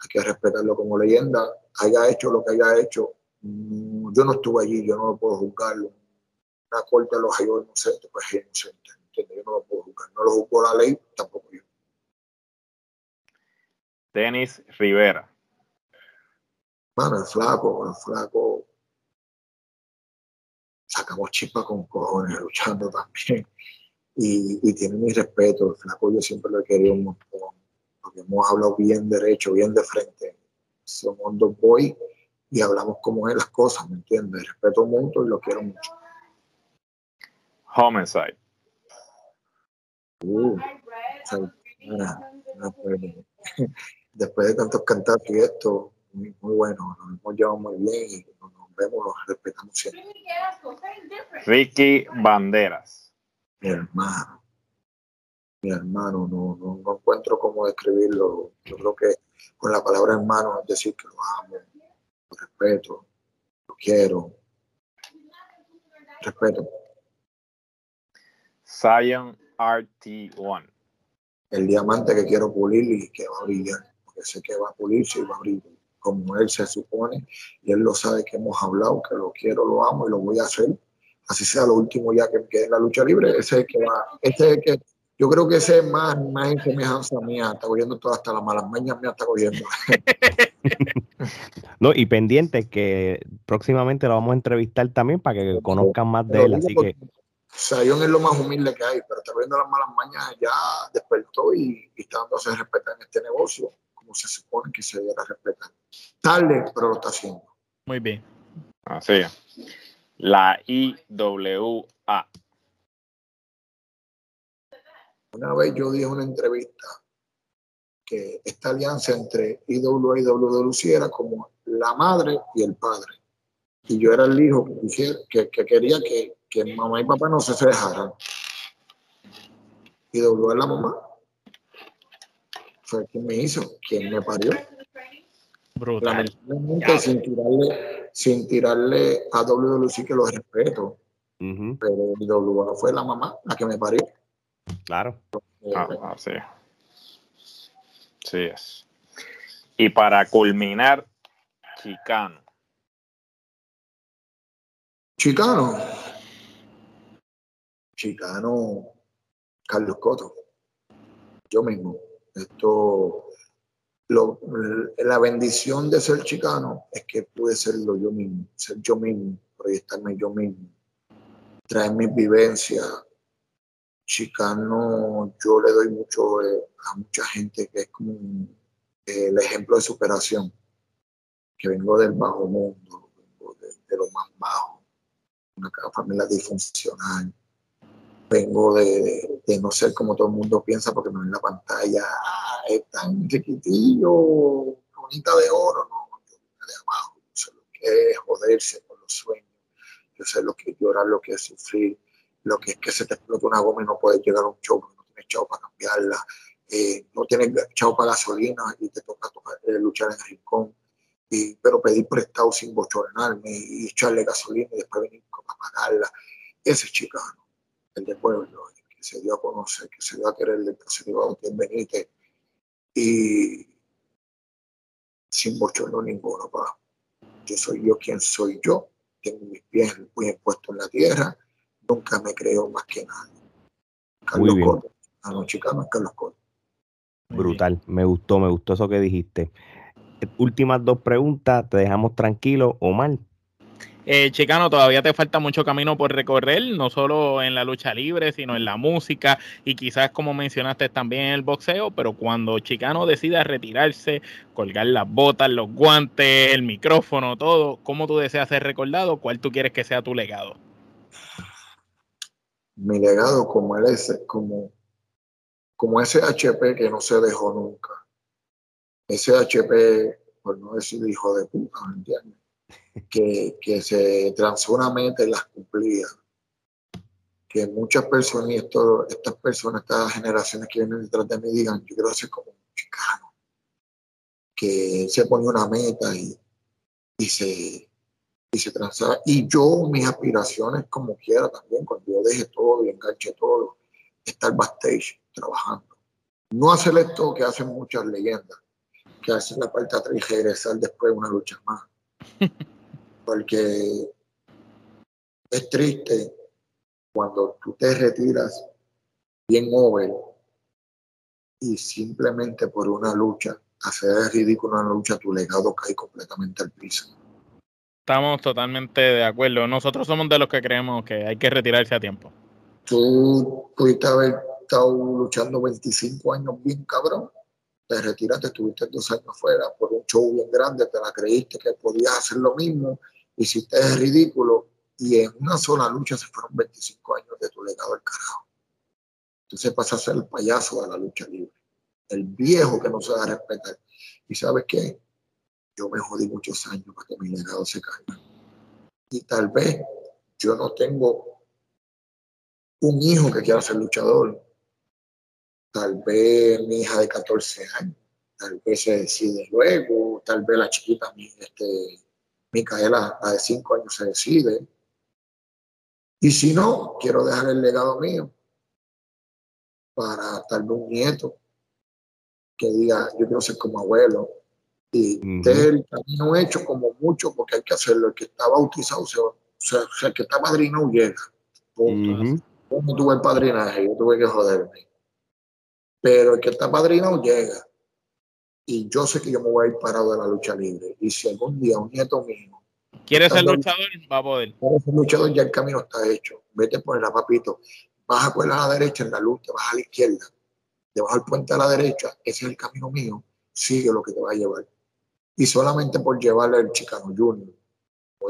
Hay que respetarlo como leyenda. Haya hecho lo que haya hecho, Mm, yo no estuve allí, yo no lo puedo juzgar. Una corte los halló inocente, pues es inocente, Yo no lo puedo juzgar. No lo juzgó la ley, tampoco yo. Denis Rivera. Bueno, el flaco, el flaco. Sacamos chispa con cojones, luchando también. Y, y, tiene mi respeto. El flaco yo siempre lo he querido un montón. Porque hemos hablado bien derecho, bien de frente. Somos dos boys y hablamos como es las cosas, ¿me entiendes? Respeto mucho y lo quiero mucho. Homicide. Uh, [laughs] después de tantos cantantes y esto, muy, bueno, nos hemos llevado muy bien y nos, vemos, nos respetamos siempre. Ricky Banderas. Mi hermano, mi hermano, no, no, no encuentro cómo describirlo. Yo creo que con la palabra hermano es decir que lo amo, lo respeto, lo quiero. Respeto. Zion RT1. El diamante que quiero pulir y que va a brillar, porque sé que va a pulirse y va a brillar, como él se supone, y él lo sabe que hemos hablado, que lo quiero, lo amo y lo voy a hacer. Así sea lo último ya que quede en la lucha libre, ese es el que va, ese es el que yo creo que ese es más, más en semejanza mía, está cogiendo todas hasta las malas mañas mías está cogiendo. [laughs] no, y pendiente que próximamente lo vamos a entrevistar también para que conozcan más de él, así que... Sayón es lo más humilde que hay, pero está viendo las malas mañas, ya despertó y, está dándose respetar en este negocio, como se supone que se debe respetar. Tarde, pero lo está haciendo. Muy bien. Así. La IWA. Una vez yo dije en una entrevista que esta alianza entre IWA y WWC era como la madre y el padre. Y yo era el hijo que, que, quería que, que, mamá y papá no se dejaran. IWA es la mamá. Fue quien me hizo, quien me parió. Brutal. sin tirarle, sin tirarle a WWC que lo respeto. Pero IWA fue la mamá la que me parió. Claro. Ah, ah, sí. Sí es. Y para culminar, Chicano. Chicano. Chicano, Carlos Coto. Yo mismo. Esto, lo, la bendición de ser chicano es que pude serlo yo mismo, ser yo mismo, proyectarme yo mismo, traer mis vivencias, Chicano, yo le doy mucho eh, a mucha gente que es como eh, el ejemplo de superación, que vengo del bajo mundo, vengo de, lo más bajo, una familia disfuncional, vengo de, no ser como todo el mundo piensa porque no en la pantalla ah, es tan chiquitillo, bonita de oro, no, yo de abajo, yo sé lo que es joderse con los sueños, yo sé lo que es llorar, lo que es sufrir, lo que es que se te explota una goma y no puedes llegar a un show no tienes chavo para cambiarla, eh, no tienes chavo para gasolina y te toca, eh, luchar en el rincón, y, pero pedir prestado sin bochornarme y echarle gasolina y después venir a pagarla. Ese es chicano, el de pueblo, el que se dio a conocer, que se dio a querer, el dio a Benítez y sin bochorno ninguno, pa. Yo soy yo quien soy yo, tengo mis pies muy puestos en la tierra nunca me creo más que nadie. Carlos Muy a los chicanos Carlos Cotto. Brutal, me gustó, me gustó eso que dijiste. Últimas dos preguntas, te dejamos tranquilo, Omar. Eh, Chicano, todavía te falta mucho camino por recorrer, no solo en la lucha libre, sino en la música y quizás como mencionaste también en el boxeo, pero cuando Chicano decida retirarse, colgar las botas, los guantes, el micrófono, todo, ¿cómo tú deseas ser recordado? ¿Cuál tú quieres que sea tu legado? mi legado como ese, como, como ese HP que no se dejó nunca. Ese HP, por no decir hijo de puta, ¿me entiendes? Que, que se trazó una meta y las cumplía. Que muchas personas, y esto, estas personas, estas generaciones que vienen detrás de mí digan, yo quiero ser como un chicano. Que se pone una meta y, y se, y se transaba. Y yo, mis aspiraciones, como quiera también, cuando yo deje todo y enganche todo, estar backstage trabajando. No hacer esto que hacen muchas leyendas, que hacen la parte atrás y regresar después de una lucha más. Porque es triste cuando tú te retiras bien over y simplemente por una lucha, hacer ridículo una lucha, tu legado cae completamente al piso. Estamos totalmente de acuerdo. Nosotros somos de los que creemos que hay que retirarse a tiempo. Tú pudiste haber estado luchando 25 años bien cabrón. Te retiraste, estuviste dos años fuera por un show bien grande, te la creíste que podías hacer lo mismo, hiciste el ridículo y en una sola lucha se fueron 25 años de tu legado al carajo. Entonces pasas a ser el payaso de la lucha libre, el viejo que no se da a respetar. ¿Y sabes qué? yo me jodí muchos años para que mi legado se caiga. Y tal vez yo no tengo un hijo que quiera ser luchador. Tal vez mi hija de 14 años, tal vez se decide luego, tal vez la chiquita, este, Micaela, la de cinco años, se decide. Y si no, quiero dejar el legado mío para tal vez un nieto que diga, yo quiero ser como abuelo. Y uh el camino hecho como mucho, porque hay que hacerlo. El que está bautizado, o sea, el que está padrino llega. Yo no tuve el padrinaje, yo tuve que joderme. Pero el que está padrino llega. Y yo sé que yo me voy a ir parado de la lucha libre. Y si algún día un nieto mío. ¿Quieres ser luchador? Va a poder. Quieres ser luchador, ya el camino está hecho. Vete por la papito. Vas a poner a la derecha en la luz, te vas a la izquierda. Vas al puente a la derecha. Ese es el camino mío. Sigue lo que te va a llevar. Y solamente por llevarle al Chicano Junior.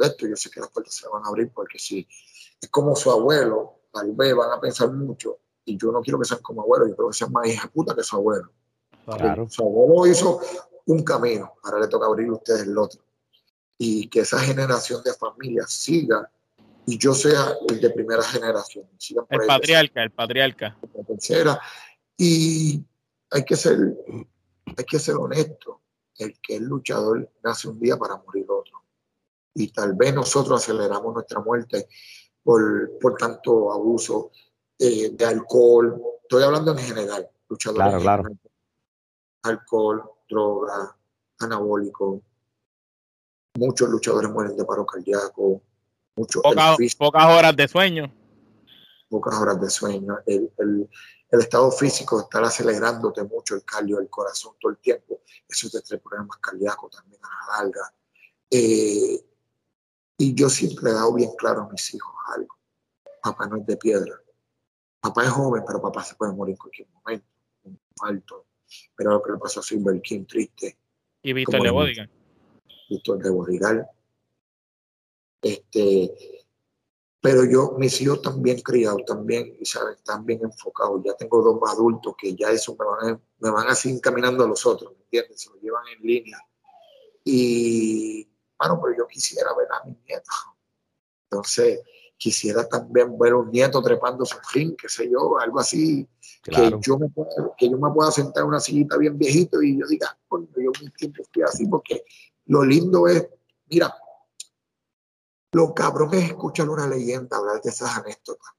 esto yo sé que las puertas se van a abrir porque si es como su abuelo, tal vez van a pensar mucho. Y yo no quiero que sean como abuelo, yo quiero que sean más hija puta que su abuelo. Claro. Su abuelo hizo un camino, ahora le toca abrir a ustedes el otro. Y que esa generación de familias siga y yo sea el de primera generación. el patriarca, el patriarca. La tercera. Y hay que ser, hay que ser honesto. El que es luchador nace un día para morir otro. Y tal vez nosotros aceleramos nuestra muerte por, por tanto abuso eh, de alcohol. Estoy hablando en general, luchadores. Claro, claro alcohol, droga, anabólico. Muchos luchadores mueren de paro cardíaco. Muchos, pocas horas de sueño. Pocas horas de sueño. El, el, el, estado físico, estar acelerándote mucho el cardio, el corazón todo el tiempo. Eso te trae problemas cardíacos también a la larga. Eh, y yo siempre he dado bien claro a mis hijos algo. Papá no es de piedra. Papá es joven, pero papá se puede morir en cualquier momento. Un alto, pero lo que le pasó a Silver King, triste. Y Víctor de Bodigal. Víctor de Bodigal. Este, pero yo, mis hijos también criados, también, y saben, están bien enfocados. Ya tengo dos adultos que ya eso me van, me van así encaminando a los otros, ¿me entiendes? Se lo llevan en línea. Y, bueno, pero yo quisiera ver a mis nietos. Entonces, quisiera también ver un nieto trepando su fin, qué sé yo, algo así, que, yo me pueda, que yo me pueda sentar en una sillita bien viejito y yo diga, bueno, yo mi tiempo estoy así, porque lo lindo es, mira, lo cabrón es escuchar una leyenda, hablar de esas anécdotas.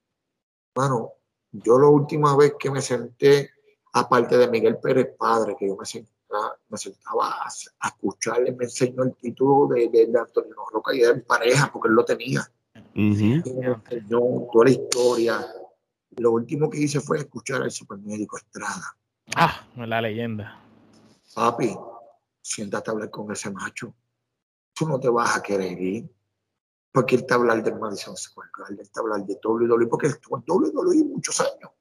Bueno, yo la última vez que me senté, aparte de Miguel Pérez Padre, que yo me sentaba, me sentaba a, escucharle, me enseñó el título de, de, de Antonio Roca y era en pareja, porque él lo tenía toda la historia. Lo último que hice fue escuchar al supermédico Estrada. Ah, la leyenda. Papi, siéntate a hablar con ese macho. Tú no te vas a querer ir. Porque él te hablar de Madison Square Garden, él te hablar de WWE, porque estuvo en WWE muchos años.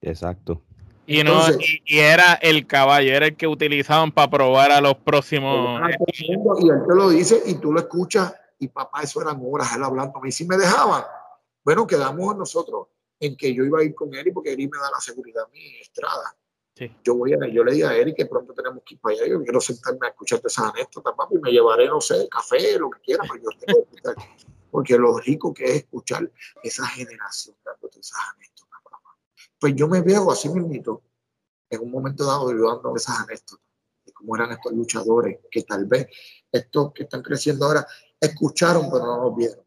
Exacto. Y, no, y, era el caballo, era el que utilizaban para probar a los próximos. Y él te lo dice y tú lo escuchas y papá, eso eran horas él hablando. Y si me dejaban, bueno, quedamos nosotros en que yo iba a ir con Eric porque Eric me da la seguridad a mi Estrada. Yo, voy a, yo le dije a Eric que pronto tenemos que ir para allá. Yo quiero sentarme a escucharte esas anécdotas, papi, y me llevaré, no sé, café, lo que quiera, pero yo tengo que escuchar. Porque lo rico que es escuchar esa generación dándote esas anécdotas, papá. Pues yo me veo así mismo, en un momento dado, yo dando esas anécdotas de cómo eran estos luchadores, que tal vez estos que están creciendo ahora escucharon, pero no nos vieron.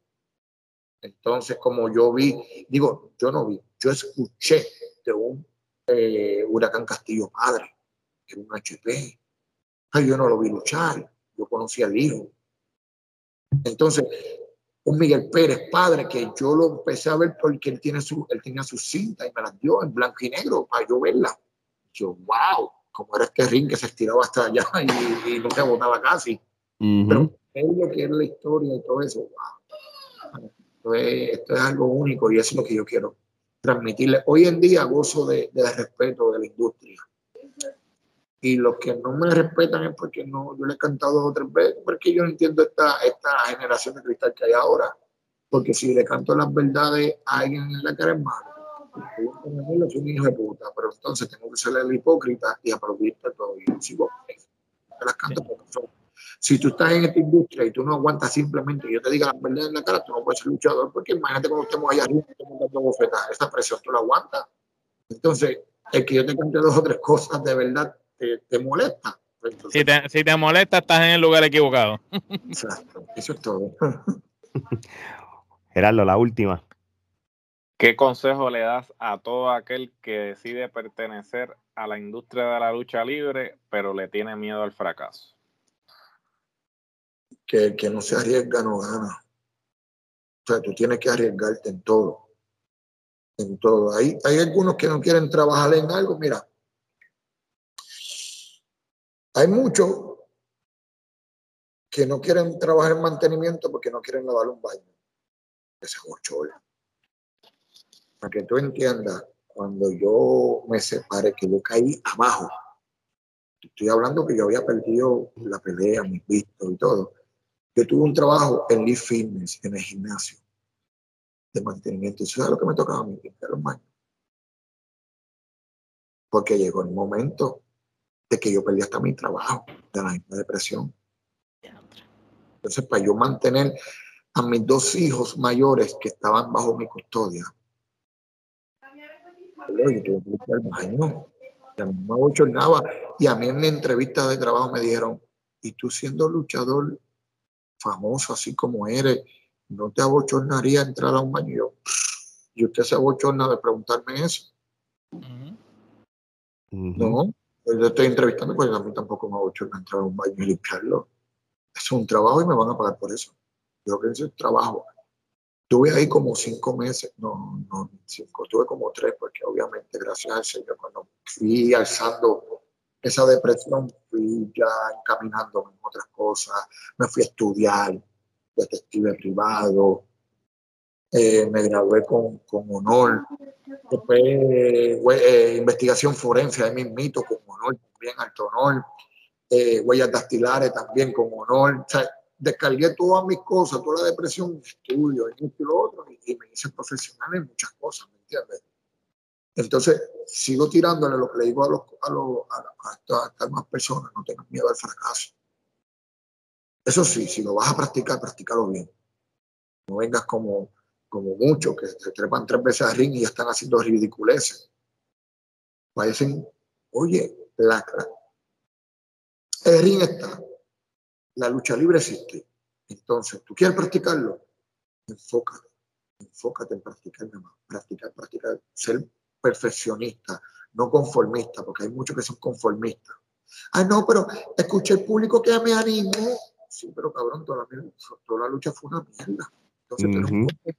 Entonces, como yo vi, digo, yo no vi, yo escuché de un eh, huracán Castillo padre, que era un HP. Ay, yo no lo vi luchar, yo conocí al hijo. Entonces, un Miguel Pérez padre, que yo lo empecé a ver porque él, tiene su, él tenía su cinta y me las dio en blanco y negro para yo verla. Yo, wow, como era este ring que se estiraba hasta allá [laughs] y, no se botaba casi. Pero es lo que es la historia y todo eso. Esto, es, algo único y eso es lo que yo quiero transmitirle. Hoy en día gozo de, respeto de la industria. Y los que no me respetan es porque no, yo le he cantado dos o tres veces, porque yo no entiendo esta, esta generación de cristal que hay ahora. Porque si le canto las verdades a alguien en la cara es malo. Yo soy un hijo de puta, pero entonces tengo que ser el hipócrita y aplaudirte todo. Yo sigo, las canto porque son si tú estás en esta industria y tú no aguantas simplemente yo te diga la verdad en la cara, tú no puedes ser luchador, porque imagínate cuando estemos allá arriba, dando bofetas, esa presión tú la aguantas. Entonces, el que yo te cante dos o tres cosas de verdad te, te molesta. si, te, si te molesta, estás en el lugar equivocado. Exacto, eso es todo. [laughs] Gerardo, la última. ¿Qué consejo le das a todo aquel que decide pertenecer a la industria de la lucha libre, pero le tiene miedo al fracaso? Que, que no se arriesga, no gana. O sea, tú tienes que arriesgarte en todo. En todo. Hay, hay algunos que no quieren trabajar en algo. Mira, hay muchos que no quieren trabajar en mantenimiento porque no quieren lavar un baño. Ese es para que tú entiendas, cuando yo me separé, que yo caí abajo, estoy hablando que yo había perdido la pelea, mis vistos y todo. Yo tuve un trabajo en Leaf Fitness, en el gimnasio, de mantenimiento. Y eso es lo que me tocaba a mí, limpiar los baños. Porque llegó el momento de que yo perdí hasta mi trabajo, de la misma depresión. Entonces, para yo mantener a mis dos hijos mayores que estaban bajo mi custodia, y a mí en mi entrevista de trabajo me dijeron, y tú siendo luchador famoso así como eres, ¿no te abochornaría entrar a un baño? Y yo, ¿y usted se abochorna de preguntarme eso? No, pues yo estoy entrevistando, pues a mí tampoco me abochorna entrar a un baño y limpiarlo. Es un trabajo y me van a pagar por eso. Yo creo que ese es trabajo. Tuve ahí como cinco meses, no, no cinco, tuve como tres, porque obviamente gracias al Señor cuando fui alzando esa depresión, fui ya encaminando en otras cosas, me fui a estudiar, detective privado, eh, me gradué con, con honor, después eh, investigación forense, ahí mismito, con honor, también alto honor, eh, huellas dactilares también con honor, descargué todas mis cosas, toda la depresión, estudio, esto y lo otro, y, me hice profesional en muchas cosas, ¿me entiendes? Entonces, sigo tirándole lo que le digo a, los, a, los, más personas, no tengan miedo al fracaso. Eso sí, si lo vas a practicar, practícalo bien. No vengas como, como muchos que se trepan tres veces al ring y están haciendo ridiculeces. Parecen, oye, la, el ring está, la lucha libre existe. Entonces, ¿tú quieres practicarlo? Enfócate, enfócate en practicar nada más, practicar, practicar, ser perfeccionista, no conformista, porque hay muchos que son conformistas. Ah, no, pero escuché el público que me animó. Sí, pero cabrón, toda la, toda la lucha fue una mierda. Entonces,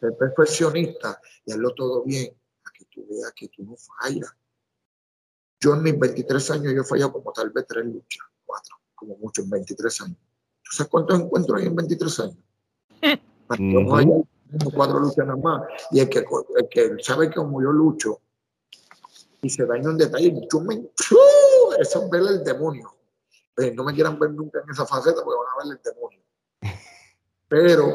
ser perfeccionista y hazlo todo bien, para que tú veas que tú no fallas. Yo en mis 23 años yo he fallado como tal vez tres luchas, cuatro como mucho en 23 años. ¿Tú sabes cuántos encuentros hay en 23 años? [laughs] cuatro luchas nada más. Y el que, el que sabe que como yo lucho y se daña un detalle, me, eso es ver el demonio. Pero pues no me quieran ver nunca en esa faceta porque van a ver el demonio. [laughs] Pero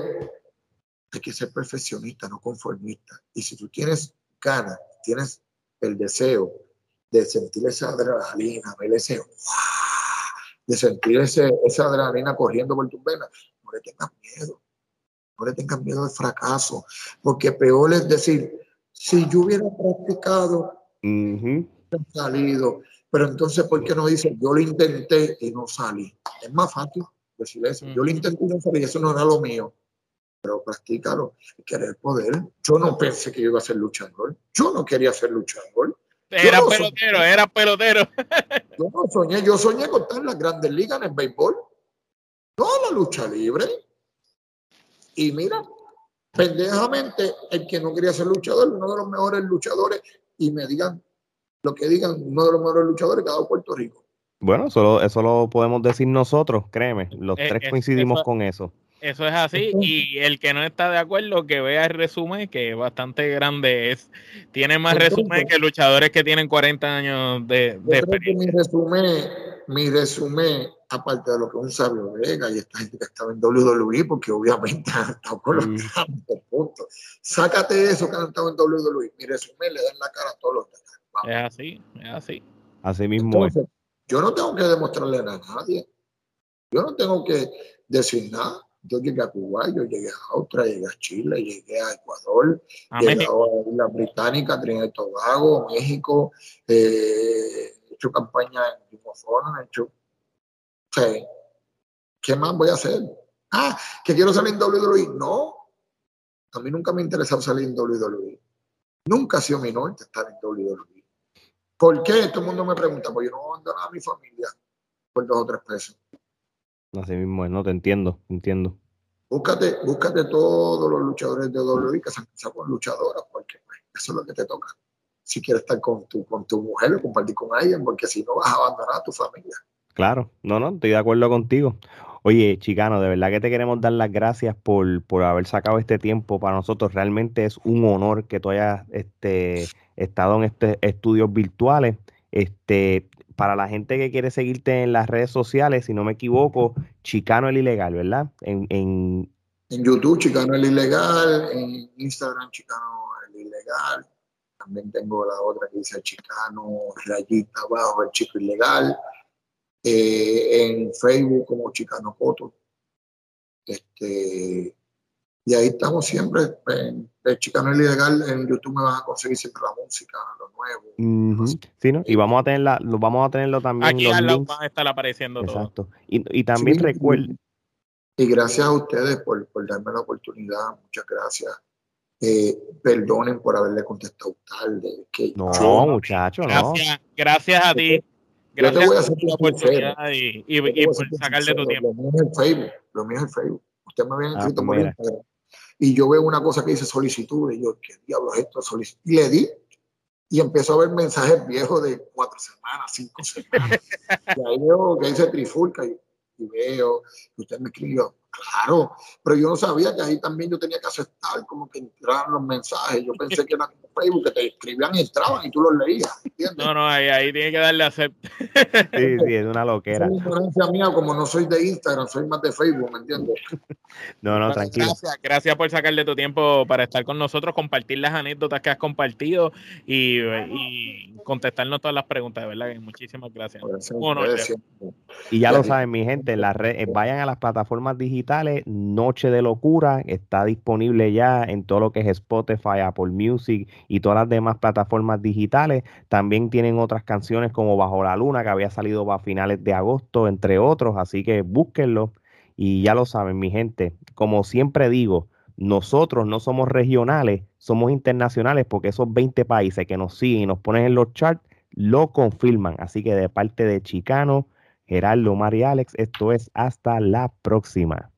hay que ser perfeccionista, no conformista. Y si tú tienes ganas, tienes el deseo de sentir esa adrenalina, ver ese de sentir ese, esa adrenalina corriendo por tus venas, no le tengas miedo. No le tengas miedo al fracaso, porque peor es decir, si yo hubiera practicado, uh salido, pero entonces, ¿por qué no dice, yo lo intenté y no salí? Es más fácil decir eso. Yo lo intenté y no salí, eso no era lo mío. Pero practícalo, querer poder. Yo no pensé que yo iba a ser luchador. Yo no quería ser luchador. Era pelotero, era pelotero. [laughs] Yo no soñé, yo soñé con estar en las grandes ligas en el béisbol. No la lucha libre. Y mira, pendejamente, el que no quería ser luchador, uno de los mejores luchadores, y me digan lo que digan, uno de los mejores luchadores que ha dado Puerto Rico. Bueno, solo, eso lo podemos decir nosotros, créeme, los eh, tres coincidimos con eso. Eso es así, y el que no está de acuerdo, que vea el resumen, que es bastante grande, es tiene más resumen que luchadores que tienen 40 años de, de experiencia. Mi resumen, mi resumen, aparte de lo que un sabio Vega y esta gente que estaba en WWE, porque obviamente [laughs] han estado con los mm. puntos. Sácate eso que han estado en WWE. Mi resumen le da en la cara a todos los demás. Es así, es así. Así mismo Yo no tengo que demostrarle nada a nadie. Yo no tengo que decir nada. Yo llegué a Cuba, yo llegué a Australia, llegué a Chile, llegué a Ecuador, llegué a la Británica, Trinidad y Tobago, México, eh, hecho campaña en micrófono, hecho. Sí. ¿Qué más voy a hacer? Ah, que quiero salir en WWE. No, a mí nunca me ha interesado salir en WWE. Nunca ha sido mi norte estar en WWE. ¿Por qué? Todo el mundo me pregunta, pues yo no abandono a mi familia por dos o tres pesos. Así mismo, no te entiendo, entiendo. Búscate, búscate todos los luchadores de WWE que se han con luchadoras, porque pues, eso es lo que te toca. Si quieres estar con tu, con tu mujer o compartir con alguien, porque si no vas a abandonar a tu familia. Claro, no, no, estoy de acuerdo contigo. Oye, Chicano, de verdad que te queremos dar las gracias por, por haber sacado este tiempo para nosotros. Realmente es un honor que tú hayas este, estado en estos estudios virtuales. Este, para la gente que quiere seguirte en las redes sociales, si no me equivoco, Chicano el Ilegal, ¿verdad? En, en... en YouTube, Chicano el Ilegal, en Instagram, Chicano el Ilegal. También tengo la otra que dice Chicano, rayita abajo, el chico ilegal. Eh, en Facebook como Chicano Coto. Este, y ahí estamos siempre. En, Chicano Ilegal en YouTube me van a conseguir siempre la música, lo nuevo. Sí, ¿no? Y vamos a tenerla, lo vamos a tenerlo también. Aquí al lado van a estar apareciendo Exacto. Y, y también recuerden. Y gracias a ustedes por, por, darme la oportunidad. Muchas gracias. Eh, perdonen por haberle contestado tarde. Que no, muchacho, no. Gracias a ti. Gracias yo te voy a hacer la oportunidad y, y, y por sacarle tu tiempo. Lo mío es el Facebook. Lo mío es el Facebook. Usted me había inscrito ah, por Instagram y yo veo una cosa que dice solicitud, y yo, ¿qué diablos es esto? Solicitud. Y le di, y empezó a ver mensajes viejos de cuatro semanas, cinco semanas. [laughs] y ahí veo que dice trifulca, y, y veo que usted me escribió, Claro, pero yo no sabía que ahí también yo tenía que aceptar como que entraran los mensajes. Yo pensé que era como Facebook, que te escribían y entraban y tú los leías. ¿entiendes? No, no, ahí, ahí tiene que darle aceptar. Sí, sí, es una loquera. Es diferencia mía, como no soy de Instagram, soy más de Facebook, ¿me entiendes? No, no, tranquilo. Gracias, gracias por sacarle tu tiempo para estar con nosotros, compartir las anécdotas que has compartido y, y contestarnos todas las preguntas, de verdad. Muchísimas gracias. y ya lo saben, mi gente, en las redes, vayan a las plataformas digitales Noche de Locura, está disponible ya en todo lo que es Spotify, Apple Music y todas las demás plataformas digitales. También tienen otras canciones como Bajo la Luna, que había salido a finales de agosto, entre otros, así que búsquenlo. Y ya lo saben, mi gente, como siempre digo, nosotros no somos regionales, somos internacionales porque esos 20 países que nos siguen y nos ponen en los charts lo confirman. Así que de parte de Chicano, Gerardo, Mari Alex, esto es hasta la próxima.